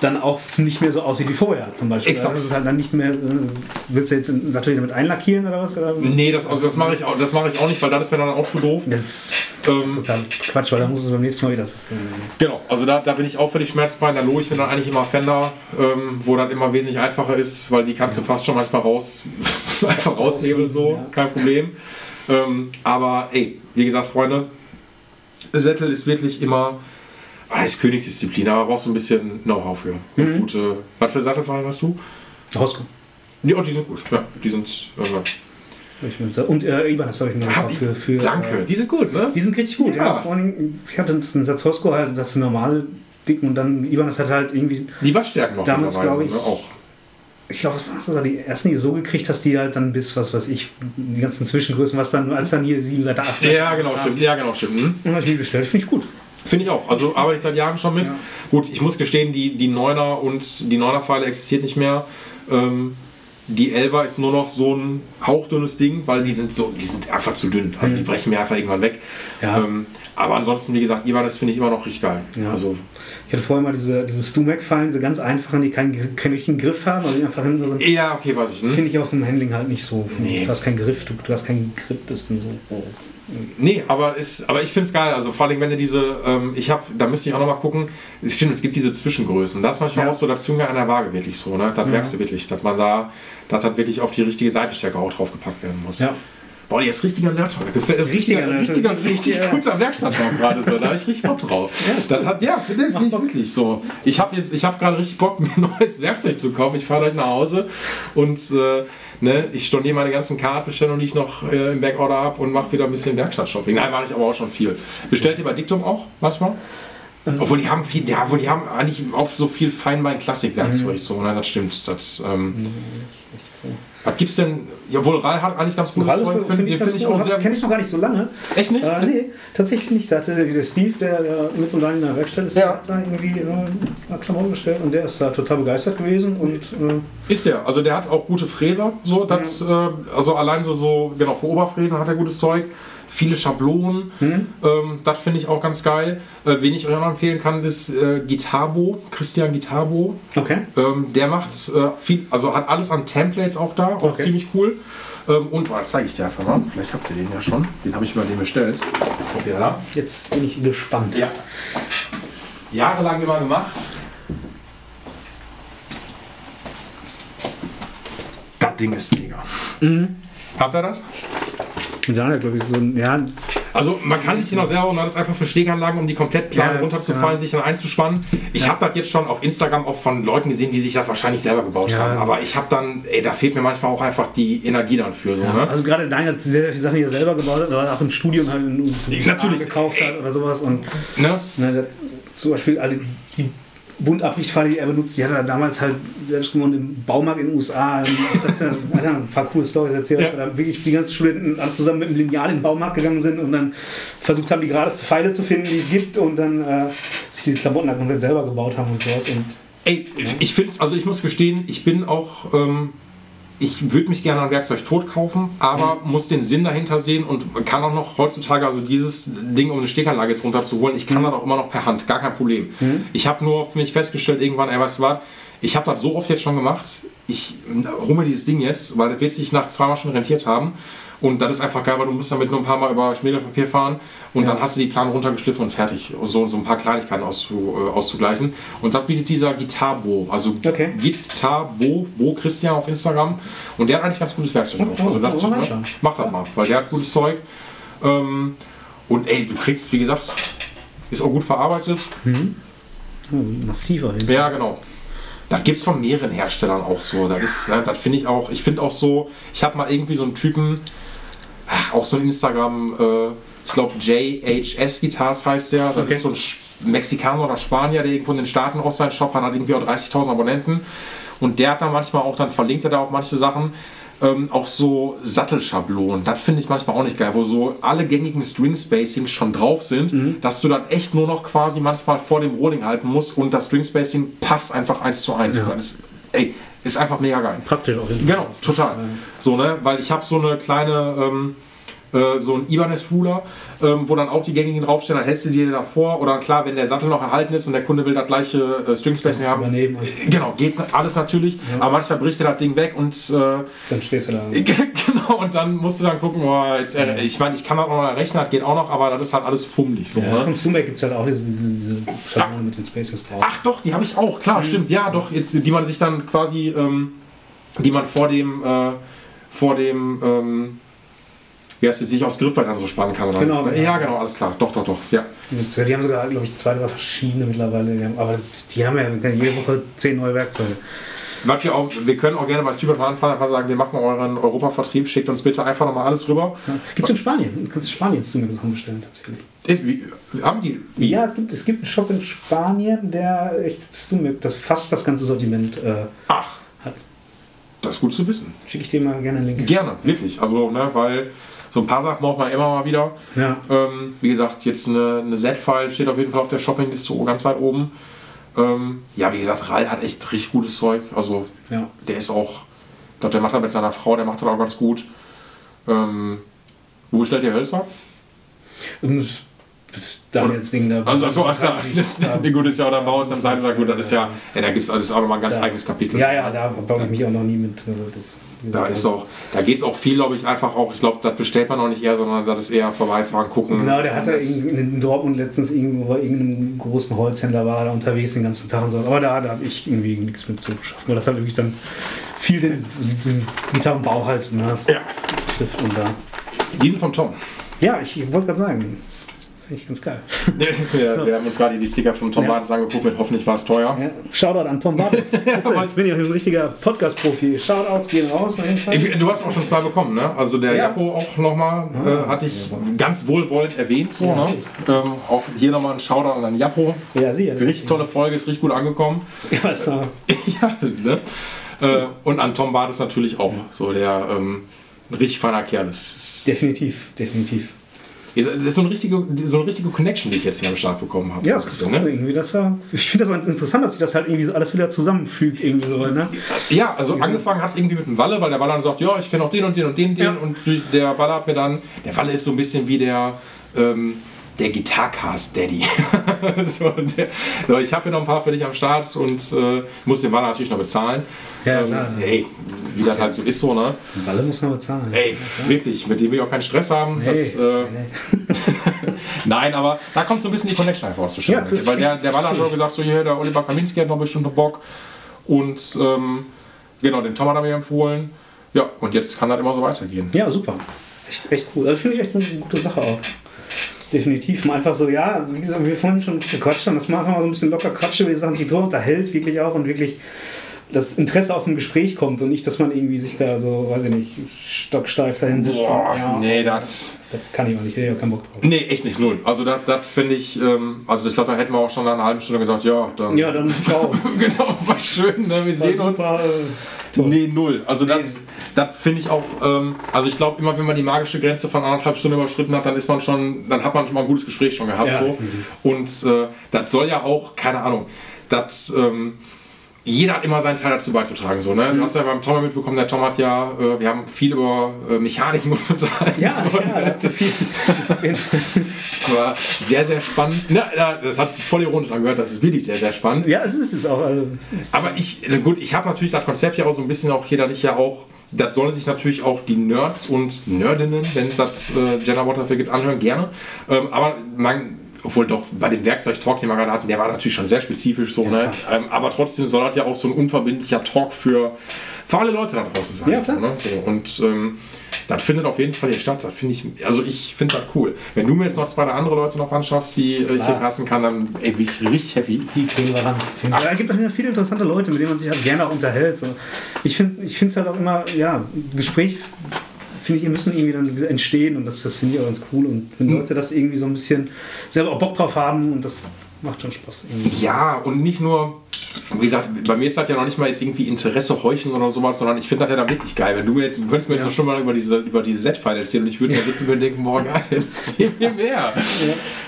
dann auch nicht mehr so aussieht wie vorher zum Beispiel. Exakt. Also es ist halt dann nicht mehr, äh, willst du jetzt einen Sattel damit einlackieren oder was? Oder? Nee, das, also das mache ich, auch- das mache ich auch nicht, weil das ist mir dann auch zu doof. Das ist Ähm, total Quatsch, weil da muss es beim nächsten Mal wieder. Das äh, Genau, also da, da bin ich auch völlig schmerzfrei. Da lobe ich mir dann eigentlich immer Fender, ähm, wo dann immer wesentlich einfacher ist, weil die kannst du fast schon manchmal raus, einfach raushebeln, so, Ja. kein Problem. Ähm, aber ey, wie gesagt, Freunde, Sättel ist wirklich immer, ist Königsdisziplin, aber brauchst du ein bisschen Know-how für. Mhm. Gute, was für Sattelfallen hast du? Roscoe. Ja, die sind gut. Ja, die sind. Äh, Und äh, Ibanez habe ich noch hab für, für. danke, Äh, die sind gut, ne? die sind richtig gut, ja. Ja. Vor allem, ich hatte einen Satz Roscoe halt, das normale Dicken und dann Ibanez hat halt irgendwie Die Waschstärken noch Damals, mittlerweile, glaub ich, ne? auch. ich glaube, es waren sogar die ersten, die du so gekriegt hast, die halt dann bis, was weiß ich, die ganzen Zwischengrößen, was dann, als dann hier 7 Seite 8 Ja, genau, stimmt. Ja, genau, stimmt. Hm? Und habe ich mir bestellt, finde ich gut. Finde ich auch. Also arbeite ich seit Jahren schon mit. Ja. Gut, ich muss gestehen, die, die 9er und die 9er Pfeile existiert nicht mehr. Ähm, die 11er ist nur noch so ein hauchdünnes Ding, weil die sind so, die sind einfach zu dünn. Also die brechen mir einfach irgendwann weg. Ja. Ähm, aber ansonsten, wie gesagt, Ibanez finde ich immer noch richtig geil. Ja. Also Ich hatte vorher mal diese, diese Stumac-Fallen, diese ganz einfachen, die keinen, richtigen Griff haben, also die einfach hinten so sind. ja, okay, weiß ich. Hm? Finde ich auch im Handling halt nicht so. Nee. Du hast keinen Griff, du, du hast keinen Grip, das ist dann so. Oh. Nee, aber, ist, aber ich finde es geil. Also vor allem, wenn du diese, ähm, ich habe, da müsste ich auch nochmal gucken, es stimmt, es gibt diese Zwischengrößen. Das ist manchmal Ja. auch so der Zünger an der Waage wirklich so. Ne? Das merkst du wirklich, dass man da, dass halt wirklich auf die richtige Seitenstärke auch draufgepackt werden muss. Ja. Boah, die ist richtiger Nerd Talk. Gefällt das Richtiger richtiger, Talk. richtig Ja. guter Werkstatttalk gerade so. Da habe ich richtig Bock drauf. das hat, ja, finde find ich wirklich so. Ich habe jetzt, ich habe gerade richtig Bock, mir ein neues Werkzeug zu kaufen. Ich fahre gleich nach Hause und äh, ne, ich storniere meine ganzen Kartbestellungen, die ich noch äh, im Backorder habe und mache wieder ein bisschen Werkstattshopping. Nein, mache ich aber auch schon viel. Bestellt ihr bei Diktum auch manchmal? Obwohl die haben viel, ja, obwohl die haben eigentlich auch so viel Feinbein-Klassik-Werkzeug, so, ne, das stimmt. Das, ähm, Was gibt's denn? Jawohl, Ral hat eigentlich ganz gutes Zeug. Finde find find ich, auch sehr Kenne ich noch gar nicht so lange. Echt nicht? Äh, nee, tatsächlich nicht. Da hatte der Steve, der, der mit und in der Werkstatt ist, Ja. hat da irgendwie äh, Klamotten bestellt und der ist da total begeistert gewesen. Und äh, Ist der. Also der hat auch gute Fräser. So, das, äh, also allein so, so, genau, für Oberfräsen hat er gutes Zeug. Viele Schablonen. Mhm. Ähm, das finde ich auch ganz geil. Äh, wen ich euch auch noch empfehlen kann, ist äh, Gitarbo, Christian Gitarbo. okay. Ähm, der macht äh, viel, also hat alles an Templates auch da, auch Okay. ziemlich cool. Ähm, und das zeige ich dir einfach mal. Vielleicht habt ihr den ja schon. Den habe ich über den bestellt. Da? Jetzt bin ich gespannt. Ja. Jahrelang immer gemacht. Das Ding ist mega. Habt ihr das? Ja, glaube ich, so ein, ja, Also man kann sich den auch selber und das einfach für Steganlagen, um die komplett plan Ja, runterzufallen, ja. sich dann einzuspannen. Ich habe das jetzt schon auf Instagram auch von Leuten gesehen, die sich das wahrscheinlich selber gebaut Ja. haben. Aber ich habe dann, ey, da fehlt mir manchmal auch einfach die Energie dann für so. Ne? Also gerade Dein hat sehr, sehr viele Sachen hier selber gebaut, aber auch im Studium halt in USA Natürlich. gekauft hat oder sowas. Und Ne? ne, das, zum Beispiel alle die Buntabrichtfalle, die er benutzt, die hat er damals halt selbst gewonnen im Baumarkt in den USA. Hat er ein paar coole Storys erzählt, Ja. dass da wirklich die ganzen Studenten zusammen mit dem Lineal in den Baumarkt gegangen sind und dann versucht haben, die geradeste Pfeile zu finden, die es gibt und dann äh, sich diese Klamotten dann komplett selber gebaut haben und sowas. Und Ey, ich finde, also ich muss gestehen, ich bin auch, ähm, ich würde mich gerne ein Werkzeug tot kaufen, aber muss den Sinn dahinter sehen und kann auch noch heutzutage, also dieses Ding, um eine Steganlage jetzt runterzuholen, ich kann das auch immer noch per Hand, gar kein Problem. Ich habe nur für mich festgestellt, irgendwann, ey, weißt du was, ich habe das so oft jetzt schon gemacht, ich mir dieses Ding jetzt, weil das wird sich nach zweimal schon rentiert haben. Und das ist einfach geil, weil du musst damit nur ein paar Mal über Schmiergelpapier fahren und Ja. dann hast du die Plane runtergeschliffen und fertig. So, so ein paar Kleinigkeiten auszu, äh, auszugleichen. Und das bietet dieser Gitarbo, also Okay. Gitarbo, Bo Christian auf Instagram. Und der hat eigentlich ganz gutes Werkzeug. Oh, also oh, das, mal ne, reinschauen. mach das mal, weil der hat gutes Zeug. Ähm, und ey, du kriegst, wie gesagt, ist auch gut verarbeitet. oh, massiv auf jeden Fall. Ja, genau. Das gibt es von mehreren Herstellern auch so. Das, ist, ne, das finde ich auch, ich finde auch so, ich habe mal irgendwie so einen Typen, ach, auch so ein Instagram, äh, ich glaube JHS Guitars heißt der, das Okay. ist so ein Mexikaner oder Spanier, der irgendwo in den Staaten auch seinen Shop hat, hat irgendwie auch 30.000 Abonnenten und der hat dann manchmal auch, dann verlinkt er da auch manche Sachen, ähm, auch so Sattelschablonen. Das finde ich manchmal auch nicht geil, wo so alle gängigen String Spacings schon drauf sind, dass du dann echt nur noch quasi manchmal vor dem Rolling halten musst und das String Spacing passt einfach eins zu eins. Ja. Ist, ey, ist einfach mega geil. Praktisch Fall. Genau, total. So, ne? Weil ich habe so eine kleine, ähm, äh, so ein Ibanez-Ruler, ähm, wo dann auch die gängigen draufstehen, dann hältst du die davor. Oder klar, wenn der Sattel noch erhalten ist und der Kunde will das gleiche äh, String Spacing Kannst du haben. übernehmen. Äh, Genau, geht alles natürlich, aber manchmal bricht er das Ding weg und äh, Dann stehst du da. genau, und dann musst du dann gucken, oh, jetzt, äh, ich meine, ich kann das auch noch rechnen, das geht auch noch, aber das ist halt alles fummelig. So, Ja, ne? von Sumac gibt es halt auch diese, diese, Schablone mit den Spaces drauf. Ach doch, die habe ich auch, klar, stimmt. Ja, doch, jetzt, die man sich dann quasi, ähm, die man vor dem, äh, vor dem, ähm, wie heißt es, sich aufs Griffbrett dann so spannen kann. Oder Genau, nicht, genau. Ja, genau, alles klar. Doch, doch, doch. Ja. Jetzt, Die haben sogar, glaube ich, zwei, drei verschiedene mittlerweile. Die haben, aber die haben ja jede Woche zehn neue Werkzeuge. Was wir auch, wir können auch gerne bei Stupid anfangen, einfach sagen, wir machen euren Europavertrieb, schickt uns bitte einfach nochmal alles rüber. Gibt es in Spanien. Du kannst in Spanien Sumac Sachen bestellen, tatsächlich. Äh, Wie, haben die, wie? Ja, es gibt, es gibt einen Shop in Spanien, der echt das fast das ganze Sortiment äh, Ach, hat. das ist gut zu wissen. Schicke ich dir mal gerne einen Link. Gerne, wirklich. Also, ne, weil so ein paar Sachen braucht man immer mal wieder. Ja. Ähm, wie gesagt, jetzt eine, eine Z-File steht auf jeden Fall auf der Shoppingliste ganz weit oben. Ähm, ja, wie gesagt, Ral hat echt richtig gutes Zeug. Also ja. der ist auch, ich glaube, der macht das mit seiner Frau, der macht das auch ganz gut. Ähm, wo stellt ihr Hölzer? Das Daniels Ding da. Also, achso, ach, da, das, wie gut ist ja auch der Bau ist dann sein, gut, das ist ja, ja da gibt es auch nochmal ein ganz Ja. eigenes Kapitel. Ja, ja, da baue ich mich auch noch nie mit. Also das, Da ist auch, da geht es auch viel, glaube ich, einfach auch, ich glaube, das bestellt man auch nicht eher, sondern das ist eher vorbeifahren, gucken. Genau, der hatte Das- in, Dortmund letztens irgendwo bei irgendeinem großen Holzhändler war da unterwegs den ganzen Tag und so. Aber da, da habe ich irgendwie nichts mit so geschafft. Weil das halt wirklich dann viel den, den Gitarrenbau halt ne, Ja. und da. Die sind von Tom. Ja, ich wollte gerade sagen, finde ich ganz geil. wir, wir haben uns gerade die Sticker von Tom Ja. Bartes angeguckt, mit hoffentlich war es teuer. Ja, Shoutout an Tom Bartels. Jetzt bin ich auch ein richtiger Podcast-Profi. Shoutouts gehen raus. Ich- Du hast auch schon zwei bekommen, ne? Also der Ja. Japo auch nochmal, äh, hatte ich ganz wohlwollend erwähnt, so, Ja. ne? Ähm, auch hier nochmal ein Shoutout an Japo. Ja, sicher. Richtig tolle Folge, ist richtig gut angekommen. Ja, ist, äh, ja, ne? Äh, und an Tom Barth ist natürlich auch so der ähm, richtig feiner Kerl ist Definitiv, definitiv. Das ist so eine, richtige, so eine richtige Connection, die ich jetzt hier am Start bekommen habe. Ja, so das ist bisschen, ne? irgendwie. Das, ja- ich finde das interessant, dass sich das halt irgendwie so alles wieder zusammenfügt. Irgendwie so, ne? Ja, also angefangen hat es irgendwie mit dem Walle, weil der Walle dann sagt, ja, ich kenne auch den und den und den, den. Ja. Und der Walle hat mir dann, der Walle ist so ein bisschen wie der, ähm, der Gitarcast-Daddy. so, so, ich habe hier noch ein paar für dich am Start und äh, muss den Walle natürlich noch bezahlen. Ja, ähm, klar. Ey, wie das halt so ist, so, ne? Walle muss man bezahlen. Ey, wirklich, mit dem will ich auch keinen Stress haben. Hey, Das, äh, hey. Nein, aber da kommt so ein bisschen die Connection einfach aus zustande. Ja, das- Weil der, der Walle hat nur gesagt, so hier, der Oliver Kaminski hat noch bestimmt noch Bock. Und ähm, genau, den Tom hat er mir empfohlen. Ja, und jetzt kann das immer so weitergehen. Ja, super. Echt, echt cool. Also finde ich echt eine gute Sache auch. Definitiv. Mal einfach so, ja, wie gesagt, wir vorhin schon gequatscht haben, dass man einfach mal so ein bisschen locker quatscht über die Sachen, sich drüber unterhält, wirklich auch und wirklich das Interesse aus dem Gespräch kommt und nicht, dass man irgendwie sich da so, weiß ich nicht, stocksteif dahin sitzt. Boah, und, ja, nee, das. das kann ich auch nicht, ich hätte ja keinen Bock drauf. Nee, echt nicht, null. Also das, das finde ich, ähm, also ich glaube, da hätten wir auch schon nach einer halben Stunde gesagt, ja, dann. Ja, dann ciao. genau, war schön, ne? wir War sehen uns. super, äh, toll. Nee, null. Also das, das finde ich auch, ähm, also ich glaube immer, wenn man die magische Grenze von anderthalb Stunden überschritten hat, dann ist man schon, dann hat man schon mal ein gutes Gespräch schon gehabt. Ja, so. Und äh, das soll ja auch, keine Ahnung, das, ähm, jeder hat immer seinen Teil dazu beizutragen. So, Mhm. ne? Du hast ja beim Tom mitbekommen, der Tom hat ja, äh, wir haben viel über äh, Mechaniken und unterhalten. Ja, so, ja, ne? das war sehr, sehr spannend. Na, das hat sich voll ironisch angehört, das ist wirklich sehr, sehr spannend. ja, es ist es auch. Also, Aber ich, gut, ich habe natürlich das Konzept ja auch so ein bisschen auch hier, dass ich ja auch, das sollen sich natürlich auch die Nerds und Nerdinnen, wenn es das äh, Gender dafür gibt, anhören, gerne. Ähm, aber man, obwohl doch bei dem Werkzeug-Talk, den wir gerade hatten, der war natürlich schon sehr spezifisch so, ne? Ähm, aber trotzdem soll das ja auch so ein unverbindlicher Talk für, für alle Leute da draußen sein. Ja, klar. So, ne? so, und ähm, das findet auf jeden Fall hier statt. Das finde ich, also ich finde das cool. Wenn du mir jetzt noch zwei oder andere Leute noch anschaffst, die äh, ich hier passen kann, dann ey, bin ich richtig happy. Die kriegen wir ran. Ja, es gibt auch immer viele interessante Leute, mit denen man sich halt gerne auch unterhält. So. Ich finde es halt auch immer, ja, Gespräch finde ich, die müssen irgendwie dann entstehen und das, das finde ich auch ganz cool. Und wenn Leute das irgendwie so ein bisschen selber auch Bock drauf haben und das macht schon Spaß. Irgendwie. Ja, und nicht nur, wie gesagt, bei mir ist das ja noch nicht mal jetzt irgendwie Interesse heucheln oder sowas, sondern ich finde das ja dann wirklich geil. Wenn du mir jetzt, du könntest mir jetzt Ja. noch schon mal über diese, über diese Z-File erzählen und ich würde da sitzen und denken, boah, geil, erzähl mir mehr.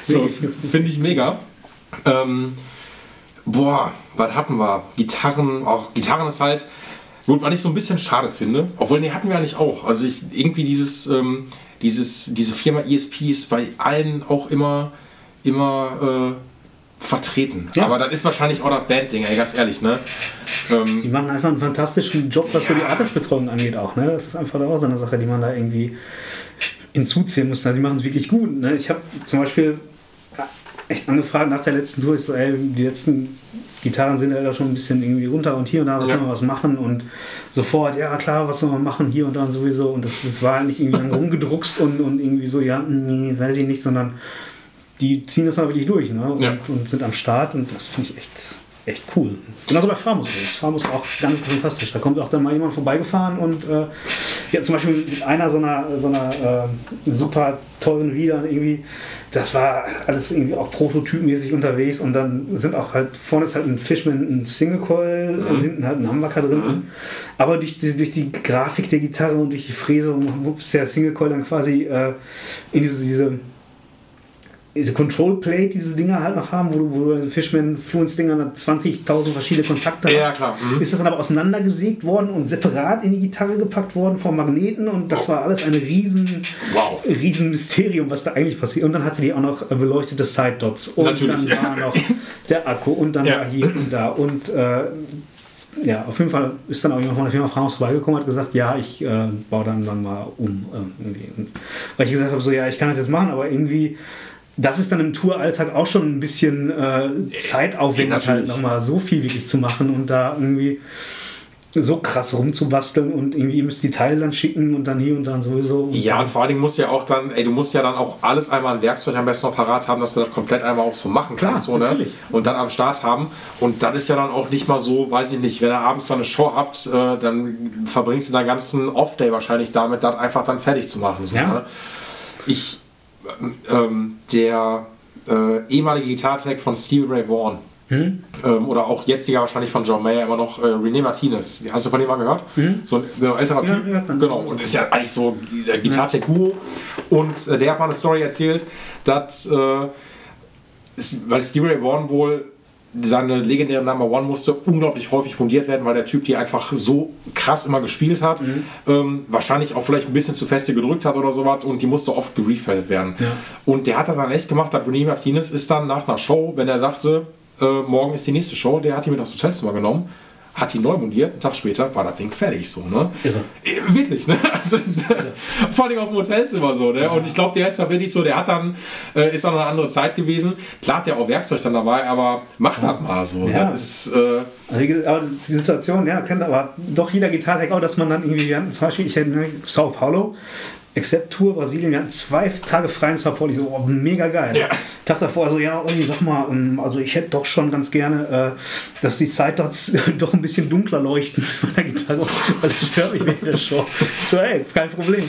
So, finde ich mega. Ähm, boah, was hatten wir? Gitarren, auch Gitarren ist halt, gut, was ich so ein bisschen schade finde, obwohl, nee, hatten wir eigentlich auch. Also ich, irgendwie dieses, ähm, dieses, diese Firma ESP ist bei allen auch immer, immer äh, vertreten. Ja. Aber das ist wahrscheinlich auch das Bandding, ey, ganz ehrlich, ne? Ähm, Die machen einfach einen fantastischen Job, was so die Artistbetreuung angeht auch. Ne? Das ist einfach auch so eine Sache, die man da irgendwie hinzuziehen muss. Also die machen es wirklich gut. Ne? Ich habe zum Beispiel echt angefragt nach der letzten Tour, ich so, ey, die letzten Gitarren sind ja da schon ein bisschen irgendwie runter und hier und da, Ja. können wir was machen und sofort, ja klar, was soll man machen, hier und da und sowieso und das, das war halt nicht irgendwie dann rumgedruckst und, und irgendwie so, ja, nee, weiß ich nicht, sondern die ziehen das dann wirklich durch ne? und, Ja. und sind am Start und das finde ich echt, echt cool. Genauso bei Framus übrigens. Framus auch ganz fantastisch. Da kommt auch dann mal jemand vorbeigefahren und äh, ja, zum Beispiel mit einer so einer, so einer äh, super teuren Wieder irgendwie, das war alles irgendwie auch prototypmäßig unterwegs und dann sind auch halt, vorne ist halt ein Fishman, ein Single Coil und hinten halt ein Humbucker drin. Aber durch die, durch die Grafik der Gitarre und durch die Fräsung ist der Single Coil dann quasi äh, in diese, diese diese Control Plate, die diese Dinger halt noch haben, wo du, wo du Fishman Fluence Dinger 20.000 verschiedene Kontakte Ja, hast. klar, mhm. Ist das dann aber auseinandergesägt worden und separat in die Gitarre gepackt worden vom Magneten und das war alles ein riesen, Wow. riesen Mysterium, was da eigentlich passiert. Und dann hatte die auch noch beleuchtete Side Dots und Natürlich, dann ja. war noch der Akku und dann Ja. war hier und da und äh, ja, auf jeden Fall ist dann auch jemand von der Firma Framus vorbeigekommen und hat gesagt, ja, ich äh, baue dann, dann mal um. Äh, irgendwie. Weil ich gesagt habe, so ja, ich kann das jetzt machen, aber irgendwie, das ist dann im Touralltag auch schon ein bisschen äh, zeitaufwendig, natürlich. halt nochmal so viel wirklich zu machen und da irgendwie so krass rumzubasteln und irgendwie ihr müsst die Teile dann schicken und dann hier und dann sowieso. Und Ja, dann, und vor allen Dingen musst du ja auch dann, ey, du musst ja dann auch alles einmal ein Werkzeug am besten noch parat haben, dass du das komplett einmal auch so machen Klar, kannst. So, ne? natürlich. Und dann am Start haben. Und dann ist ja dann auch nicht mal so, weiß ich nicht, wenn ihr abends dann eine Show habt, äh, dann verbringst du deinen ganzen Off-Day wahrscheinlich damit, das einfach dann fertig zu machen. So, Ja. ne? Ich, ähm, der äh, ehemalige Gitartech von Stevie Ray Vaughan, Ähm, oder auch jetziger wahrscheinlich von John Mayer immer noch äh, René Martinez. Hast du von dem mal gehört? So ein genau, älterer Ja, Typ. ja, genau. Und ist ja eigentlich so der Gitarre-Guru. Und äh, der hat mal eine Story erzählt, dass, äh, es, weil Stevie Ray Vaughan wohl seine legendäre Number One musste unglaublich häufig fundiert werden, weil der Typ die einfach so krass immer gespielt hat. Ähm, wahrscheinlich auch vielleicht ein bisschen zu feste gedrückt hat oder sowas und die musste oft gerefällt werden. Und der hat das dann echt gemacht, dass René Martinez ist dann nach einer Show, wenn er sagte, äh, morgen ist die nächste Show, der hat die mit aufs Hotelzimmer genommen, hat die neu montiert, einen Tag später war das Ding fertig so, ne? Irre. Äh, Wirklich, ne? Also, vor allem auf dem Hotelzimmer so, ne? Und ich glaube, der ist da wirklich so, der hat dann, äh, ist dann eine andere Zeit gewesen. Klar hat der auch Werkzeug dann dabei, aber macht das mal so. Ja. Das ist, äh, Also aber die Situation, ja, kennt aber doch jeder Gitarre auch, dass man dann irgendwie, zum Beispiel, ich hätte ne, Sao Paulo, Except Tour Brasilien, wir hatten zwei Tage frei in Sao Paulo, ich so, oh, mega geil. Ja. Tag davor, also ja, Olli, sag mal, ähm, also ich hätte doch schon ganz gerne, äh, dass die Sidedots doch ein bisschen dunkler leuchten mit meiner Gitarre, weil das stört mich während der Show. So, ey, kein Problem.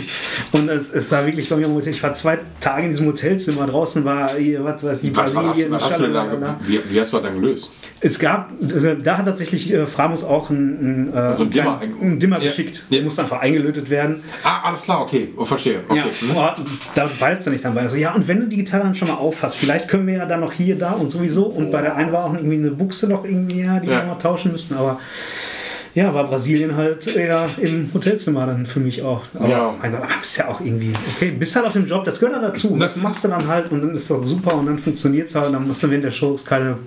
Und es, es war wirklich bei mir im Hotel, ich war zwei Tage in diesem Hotelzimmer, draußen war hier, was weiß ich, hast, hast wie, wie hast du das dann gelöst? Es gab, also da hat tatsächlich äh, Framus auch einen, einen, äh, So ein Dimmer. kleinen- einen Dimmer Ja. geschickt. Ja. Der musste einfach eingelötet werden. Ah, alles klar, okay, oh, verstehe. Okay. Ja, Mhm. oh, da weilt er nicht dann bei. Also, ja, und wenn du die Gitarre dann schon mal aufhast, vielleicht können wir ja dann noch hier, da und sowieso. Und bei der einen war auch irgendwie eine Buchse noch irgendwie, ja, die Ja. wir mal tauschen müssten. Aber ja, war Brasilien halt eher im Hotelzimmer dann für mich auch. Aber Ja. mein Gott, aber ist ja auch irgendwie, okay, bist halt auf dem Job, das gehört dann dazu. Na- Das machst du dann halt und dann ist doch super und dann funktioniert es halt. Und dann musst du während der Show keine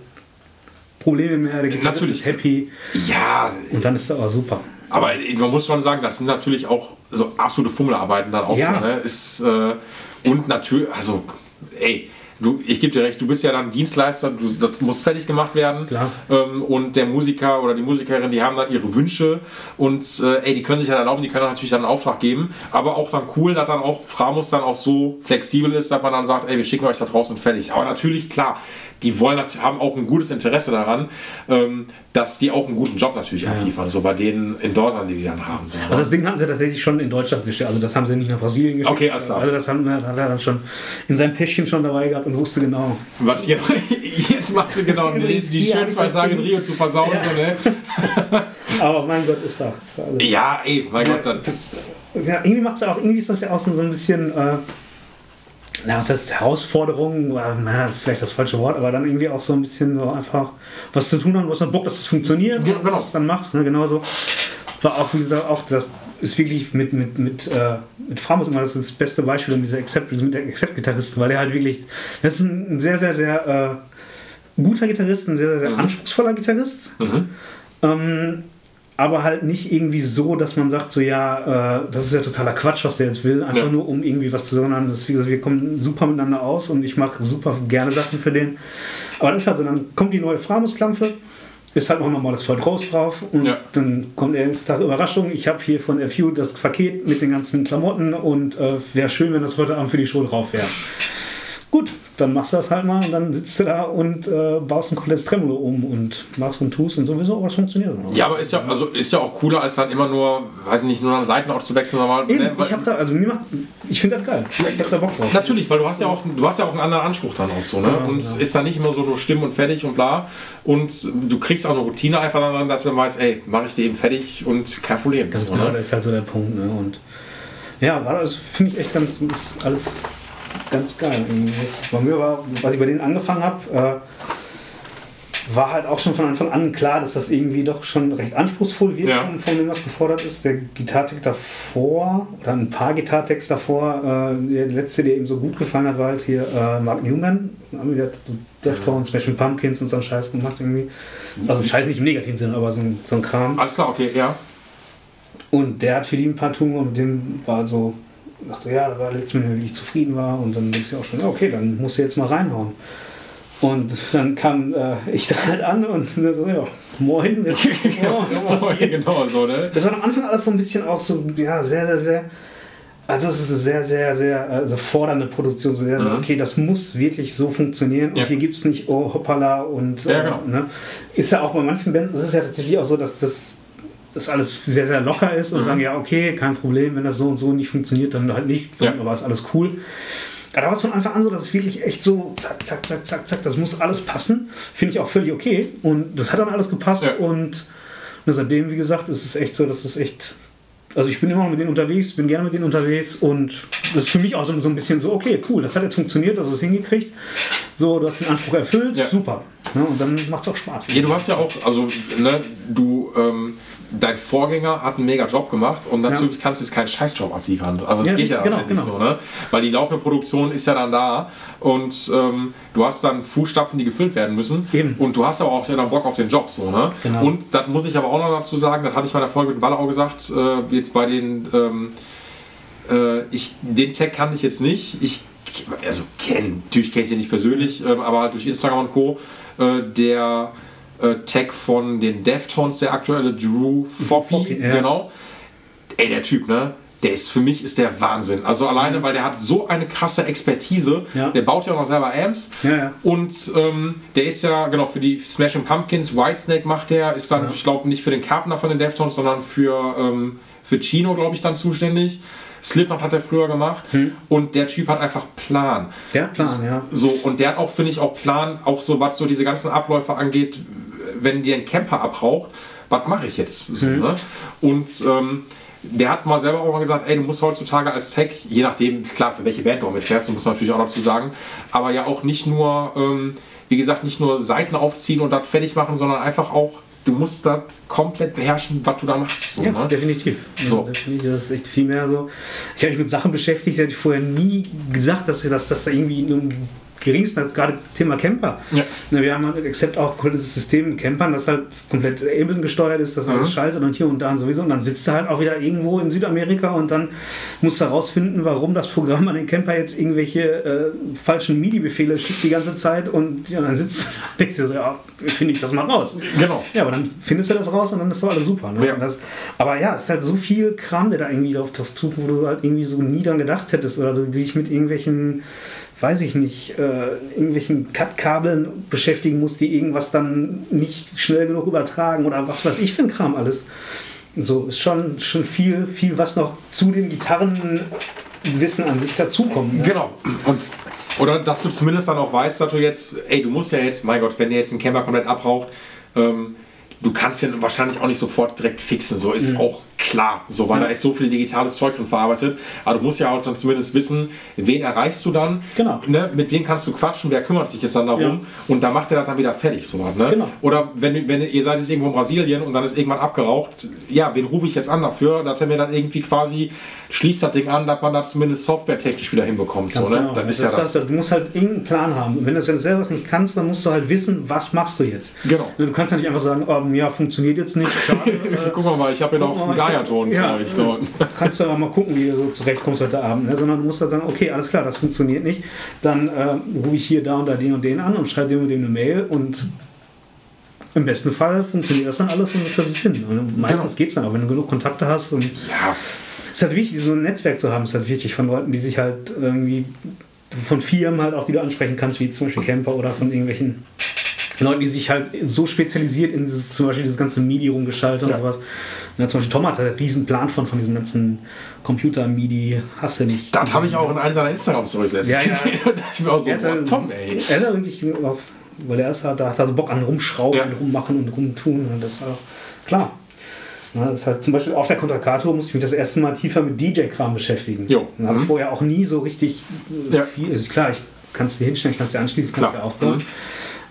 Probleme mehr, der Gitarrist Natürlich. ist happy Ja, und dann ist das auch super. aber man muss schon sagen, das sind natürlich auch so absolute Fummelarbeiten dann auch Ja. so, ne? Ist, äh, und natürlich, also, ey, du, ich gebe dir recht, du bist ja dann Dienstleister, du, das muss fertig gemacht werden. Klar. Ähm, und der Musiker oder die Musikerin, die haben dann ihre Wünsche und äh, ey, die können sich dann erlauben, die können natürlich dann einen Auftrag geben. Aber auch dann cool, dass dann auch Framus dann auch so flexibel ist, dass man dann sagt, ey, wir schicken euch da draußen und fertig. Aber natürlich, klar, die wollen haben auch ein gutes Interesse daran, ähm, dass die auch einen guten Job natürlich abliefern, so bei den Endorsern, die die dann haben. So, ne? Also das Ding hatten sie tatsächlich schon in Deutschland gestellt. Also das haben sie nicht nach Brasilien geschickt. Okay, alles klar. Also das haben, hat er dann schon in seinem Täschchen schon dabei gehabt und wusste genau. Was genau, jetzt machst du genau, die, die schönen zwei Tage in Rio zu versauen. Ja. So, ne? Aber mein Gott, ist da. Ist da ja ey, mein Gott, dann, Ja, irgendwie macht es auch, irgendwie ist das ja auch so ein bisschen, äh, na, was heißt Herausforderung, na, vielleicht das falsche Wort, aber dann irgendwie auch so ein bisschen so einfach was zu tun haben, was dann Bock, dass das funktioniert, Ja, genau. was du dann machst, ne, genauso. War auch, wie gesagt, auch das ist wirklich mit, mit, mit, äh, mit Framus immer das, das beste Beispiel, um dieser Accept, mit der Accept-Gitarristen, weil der halt wirklich, das ist ein sehr, sehr, sehr äh, guter Gitarrist, ein sehr, sehr, sehr Mhm. anspruchsvoller Gitarrist. Ähm, aber halt nicht irgendwie so, dass man sagt, so ja, äh, das ist ja totaler Quatsch, was der jetzt will, einfach Ja. nur um irgendwie was zu sondern das, wie gesagt, wir kommen super miteinander aus und ich mache super gerne Sachen für den. Aber das ist halt so, dann kommt die neue Framus-Klampfe, ist halt noch ein normales Ford Rose drauf und Ja. dann kommt der nächste Tag Überraschung, ich habe hier von FU das Paket mit den ganzen Klamotten und äh, wäre schön, wenn das heute Abend für die Show drauf wäre. Gut, dann machst du das halt mal und dann sitzt du da und äh, baust ein komplettes Tremolo um und machst und tust und sowieso, aber es funktioniert. ja, aber ist ja, also ist ja auch cooler, als dann immer nur, weiß nicht, nur an Seiten auszuwechseln, Eben, ne, ich hab da, also mir macht, ich finde das geil. Ich hab da Bock drauf. Natürlich, weil du hast ja auch, du hast ja auch einen anderen Anspruch dann auch so, ne? Ja, und es ja. ist dann nicht immer so nur Stimmen und fertig und bla. Und du kriegst auch eine Routine einfach dann, dass du weißt, ey, mach ich dir eben fertig und kein Problem. Ganz so, genau, ne? das ist halt so der Punkt. Ne? Und ja, das finde ich echt ganz, ist alles ganz geil. bei mir war, was ich bei denen angefangen habe, äh, war halt auch schon von Anfang an klar, dass das irgendwie doch schon recht anspruchsvoll wird, Ja. von, von dem, was gefordert ist. Der Gitartext davor, oder ein paar Gitartexte davor, äh, der letzte, der ihm so gut gefallen hat, war halt hier äh, Mark Newman. Da haben wir so Deftones, Smashing Pumpkins und so einen Scheiß gemacht irgendwie. Also Scheiß nicht im negativen Sinne, aber so ein, so ein Kram. Alles klar, okay, ja. Und der hat für die ein paar Tun und mit dem war so, dachte ja, da war letztes Mal, er wirklich zufrieden war und dann denkst du auch schon, ja, okay, dann musst du jetzt mal reinhauen. Und dann kam äh, ich da halt an und so, ja, moin, jetzt, was passiert? genau so, ne? Das war am Anfang alles so ein bisschen auch so, ja, sehr, sehr, sehr. Also es ist eine sehr, sehr, sehr also fordernde Produktion. Sehr, Mhm. Okay, das muss wirklich so funktionieren. Und Ja. hier gibt es nicht, oh hoppala und Ja, genau. ne? ist ja auch bei manchen Bands, ist es ja tatsächlich auch so, dass das, das alles sehr, sehr locker ist und Mhm. sagen, ja, okay, kein Problem, wenn das so und so nicht funktioniert, dann halt nicht, Ja. aber ist alles cool. da war es von Anfang an so, dass es wirklich echt so zack, zack, zack, zack, zack, das muss alles passen. Finde ich auch völlig okay. Und das hat dann alles gepasst. Ja. Und seitdem, wie gesagt, ist es echt so, dass es echt. Also ich bin immer noch mit denen unterwegs, bin gerne mit denen unterwegs und das ist für mich auch so, so ein bisschen so, okay, cool, das hat jetzt funktioniert, das ist hingekriegt. So, du hast den Anspruch erfüllt, Ja. super. Ja, und dann macht es auch Spaß. Ja, du hast ja auch, also, ne, du, ähm, dein Vorgänger hat einen mega Job gemacht und natürlich kannst du jetzt keinen Scheißjob abliefern. Also, das Ja, geht ja genau, nicht genau. so, ne? Weil die laufende Produktion ist ja dann da und ähm, du hast dann Fußstapfen, die gefüllt werden müssen. Eben. Und du hast aber auch dann Bock auf den Job, so, ne? Genau. Und das muss ich aber auch noch dazu sagen, das hatte ich bei der Folge mit Walle auch gesagt, äh, jetzt bei den, ähm, äh, ich, den Tag kannte ich jetzt nicht. Ich, also kennen, natürlich kenne ich den nicht persönlich, ähm, aber halt durch Instagram und Co. Äh, der äh, Tag von den Deftones, der aktuelle Drew Foppy, Foppy, ja. genau. Ey, der Typ, ne? Der ist für mich ist der Wahnsinn. Also alleine, weil der hat so eine krasse Expertise. Ja. Der baut ja auch noch selber Amps. Ja. Und ähm, der ist ja, genau, für die Smashing Pumpkins, Whitesnake macht der, ist dann, ich glaube, nicht für den Carpenter von den Deftones, sondern für, ähm, für Chino, glaube ich, dann zuständig. Slipknot hat er früher gemacht. Und der Typ hat einfach Plan. Der hat Plan, ja. So, und der hat auch, finde ich, auch Plan, auch so was so diese ganzen Abläufe angeht, wenn dir ein Camper abraucht, was mache ich jetzt? So, ne? Und ähm, der hat mal selber auch mal gesagt, ey, du musst heutzutage als Tech, je nachdem, klar, für welche Band du auch mitfährst, muss man natürlich auch dazu sagen, aber ja auch nicht nur, ähm, wie gesagt, nicht nur Seiten aufziehen und das fertig machen, sondern einfach auch, du musst das komplett beherrschen, was du da machst. So, Ja, ne? definitiv. So. Ja. Das ist echt viel mehr so. Ich habe mich mit Sachen beschäftigt, die hätte ich vorher nie gedacht, dass das dass da irgendwie nur im geringsten gerade Thema Camper. Ja. Wir haben halt except auch das System Campern, das halt komplett Ableton gesteuert ist, das alles Mhm. schaltet und hier und da und sowieso. Und dann sitzt du halt auch wieder irgendwo in Südamerika und dann musst du herausfinden, warum das Programm an den Camper jetzt irgendwelche äh, falschen MIDI-Befehle schickt die ganze Zeit und ja, dann sitzt du denkst dir so, ja, finde ich das mal raus. Genau. Ja, aber dann findest du das raus und dann ist doch alles super. Ne? Ja. Das, aber ja, es ist halt so viel Kram, der da irgendwie drauf, drauf tut, wo du halt irgendwie so nie dran gedacht hättest oder du dich mit irgendwelchen, weiß ich nicht, äh, irgendwelchen Cut-Kabeln beschäftigen musst, die irgendwas dann nicht schnell genug übertragen oder was weiß ich für ein Kram alles. So ist schon, schon viel, viel, was noch zu dem Gitarrenwissen an sich dazukommt. Ne? Genau. Und oder dass du zumindest dann auch weißt, dass du jetzt, ey, du musst ja jetzt, mein Gott, wenn der jetzt einen Camper komplett abraucht, ähm, du kannst den wahrscheinlich auch nicht sofort direkt fixen. So ist auch klar, so, weil Ja. da ist so viel digitales Zeug drin verarbeitet. Aber du musst ja auch dann zumindest wissen, wen erreichst du dann, Genau. ne, mit wem kannst du quatschen, wer kümmert sich jetzt dann darum Ja. und da macht er das dann wieder fertig. So, was, ne? Genau. Oder wenn, wenn ihr seid jetzt irgendwo in Brasilien und dann ist irgendwann abgeraucht, ja, wen rufe ich jetzt an dafür, dass er mir dann irgendwie quasi schließt das Ding an, dass man das zumindest softwaretechnisch wieder hinbekommt. So, ne? genau. Dann ist das ja ist das, du musst halt irgendeinen Plan haben. Und wenn du das jetzt selber nicht kannst, dann musst du halt wissen, was machst du jetzt. Genau. Du kannst ja nicht einfach sagen, oh, ja, funktioniert jetzt nicht. Schade, äh, Guck mal, ich habe guck noch einen Gaia-Ton ja, für euch. So. kannst du aber mal gucken, wie du so zurechtkommst heute Abend. Ne? Sondern du musst halt sagen, okay, alles klar, das funktioniert nicht. Dann äh, rufe ich hier da und da den und den an und schreibe dem und dem eine Mail und im besten Fall funktioniert das dann alles und kriegst es hin. Und meistens Genau. geht es dann auch, wenn du genug Kontakte hast und Ja, es ist halt wichtig, so ein Netzwerk zu haben. Es ist halt wichtig von Leuten, die sich halt irgendwie von Firmen halt auch, die du ansprechen kannst, wie zum Beispiel Camper oder von irgendwelchen Leuten, die sich halt so spezialisiert in dieses, zum Beispiel dieses ganze MIDI rumgeschaltet Ja. und sowas. Ja, zum Beispiel Tom hat einen riesen Plan von, von diesem ganzen Computer-MIDI, hast du nicht. das habe ich auch in einer seiner Instagram-Stories letztens Ja, ja. gesehen. Und dachte ich mir auch so, Er hat, boah, Tom, ey. Er hat wirklich, weil er ist halt, da hat er so Bock an rumschrauben, Ja. und rummachen und rumtun. Und das ist halt klar. Ja, das ist halt zum Beispiel auf der Kontrakato musste ich mich das erste Mal tiefer mit DJ-Kram beschäftigen. Jo. Da habe ich Mhm. vorher auch nie so richtig Ja. viel. Also klar, ich kann es dir hinstellen, ich kann es dir anschließen, ich kann es dir aufbauen. Mhm.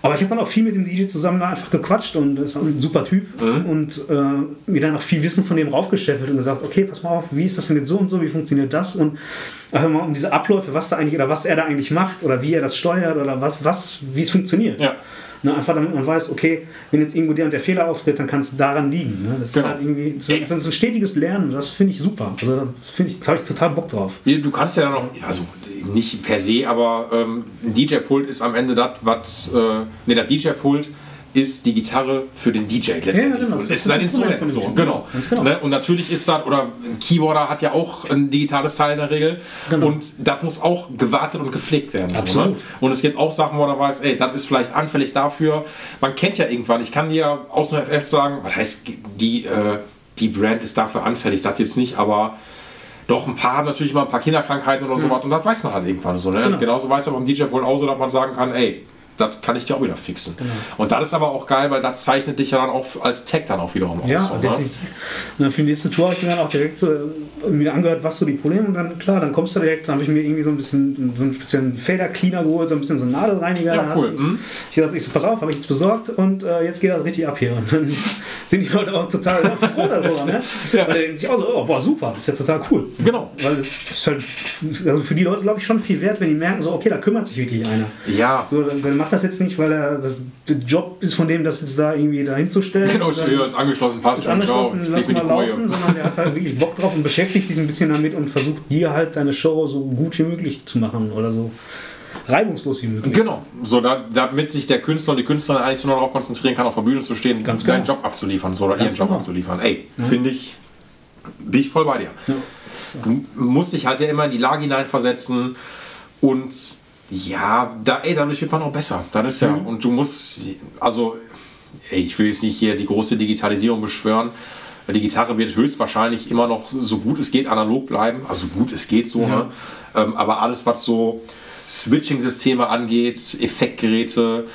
Aber ich habe dann auch viel mit dem DJ zusammen da einfach gequatscht und ist ein super Typ Mhm. und äh, mir dann auch viel Wissen von dem raufgeschäffelt und gesagt, okay, pass mal auf, wie ist das denn jetzt so und so, wie funktioniert das und einfach mal um diese Abläufe, was da eigentlich oder was er da eigentlich macht oder wie er das steuert oder was, was, wie es funktioniert. Ja. Ne, einfach damit man weiß, okay, wenn jetzt irgendwo der und der Fehler auftritt, dann kann es daran liegen. Ne? Das Genau. ist halt irgendwie so, so ein stetiges Lernen, das finde ich super. Also da ich, da habe ich total Bock drauf. Du kannst ja dann auch, also nicht per se, aber ähm, ein DJ-Pult ist am Ende das, was, äh, ne, das DJ-Pult ist die Gitarre für den DJ letztendlich. Ja, genau. so. Ist sein Instrument Instrument. So. Genau. Genau. Ne? Und natürlich ist das, oder ein Keyboarder hat ja auch ein digitales Teil in der Regel. Genau. Und das muss auch gewartet und gepflegt werden. So, Absolut. ne? Und es gibt auch Sachen, wo man weiß, ey, das ist vielleicht anfällig dafür. Man kennt ja irgendwann, ich kann dir aus dem FF sagen, was heißt, die, äh, die Brand ist dafür anfällig, das jetzt nicht, aber Doch, ein paar haben natürlich immer ein paar Kinderkrankheiten oder sowas und das weiß man halt irgendwann so. Ne? Genau. Genauso weiß man beim DJ wohl auch so, dass man sagen kann, ey, das kann ich dir auch wieder fixen. Genau. Und das ist aber auch geil, weil das zeichnet dich ja dann auch als Tag dann auch wiederum aus. Ja, so, ne? Und dann für die nächste Tour habe ich mir dann auch direkt so mir angehört, was so die Probleme und dann, klar, dann kommst du direkt, dann habe ich mir irgendwie so ein bisschen so einen speziellen Fader-Cleaner geholt, so ein bisschen so einen Nadelreiniger. Ja, cool. Mhm. Ich dachte, ich so, pass auf, habe ich jetzt besorgt und äh, jetzt geht das richtig ab hier. Und dann sind die Leute auch total froh darüber. Ne? Ja. Weil die sich auch so, oh, boah, super, das ist ja total cool. Genau. Weil das ist halt also für die Leute, glaube ich, schon viel wert, wenn die merken, so, okay, da kümmert sich wirklich einer. Ja. So, dann, dann macht das jetzt nicht, weil er das Job ist von dem, das jetzt da irgendwie dahin zu stellen. Genau, ja, ist angeschlossen, passt ist angeschlossen, ciao, lass mal laufen, sondern der hat halt wirklich Bock drauf und beschäftigt sich ein bisschen damit und versucht dir halt deine Show so gut wie möglich zu machen oder so reibungslos wie möglich. Genau, so da, damit sich der Künstler und die Künstlerin eigentlich nur darauf konzentrieren kann, auf der Bühne zu stehen, Ganz seinen genau. Job abzuliefern so, oder Ganz ihren Job genau. abzuliefern. Ey, ja. finde ich, bin ich voll bei dir. Ja. Du musst dich halt ja immer in die Lage hineinversetzen und ja, da, ey, dadurch wird man auch besser. Dann ist ja, mhm. und du musst, also, ey, ich will jetzt nicht hier die große Digitalisierung beschwören, weil die Gitarre wird höchstwahrscheinlich immer noch so gut es geht analog bleiben. Also gut es geht so, ja. ne? Ähm, aber alles, was so Switching-Systeme angeht, Effektgeräte,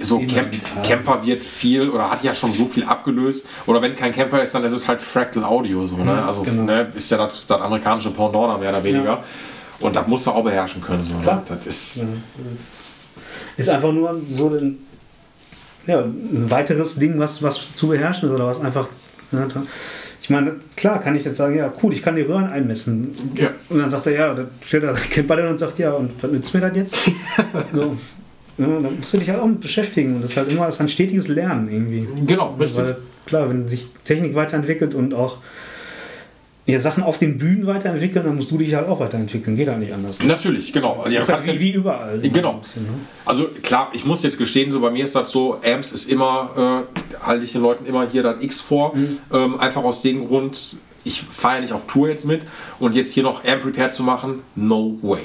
so Camp Camper wird viel oder hat ja schon so viel abgelöst. Oder wenn kein Camper ist, dann ist es halt Fractal Audio so, ne? Also genau. ne, ist ja das, das amerikanische Pendant mehr oder weniger. Ja. Und das musst du auch beherrschen können. So, ne? Das ist, ja, das ist einfach nur so ein, ja, ein weiteres Ding, was, was zu beherrschen ist oder was einfach. Ne, ich meine, klar kann ich jetzt sagen, ja, cool, ich kann die Röhren einmessen. Ja. Und dann sagt er, ja, dann stellt er Camper und sagt, ja, und was nützt mir das jetzt? so. Ja, dann musst du dich halt auch mit beschäftigen. Und das ist halt immer das ist ein stetiges Lernen irgendwie. Genau, richtig. Weil, klar, wenn sich Technik weiterentwickelt und auch ja, Sachen auf den Bühnen weiterentwickeln, dann musst du dich halt auch weiterentwickeln. Geht ja nicht anders. Ne? Natürlich, genau. Also, ja, halt wie, wie, überall. Genau. Bisschen, ne? Also klar, ich muss jetzt gestehen, so bei mir ist das so, Amps ist immer, äh, halte ich den Leuten immer hier dann X vor. Mhm. Ähm, einfach aus dem Grund, ich fahre ja nicht auf Tour jetzt mit und jetzt hier noch Amp Repair zu machen, no way.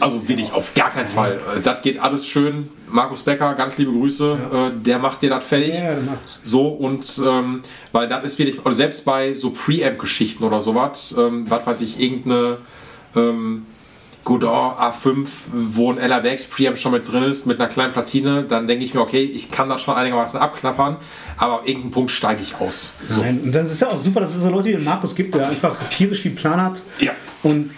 Also will ich auf gar keinen Fall. Äh, das geht alles schön. Markus Becker, ganz liebe Grüße, ja. äh, der macht dir das fertig. Ja, der macht's. So und ähm, weil das ist wirklich, oder selbst bei so Preamp-Geschichten oder sowas, ähm, was weiß ich, irgendeine ähm, Godot A5, wo ein LRWX Preamp schon mit drin ist, mit einer kleinen Platine, dann denke ich mir, okay, ich kann das schon einigermaßen abklappern, aber ab irgendeinem Punkt steige ich aus. So. Nein, und dann ist ja auch super, dass es so Leute wie den Markus gibt, der einfach tierisch viel Plan hat. Ja. Und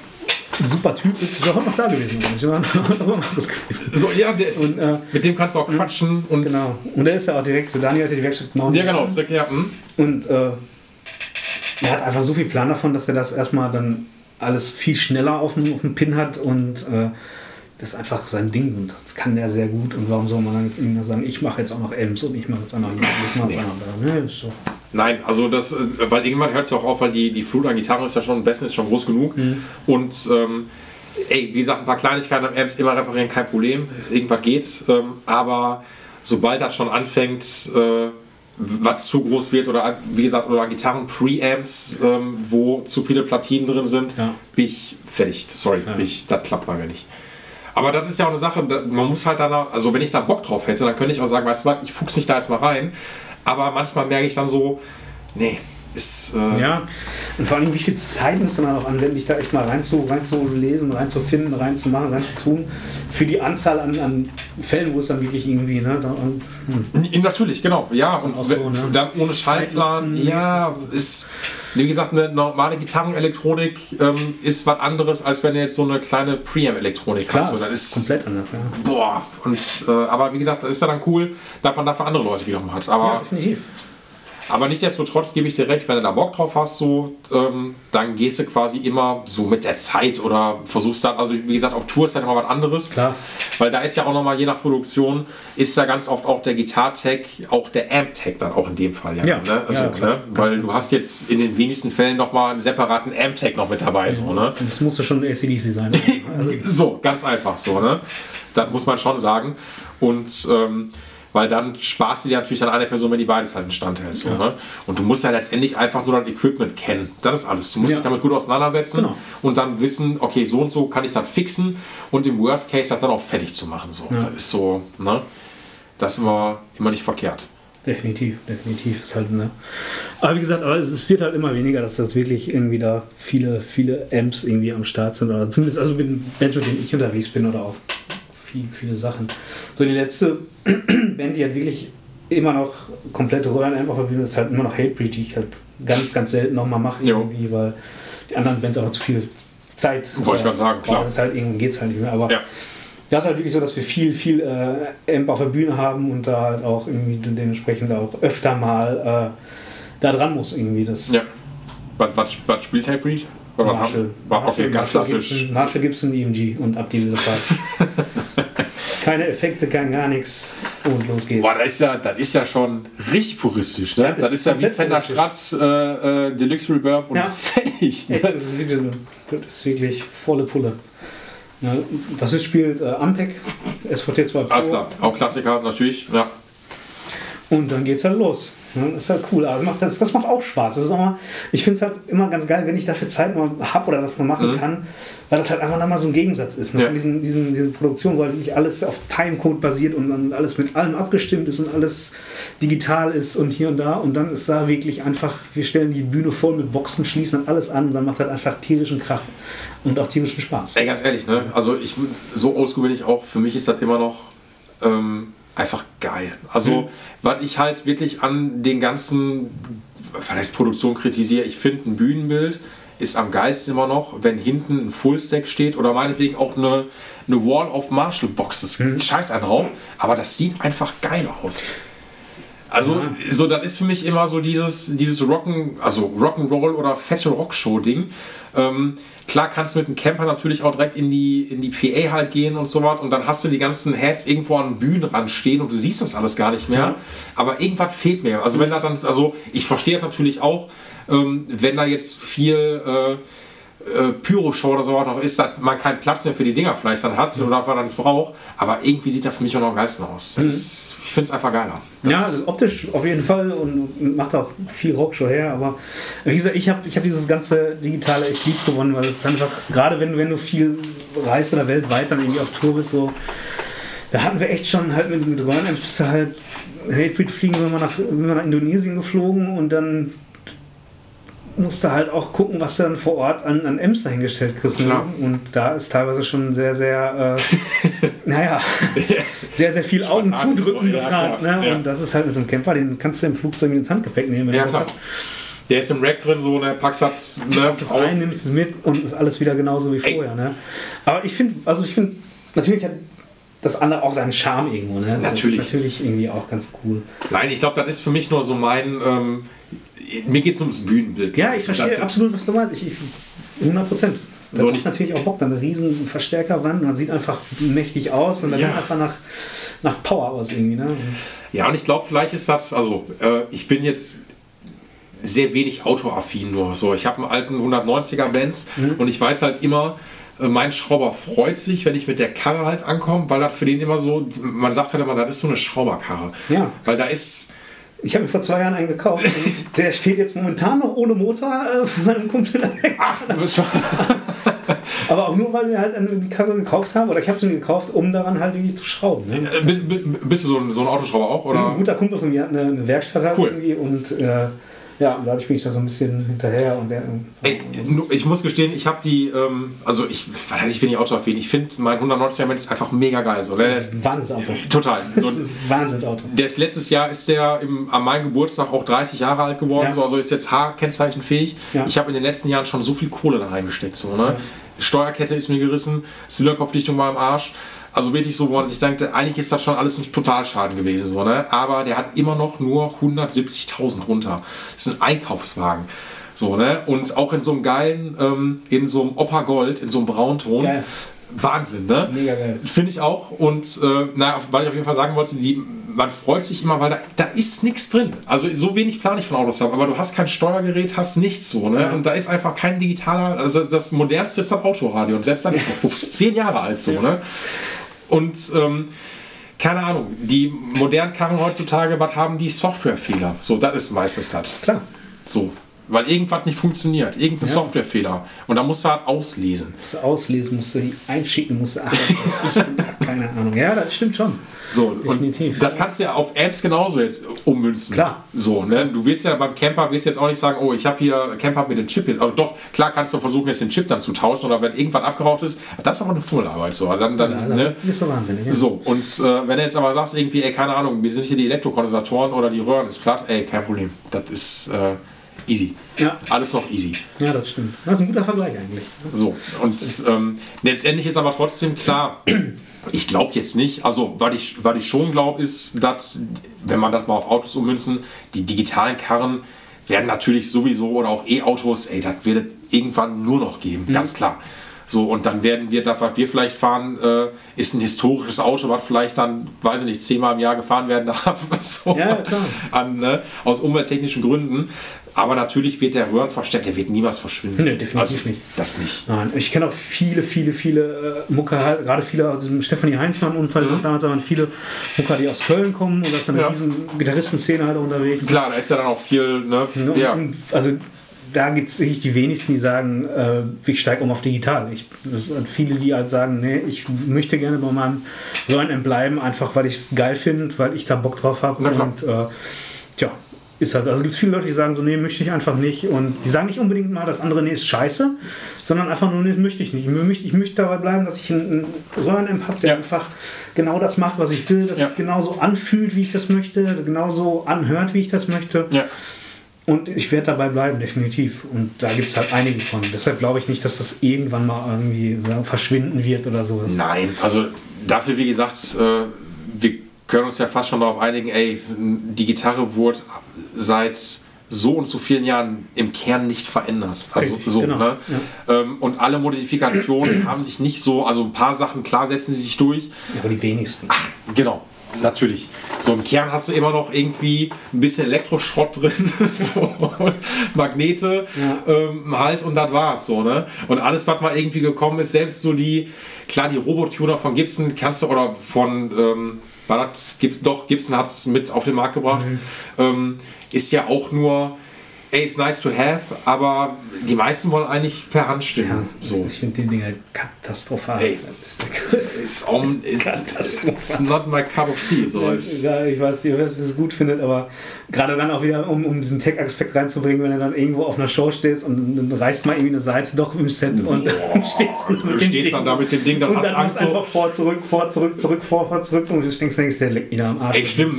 ein super Typ ist, ist auch noch da gewesen. Ich war Markus gewesen. So, ja, der, und, äh, mit dem kannst du auch quatschen. Und genau. Und er ist ja auch direkt, Daniel hat ja die Werkstatt genau. Ja, genau. Direkt, ja. Hm. Und äh, er hat einfach so viel Plan davon, dass er das erstmal dann alles viel schneller auf dem, auf dem Pin hat und äh, das ist einfach sein Ding und das kann er sehr gut. Und warum soll man dann jetzt irgendwie sagen, ich mache jetzt auch noch Ems und ich mache jetzt auch noch hier, ich mache jetzt auch noch. Ne, ist so. Nein, also das, äh, weil irgendwann hört es ja auch auf, weil die, die Flut an Gitarren ist ja schon, am besten ist schon groß genug. Mhm. Und ähm, ey, wie gesagt, ein paar Kleinigkeiten am Amps immer reparieren, kein Problem. Irgendwas geht. Ähm, aber sobald das schon anfängt, äh, was zu groß wird oder wie gesagt, oder Gitarren Preamps, ähm, wo zu viele Platinen drin sind, ja. bin ich fertig. Sorry, ja. ich, das klappt bei mir nicht. Aber das ist ja auch eine Sache, man muss halt dann, also wenn ich da Bock drauf hätte, dann könnte ich auch sagen, weißt du was, ich fuchs mich da jetzt mal rein. Aber manchmal merke ich dann so, nee, ist, äh ja, und vor allem, wie viel Zeit muss dann auch anwenden, dich da echt mal reinzulesen, rein reinzufinden, reinzumachen, reinzutun, für die Anzahl an, an Fällen, wo es dann wirklich irgendwie, ne? Da, hm. Natürlich, genau, ja, und so, ne? dann ohne Schaltplan, ja, ist, wie gesagt, eine normale Gitarrenelektronik ähm, ist was anderes, als wenn du jetzt so eine kleine Preamp-Elektronik hast. So, das ist komplett anders, ja. Boah, und, äh, aber wie gesagt, das ist ja dann cool, dass man dafür andere Leute wiederum hat. Aber, ja, definitiv. Aber nichtsdestotrotz gebe ich dir recht, wenn du da Bock drauf hast, so, ähm, dann gehst du quasi immer so mit der Zeit oder versuchst dann, also wie gesagt, auf Tour ist dann immer was anderes. Klar. Weil da ist ja auch nochmal, je nach Produktion, ist ja ganz oft auch der Gitar-Tag, auch der Amp-Tag dann auch in dem Fall. Ja, ja. Ne? Also, ja, ne? Weil du hast jetzt in den wenigsten Fällen nochmal einen separaten Amp-Tag noch mit dabei. So, ne? Das musste schon ACDC sein. Also so, ganz einfach so. Ne? Das muss man schon sagen. Und ähm, weil dann sparst du dir natürlich an eine Person, wenn die beides halt in Stand hält. So, ja. ne? Und du musst ja letztendlich einfach nur das Equipment kennen. Das ist alles. Du musst ja. dich damit gut auseinandersetzen genau. und dann wissen, okay, so und so kann ich das fixen und im Worst Case das dann auch fertig zu machen. So. Ja. Das ist so, ne? Das ist immer, immer nicht verkehrt. definitiv, definitiv. Ist halt, ne? Aber wie gesagt, aber es wird halt immer weniger, dass das wirklich irgendwie da viele, viele Amps irgendwie am Start sind. Oder zumindest also mit Bands, mit denen ich unterwegs bin oder auch viel, viele Sachen. So die letzte Band, die hat wirklich immer noch komplette auf der Bühne ist halt immer noch Hatebreed, die ich halt ganz, ganz selten nochmal mache irgendwie, weil die anderen Bands auch zu viel Zeit. Wollte ich gerade sagen, klar. Das halt, irgendwann geht es halt nicht mehr. Aber Ja. das ist halt wirklich so, dass wir viel, viel äh, Amp auf der Bühne haben und da halt auch irgendwie dementsprechend auch öfter mal äh, da dran muss irgendwie. Das Ja. Was, was, was spielt Hybrid? Marshall. War, okay, ganz Marshall klassisch. Gibson, Marshall Gibson EMG und ab wilde Fahrt. Keine Effekte, kein gar nichts und los geht's. Boah, das ist ja, das ist ja schon richtig puristisch, ne? Das Das, ist ist ja wie Fender. Stratz äh, äh, Deluxe Reverb und Ja. fertig. Echt, Ne? das, ist wirklich, das ist wirklich volle Pulle. Ja, das ist, spielt äh, Ampeg, SVT 2 Pro. Alles klar, auch Klassiker natürlich. Ja. Und dann geht's halt los. Das ist halt cool. Also macht, das, das macht auch Spaß. Das ist mal, ich finde es halt immer ganz geil, wenn ich dafür Zeit mal habe oder das mal machen kann, weil das halt einfach dann mal so ein Gegensatz ist. Ne? Ja. Diesen, diesen, diese Produktion, weil wirklich alles auf Timecode basiert und dann alles mit allem abgestimmt ist und alles digital ist und hier und da. Und dann ist da wirklich einfach, wir stellen die Bühne voll mit Boxen, schließen dann alles an und dann macht halt einfach tierischen Krach und auch tierischen Spaß. Ey, ganz ehrlich, ne? Also ich so oldschool bin ich auch. Für mich ist das immer noch ähm, einfach geil. Also, Mhm. was ich halt wirklich an den ganzen, was heißt Produktion kritisiere, ich finde ein Bühnenbild ist am geilsten immer noch, wenn hinten ein Fullstack steht oder meinetwegen auch eine, eine Wall of Marshall Boxes. Mhm. Scheiß ein drauf, aber das sieht einfach geil aus. Also, Ja. so, das ist für mich immer so dieses, dieses Rock'n, also Rock'n'Roll oder fette Rockshow-Ding. Ähm, klar kannst du mit dem Camper natürlich auch direkt in die, in die PA halt gehen und so was und dann hast du die ganzen Heads irgendwo an den Bühnenrand stehen und du siehst das alles gar nicht mehr. Ja. Aber irgendwas fehlt mir. Also, wenn da dann, also ich verstehe natürlich auch, ähm, wenn da jetzt viel äh, äh, Pyro-Show oder so noch ist, dass man keinen Platz mehr für die Dinger vielleicht dann hat oder man dann nicht braucht. Aber irgendwie sieht das für mich auch noch am geilsten aus. Das ist, ich finde es einfach geiler. Ja, also optisch auf jeden Fall und macht auch viel Rockshow her, aber wie gesagt, ich habe ich hab dieses ganze Digitale echt lieb gewonnen, weil es einfach, gerade wenn, wenn du viel reist oder weltweit dann irgendwie auf Tour bist, so, da hatten wir echt schon halt mit, mit Röhren, bist du halt, Hatebreed fliegen wir mal nach, sind wir nach Indonesien geflogen und dann musste halt auch gucken, was du dann vor Ort an, an Ems dahingestellt kriegst. Ne? Und da ist teilweise schon sehr, sehr, äh, naja, sehr, sehr viel Augen zudrücken ja, gefragt. klar. Ne? Ja. Und das ist halt mit so einem Camper, den kannst du im Flugzeug ins Handgepäck nehmen. wenn Ja, du klar. hast. Der ist im Rack drin, so, der packst hat ne, packst es ein, nimmst es mit und ist alles wieder genauso wie Ey. vorher. Ne? Aber ich finde, also ich finde, natürlich hat das andere auch seinen Charme irgendwo. Ne? Natürlich. Das ist natürlich irgendwie auch ganz cool. Nein, ich glaube, das ist für mich nur so mein. Ähm, mir geht es ums Bühnenbild. Ja, ich verstehe Das- absolut, was du meinst. Ich, ich, 100 Prozent. Das So, macht natürlich auch Bock, dann eine riesen Verstärkerwand, man sieht einfach mächtig aus und dann Ja. einfach nach, nach Power aus irgendwie. Ne? Ja, und ich glaube, vielleicht ist das, also äh, ich bin jetzt sehr wenig autoaffin nur. So, ich habe einen alten 190er Benz und ich weiß halt immer, äh, mein Schrauber freut sich, wenn ich mit der Karre halt ankomme, weil das für den immer so, man sagt halt immer, das ist so eine Schrauberkarre. Ja. Weil da ist, Ich habe mir vor zwei Jahren einen gekauft und der steht jetzt momentan noch ohne Motor äh, von meinem Kumpel ach, Aber auch nur, weil wir halt eine- Karre gekauft haben oder ich habe sie mir gekauft, um daran halt irgendwie zu schrauben. Ne? äh, bist, bist du so ein, so ein Autoschrauber auch? Oder? Ein guter Kumpel von mir hat eine, eine Werkstatt halt Cool. irgendwie und äh, ja, und dadurch bin ich da so ein bisschen hinterher und Ey, ich muss gestehen, ich habe die, ähm, also ich, ich bin nicht autoaffin, ich finde mein 190er Benz ist einfach mega geil. So. Der ist, ein Wahnsinnsauto. total. Das So, ist ein Wahnsinnsauto. Der ist letztes Jahr ist der im, an meinem Geburtstag auch 30 Jahre alt geworden, Ja. so, also ist jetzt H-Kennzeichenfähig. Ja. Ich habe in den letzten Jahren schon so viel Kohle da reingesteckt. So, ne? Steuerkette ist mir gerissen, Zylinderkopfdichtung war im Arsch. Also wirklich so, wo man sich dachte, eigentlich ist das schon alles nicht Totalschaden gewesen. So, ne? Aber der hat immer noch nur 170.000 runter. Das ist ein Einkaufswagen. So, ne? Und auch in so einem geilen, ähm, in so einem Opa Gold, in so einem Braunton. Geil. Wahnsinn, ne? Mega geil. Finde ich auch. Und äh, na, weil ich auf jeden Fall sagen wollte, die, man freut sich immer, weil da, da ist nichts drin. Also so wenig plane ich von Autos habe, aber du hast kein Steuergerät, hast nichts so. Ne? Ja. Und da ist einfach kein digitaler, also das modernste ist das Autoradio. Und selbst dann ist noch 15, 10 Jahre alt so. Ne? Und ähm, keine Ahnung, die modernen Karren heutzutage, was haben die Softwarefehler? So, das ist meistens das. Klar. So. Weil irgendwas nicht funktioniert, irgendein Ja. Softwarefehler. Und da musst du halt auslesen. Musst du auslesen, musst du einschicken, musst du ach. Keine Ahnung. Ja, das stimmt schon. So, Definitiv. und das kannst du ja auf Apps genauso jetzt ummünzen. Klar. So, ne? Du wirst ja beim Camper, wirst jetzt auch nicht sagen, oh, ich habe hier, Camper mir den Chip hin. Also doch, klar kannst du versuchen, jetzt den Chip dann zu tauschen oder wenn irgendwann abgeraucht ist, das ist aber eine Vollarbeit. So, dann, dann, Also, ne? Nicht so wahnsinnig. Ja. So, und äh, wenn du jetzt aber sagst, irgendwie, ey, keine Ahnung, mir sind hier die Elektrokondensatoren oder die Röhren ist platt, ey, kein Problem. Das ist äh, easy. Ja. Alles noch easy. ja, das stimmt. Das ist ein guter Vergleich eigentlich. So, und ähm, letztendlich ist aber trotzdem klar, ich glaube jetzt nicht, also was ich, was ich schon glaube, ist, dass, wenn man das mal auf Autos ummünzen, die digitalen Karren werden natürlich sowieso oder auch E-Autos, ey, das wird es irgendwann nur noch geben, ganz klar. So, und dann werden wir, das, was wir vielleicht fahren, äh, ist ein historisches Auto, was vielleicht dann, weiß ich nicht, zehnmal im Jahr gefahren werden darf. so, Ja, klar. An, ne, aus umwelttechnischen Gründen. Aber natürlich wird der Röhrenverstärker, der wird niemals verschwinden. Nee, definitiv also, nicht. Das nicht. Nein, ich kenne auch viele, viele, viele äh, Mucker, halt, gerade viele aus dem Stefanie Heinzmann-Unfall, damals waren viele Mucker, die aus Köln kommen und das ist eine Ja. riesen Gitarristenszene halt unterwegs. Klar, da ist ja dann auch viel, ne? Und, Ja. und, also da gibt es die wenigsten, die sagen, äh, ich steige um auf digital. Ich, das sind viele, die halt sagen, nee, ich möchte gerne bei meinem Röhren bleiben, einfach weil ich es geil finde, weil ich da Bock drauf habe. Und äh, ist halt, also gibt es viele Leute, die sagen so, nee, möchte ich einfach nicht. Und die sagen nicht unbedingt mal, das andere, nee, ist scheiße, sondern einfach nur, nee, das möchte ich nicht. Ich möchte, ich möchte dabei bleiben, dass ich einen, einen Röhrenamp habe, der Ja. einfach genau das macht, was ich will, das Ja. sich genauso anfühlt, wie ich das möchte, genauso anhört, wie ich das möchte. ja. Und ich werde dabei bleiben, definitiv. Und da gibt es halt einige von. Deshalb glaube ich nicht, dass das irgendwann mal irgendwie so verschwinden wird oder sowas. Nein, also dafür, wie gesagt, äh, wir können uns ja fast schon darauf einigen, ey, die Gitarre wurde seit so und so vielen Jahren im Kern nicht verändert. Also Richtig, so, genau, ne? Ähm, und alle Modifikationen haben sich nicht so, also ein paar Sachen, klar setzen sie sich durch, Ja, aber die wenigsten. Genau, natürlich. So im Kern hast du immer noch irgendwie ein bisschen Elektroschrott drin, so, Magnete, ähm, Hals und das war's so, ne? Und alles, was mal irgendwie gekommen ist, selbst so die, klar, die Robotuner von Gibson kannst du oder von ähm, das, Gibson, doch, Gibson hat es mit auf den Markt gebracht, ähm, ist ja auch nur, ey, ist nice to have, aber die meisten wollen eigentlich per Hand stimmen. so. Ich finde die Dinger katastrophal. Ey. Das ist der größte. It's, it's, not my cup of tea. So Ja, ich weiß nicht, wer das gut findet, aber gerade dann auch wieder, um, um diesen Tech-Aspekt reinzubringen, wenn du dann irgendwo auf einer Show stehst und dann reißt mal irgendwie eine Seite doch im Set und dann stehst du, mit stehst dann Ding. da mit dem Ding, dann und hast dann Angst so. einfach vor, zurück, vor, zurück, zurück, vor, vor, zurück und du denkst, denkst der leckt wieder am Arsch. Ey, stimmt.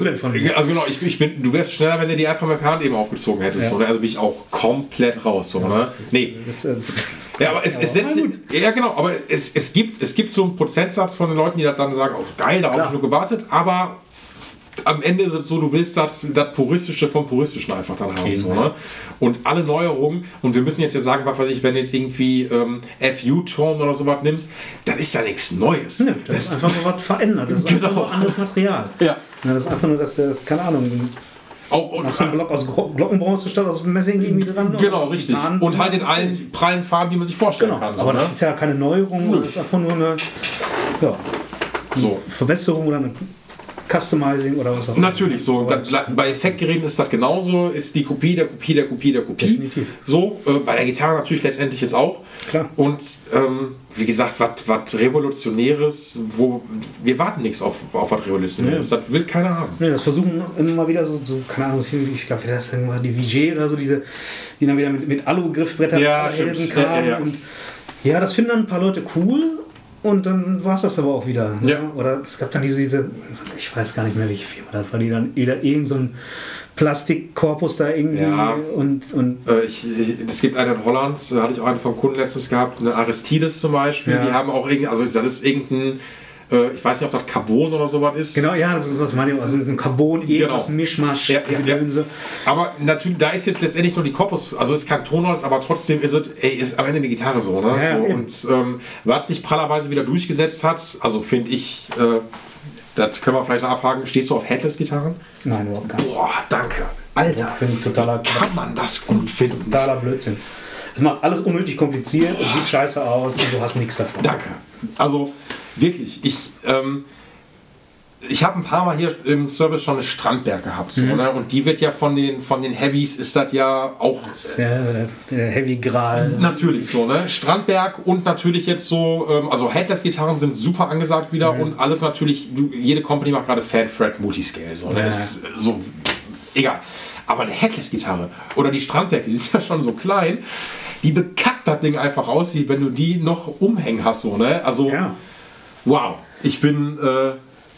Also genau, ich, ich bin, du wärst schneller, wenn du die einfach mal per Hand eben aufgezogen hättest. Ja. So, ne? Also bin ich auch komplett raus. So, ne? Nee. Das, das, Ja, aber es, es setzt. Ja, genau, aber es, es, gibt, es gibt so einen Prozentsatz von den Leuten, die dann sagen, oh geil, da habe ich nur gewartet, aber am Ende ist es so, du willst das, das Puristische vom Puristischen einfach dann haben. jeden So, ne? Und alle Neuerungen, und wir müssen jetzt ja sagen, was weiß ich, wenn du jetzt irgendwie ähm, FU-Ton oder sowas nimmst, das ist ja nichts Neues. Nö, das ist einfach nur was verändert. Das ist einfach Genau. nur anderes Material. Ja. Ja, das ist einfach nur, dass der, keine Ahnung, Auch, und, machst einen Block aus Glockenbronze statt aus Messing irgendwie dran. Genau, richtig. Zahn- Und halt in allen prallen Farben, die man sich vorstellen Genau, kann. So, aber ne? das ist ja keine Neuerung, das ist einfach nur eine ja, so. Verbesserung oder eine Customizing oder was auch immer. Natürlich, so. Da, bei Effektgeräten ist das genauso, ist die Kopie der Kopie der Kopie der Kopie. Definitiv. So, äh, bei der Gitarre natürlich letztendlich jetzt auch. Klar. Und ähm, wie gesagt, was Revolutionäres, wo wir warten nichts auf, auf was Revolutionäres. Das will keiner haben. Nee, das versuchen immer mal wieder so, so keine Ahnung, ich glaube, das ist mal die VG oder so, diese, die dann wieder mit, mit Alu-Griffbrettern Ja. Ja, ja, ja. Und ja, das finden dann ein paar Leute cool und dann war es das aber auch wieder. ne? Ja. Oder es gab dann diese, diese, ich weiß gar nicht mehr, welche Firma das war, die dann wieder irgend so ein Plastikkorpus da irgendwie Ja. und, und Äh, ich, ich, es gibt eine in Holland, da hatte ich auch eine vom Kunden letztens gehabt, eine Aristides zum Beispiel. Ja. Die haben auch irgendwie, also das ist irgendein, äh, ich weiß nicht, ob das Carbon oder sowas ist. genau, ja, das ist was meine ich, also ein Carbon, irgendwas Genau. Mischmasch, Ja, ja, ja. Aber natürlich, da ist jetzt letztendlich nur die Korpus, also ist kein Tonholz, aber trotzdem ist es, ey, ist am Ende eine Gitarre so, ne? Ja, so und ähm, was sich prallerweise wieder durchgesetzt hat, also finde ich, äh, das können wir vielleicht noch abhaken. Stehst du auf Headless-Gitarren? Nein, überhaupt gar nicht. Boah, danke. Alter, Finde ich totaler, kann man das gut finden? totaler Blödsinn. Es macht alles unnötig kompliziert und sieht scheiße aus und du hast nichts davon. Danke. Also wirklich, ich, ähm, ich habe ein paar Mal hier im Service schon eine Strandberg gehabt. So, Mhm. ne? Und die wird ja von den, von den Heavies, ist das ja auch Der, der, der Heavy Gral. Natürlich so, ne? Strandberg und natürlich jetzt so, ähm, also Headless-Gitarren sind super angesagt wieder und alles natürlich, jede Company macht gerade Fan-Fred Multiscale, so, ne? Ja. Ist so, egal. Aber eine Headless-Gitarre oder die Strandberg, die sind ja schon so klein, die bekackt das Ding einfach aussieht, wenn du die noch umhängen hast, so, ne? Also, Ja. wow, ich bin, äh,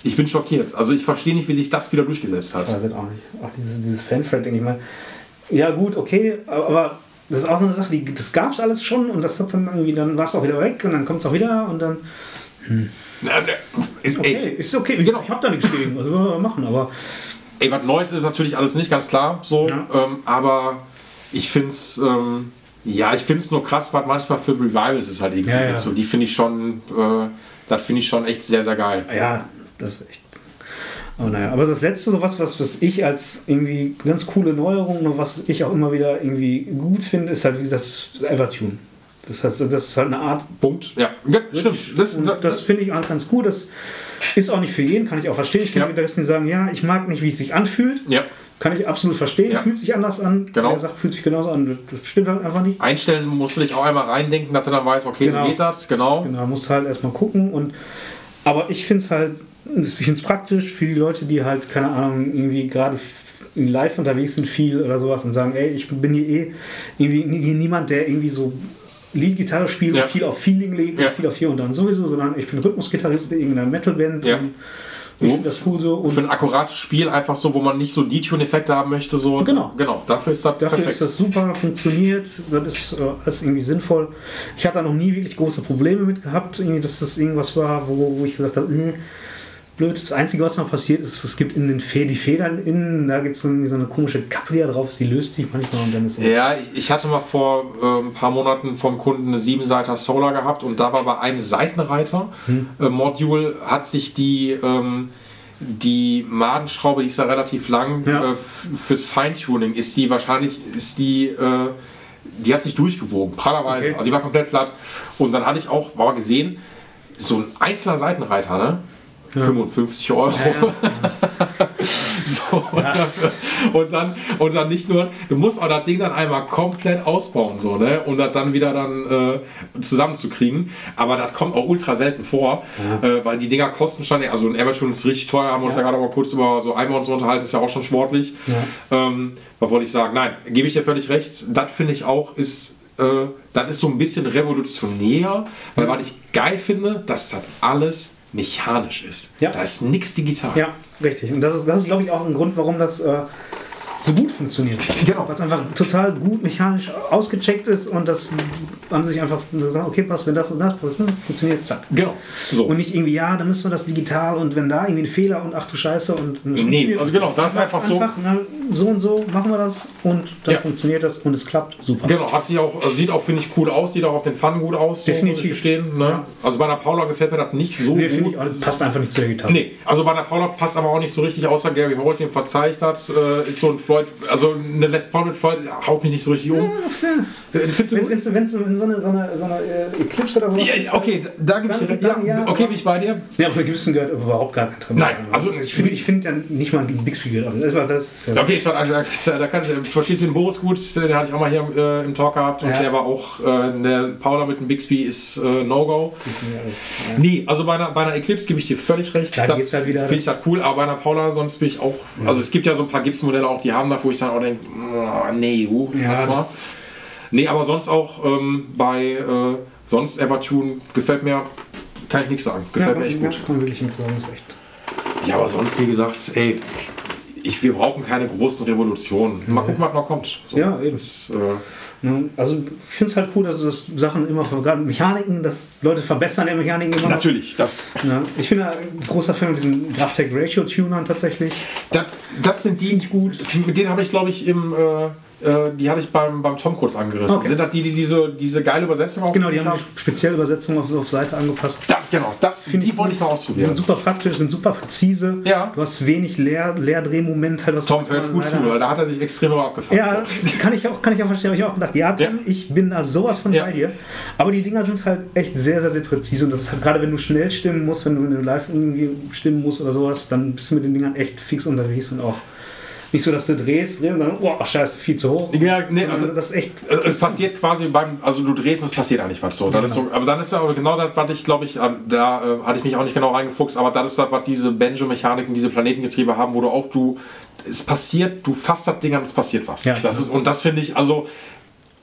ich bin schockiert. Also ich verstehe nicht, wie sich das wieder durchgesetzt hat. Ich weiß es auch nicht. Auch dieses, dieses Fanfred-Ding, ich meine, ja gut, okay, aber das ist auch so eine Sache, die, das gab es alles schon und das hat dann irgendwie, dann war es auch wieder weg und dann kommt es auch wieder und dann, Na, ne, Ist, okay, ey, ist okay, ich, Genau. ich habe da nichts gegen, also wir machen, aber Ey, was Neues ist natürlich alles nicht, ganz klar. So, Ja. ähm, aber ich finde es, ähm, ja, ich finde es nur krass, was manchmal für Revivals es halt irgendwie Ja, ja. So, die finde ich schon, äh, das finde ich schon echt sehr, sehr geil. ja, das ist echt. Aber naja, aber das letzte, sowas, was, was ich als irgendwie ganz coole Neuerung und was ich auch immer wieder irgendwie gut finde, ist halt, wie gesagt, Evertune. Das heißt, das ist halt eine Art Punkt. Ja, ja stimmt. Das, Und das finde ich auch ganz gut. Das ist auch nicht für jeden, kann ich auch verstehen. Ich kenne Ja. Gitarristen, sagen, ja, ich mag nicht, wie es sich anfühlt. ja. Kann ich absolut verstehen. Ja. Fühlt sich anders an. Genau. Er sagt, fühlt sich genauso an. Das stimmt halt einfach nicht. Einstellen musst du dich auch einmal reindenken, dass du dann weißt, okay, Genau. so geht das, genau. Genau, musst halt erstmal gucken. Und, aber ich finde es halt, ich finde es praktisch für die Leute, die halt, keine Ahnung, irgendwie gerade live unterwegs sind viel oder sowas und sagen, ey, ich bin hier eh irgendwie nie- niemand, der irgendwie so Lead-Gitarre spielt Ja. und viel auf Feeling legt Ja. und viel auf hier und dann sowieso, sondern ich bin Rhythmusgitarrist in irgendeiner Metalband Ja. und ich finde das cool so. Und Für ein akkurates Spiel einfach so, wo man nicht so Detune-Effekte haben möchte. So. Genau. Genau, dafür ist das Dafür perfekt. ist das super, funktioniert, das ist äh, alles irgendwie sinnvoll. Ich hatte da noch nie wirklich große Probleme mit gehabt, irgendwie, dass das irgendwas war, wo, wo ich gesagt habe, äh, blöd. Das Einzige, was noch passiert ist, es gibt in den Fe die Federn innen, da gibt es so, so eine komische Kappe, die da drauf ist, die löst sich manchmal und dann ist Ja, ich, hatte mal vor äh, ein paar Monaten vom Kunden eine 7-Seiter Solar gehabt und da war bei einem Seitenreiter Hm. äh, Module hat sich die ähm, die Madenschraube, die ist da relativ lang, Ja. äh, fürs Feintuning ist die wahrscheinlich ist die äh, die hat sich durchgewogen, prallerweise. Okay. Also die war komplett platt. Und dann hatte ich auch mal gesehen, so ein einzelner Seitenreiter, ne? 55 Euro. So, und, dann, und, dann, dann nicht nur, du musst auch das Ding dann einmal komplett ausbauen, so, ne? um das dann wieder dann äh, zusammenzukriegen. Aber das kommt auch ultra selten vor, äh, weil die Dinger kosten schon, also ein Everton ist richtig teuer, haben wir uns ja, Ja. gerade mal kurz über so Eimer und so unterhalten, ist ja auch schon sportlich. Ähm, was wollte ich sagen? Nein, gebe ich dir völlig recht. Das finde ich auch ist, äh, das ist so ein bisschen revolutionär, weil was ich geil finde, dass das alles mechanisch ist. Ja. Da ist nichts digital. Ja, richtig. Und das ist, das ist glaube ich, auch ein Grund, warum das äh, so gut funktioniert. Genau. Weil es einfach total gut mechanisch ausgecheckt ist und das haben sie sich einfach gesagt, okay, passt, wenn das und das passt, hm, funktioniert, zack. Genau. So. Und nicht irgendwie, ja, dann müssen wir das digital und wenn da irgendwie ein Fehler und ach du Scheiße und funktioniert. also genau, das ist einfach so. na, so und so machen wir das und dann Ja. funktioniert das und es klappt super. Genau, hat sich auch, also sieht auch, finde ich, cool aus, sieht auch auf den Pfannen gut aus. So, Definitiv. muss ich gestehen, ne? Ja. Also bei einer Paula gefällt mir das nicht so Nee, gut. ich, passt einfach nicht zu der Gitarre. Nee, also bei einer Paula passt aber auch nicht so richtig, außer Gary Holt, dem verzeiht hat, äh, ist so ein Floyd, also eine Les Paul mit Floyd haut mich nicht so richtig um. Äh, Findest du Wenn gut? es in so eine, so eine, so eine äh, Eclipse oder sowas Ja, ist, okay, da gebe ich dir Dann- recht. Ja, ja, okay, bin ich bei dir. Ja, aber Gibson gehört überhaupt gar kein Tremolo. Nein, also ich finde ich find ja nicht mal ein Bixby gehört. Also das war das. ist ja- Okay, es war, also, da kann, verstehst du den Boris gut, den hatte ich auch mal hier äh, im Talk gehabt und Ja. der war auch, äh, der Paula mit dem Bixby ist äh, No-Go. Nee, also bei einer, bei einer Eclipse gebe ich dir völlig recht. Da geht's halt wieder- Finde ich das cool, aber bei einer Paula sonst bin ich auch. Also es gibt ja so ein paar Gibson-Modelle auch, die haben da, wo ich dann auch denke, oh, nee, uh, Ja. lass mal. Nee, aber sonst auch ähm, bei äh, sonst Evertune gefällt mir, kann ich nichts sagen. Gefällt ja, mir echt ja, gut. Kann man wirklich nichts sagen, ist echt. Ja, aber sonst, wie gesagt, ey, ich, wir brauchen keine großen Revolutionen. Mal gucken, was noch kommt. So, Ja, eben. Das, äh, Ja, also ich finde es halt cool, dass das Sachen immer, gerade Mechaniken, dass Leute verbessern der Mechaniken immer natürlich, das, Ja, ich bin ein großer Fan mit diesen Graftech Ratio Tunern tatsächlich. das, das sind die, gut. mit denen habe ich, glaube ich, im, äh, Äh, die hatte ich beim, beim Tom kurz angerissen. Okay. Sind das die, die diese, diese geile Übersetzung auch Genau, die haben die spezielle Übersetzung auf, auf Seite angepasst. Das, genau, das, Find die ich wollte ich mal Die ausprobieren. sind super praktisch, sind super präzise. Ja. Du hast wenig Leer, Leerdrehmoment. Halt, was Tom, hörst gut zu, weil da hat er sich extrem drauf abgefahren. Ja, So. kann ich auch, kann ich auch verstehen. Habe ich auch gedacht, ja, Tim, Ja. ich bin da sowas von Ja. bei dir. Aber die Dinger sind halt echt sehr, sehr, sehr präzise. Und das ist halt, gerade wenn du schnell stimmen musst, wenn du, wenn du live irgendwie stimmen musst oder sowas, dann bist du mit den Dingern echt fix unterwegs und auch nicht so, dass du drehst, drehst und dann, oh, scheiße, viel zu hoch. Ja, nee, also, das ist echt. Es passiert quasi beim, also du drehst und es passiert eigentlich was so. Ist so aber dann ist aber genau das, was ich glaube ich, äh, da äh, hatte ich mich auch nicht genau reingefuchst, aber das ist das, was diese Banjo-Mechaniken, diese Planetengetriebe haben, wo du auch du, es passiert, du fasst das Ding an, es passiert was. Ja. das ist, und das finde ich, also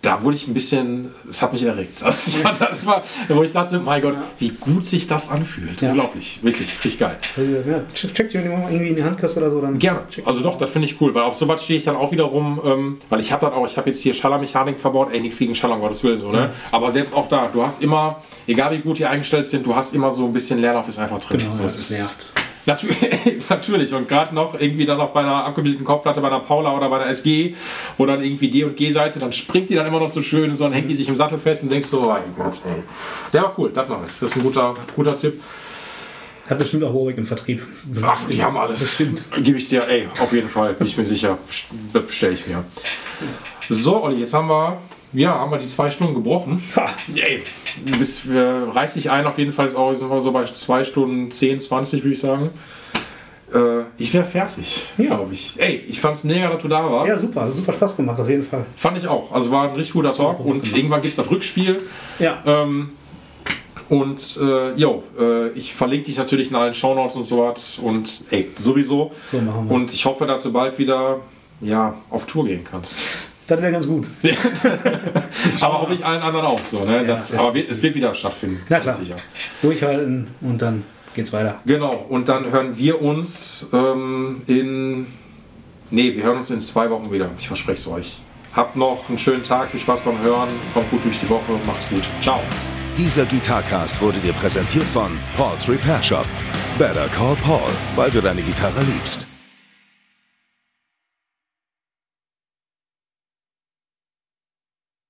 da wurde ich ein bisschen, es hat mich erregt. Also ich fand, das war, wo ich dachte, mein Gott, wie gut sich das anfühlt. Ja. Unglaublich, wirklich, richtig geil. Ja, check, check die, wenn du mal irgendwie in die Hand kriegst oder so, dann. Gerne. Also doch, das finde ich cool, weil auf sowas stehe ich dann auch wiederum, ähm, weil ich habe dann auch, ich habe jetzt hier Schallermechanik verbaut, ey, nichts gegen Schaller, um Gottes Willen, so, ne? Aber selbst auch da, du hast immer, egal wie gut die eingestellt sind, du hast immer so ein bisschen Leerlauf ist einfach drin. Genau, so, das ist, nervt. Natürlich, natürlich. Und gerade noch irgendwie dann noch bei einer abgebildeten Kopfplatte bei einer Paula oder bei einer SG, wo dann irgendwie D und G-Seite, dann springt die dann immer noch so schön, so dann hängt die sich im Sattel fest und denkst so, mein Gott, ey. Der war cool, das mache ich. Das ist ein guter, guter Tipp. Hat bestimmt auch Warwick im Vertrieb. Ach, die haben alles. Bestimmt. Gebe ich dir, ey, auf jeden Fall, bin ich mir sicher. Bestelle ich mir. So, Olli, jetzt haben wir, ja, haben wir die zwei Stunden gebrochen. Ha. Ey, bis, äh, reiß dich ein, auf jeden Fall ist auch sind wir so bei zwei Stunden 10, 20, würde ich sagen. Äh, ich wäre fertig, Ja. glaube ich. Ey, ich fand's mega, dass du da warst. Ja, super, super Spaß gemacht, auf jeden Fall. Fand ich auch. Also war ein richtig guter Talk und irgendwann gibt es das Rückspiel. Ja, Ähm, und äh, jo, äh, ich verlinke dich natürlich in allen Shownotes und so was. Und ey, sowieso. So machen wir. Und ich hoffe, dass du bald wieder ja, auf Tour gehen kannst. Das wäre ganz gut. aber hoffe ich allen anderen auch so. Ne? Ja, das, ja. aber wir- es wird wieder stattfinden. Na klar. Sicher. Durchhalten und dann geht's weiter. Genau, und dann hören wir uns ähm, in. Nee, wir hören uns in zwei Wochen wieder. Ich verspreche es euch. Habt noch einen schönen Tag, viel Spaß beim Hören, kommt gut durch die Woche, macht's gut. Ciao. Dieser Gitarcast wurde dir präsentiert von Paul's Repair Shop. Better call Paul, weil du deine Gitarre liebst.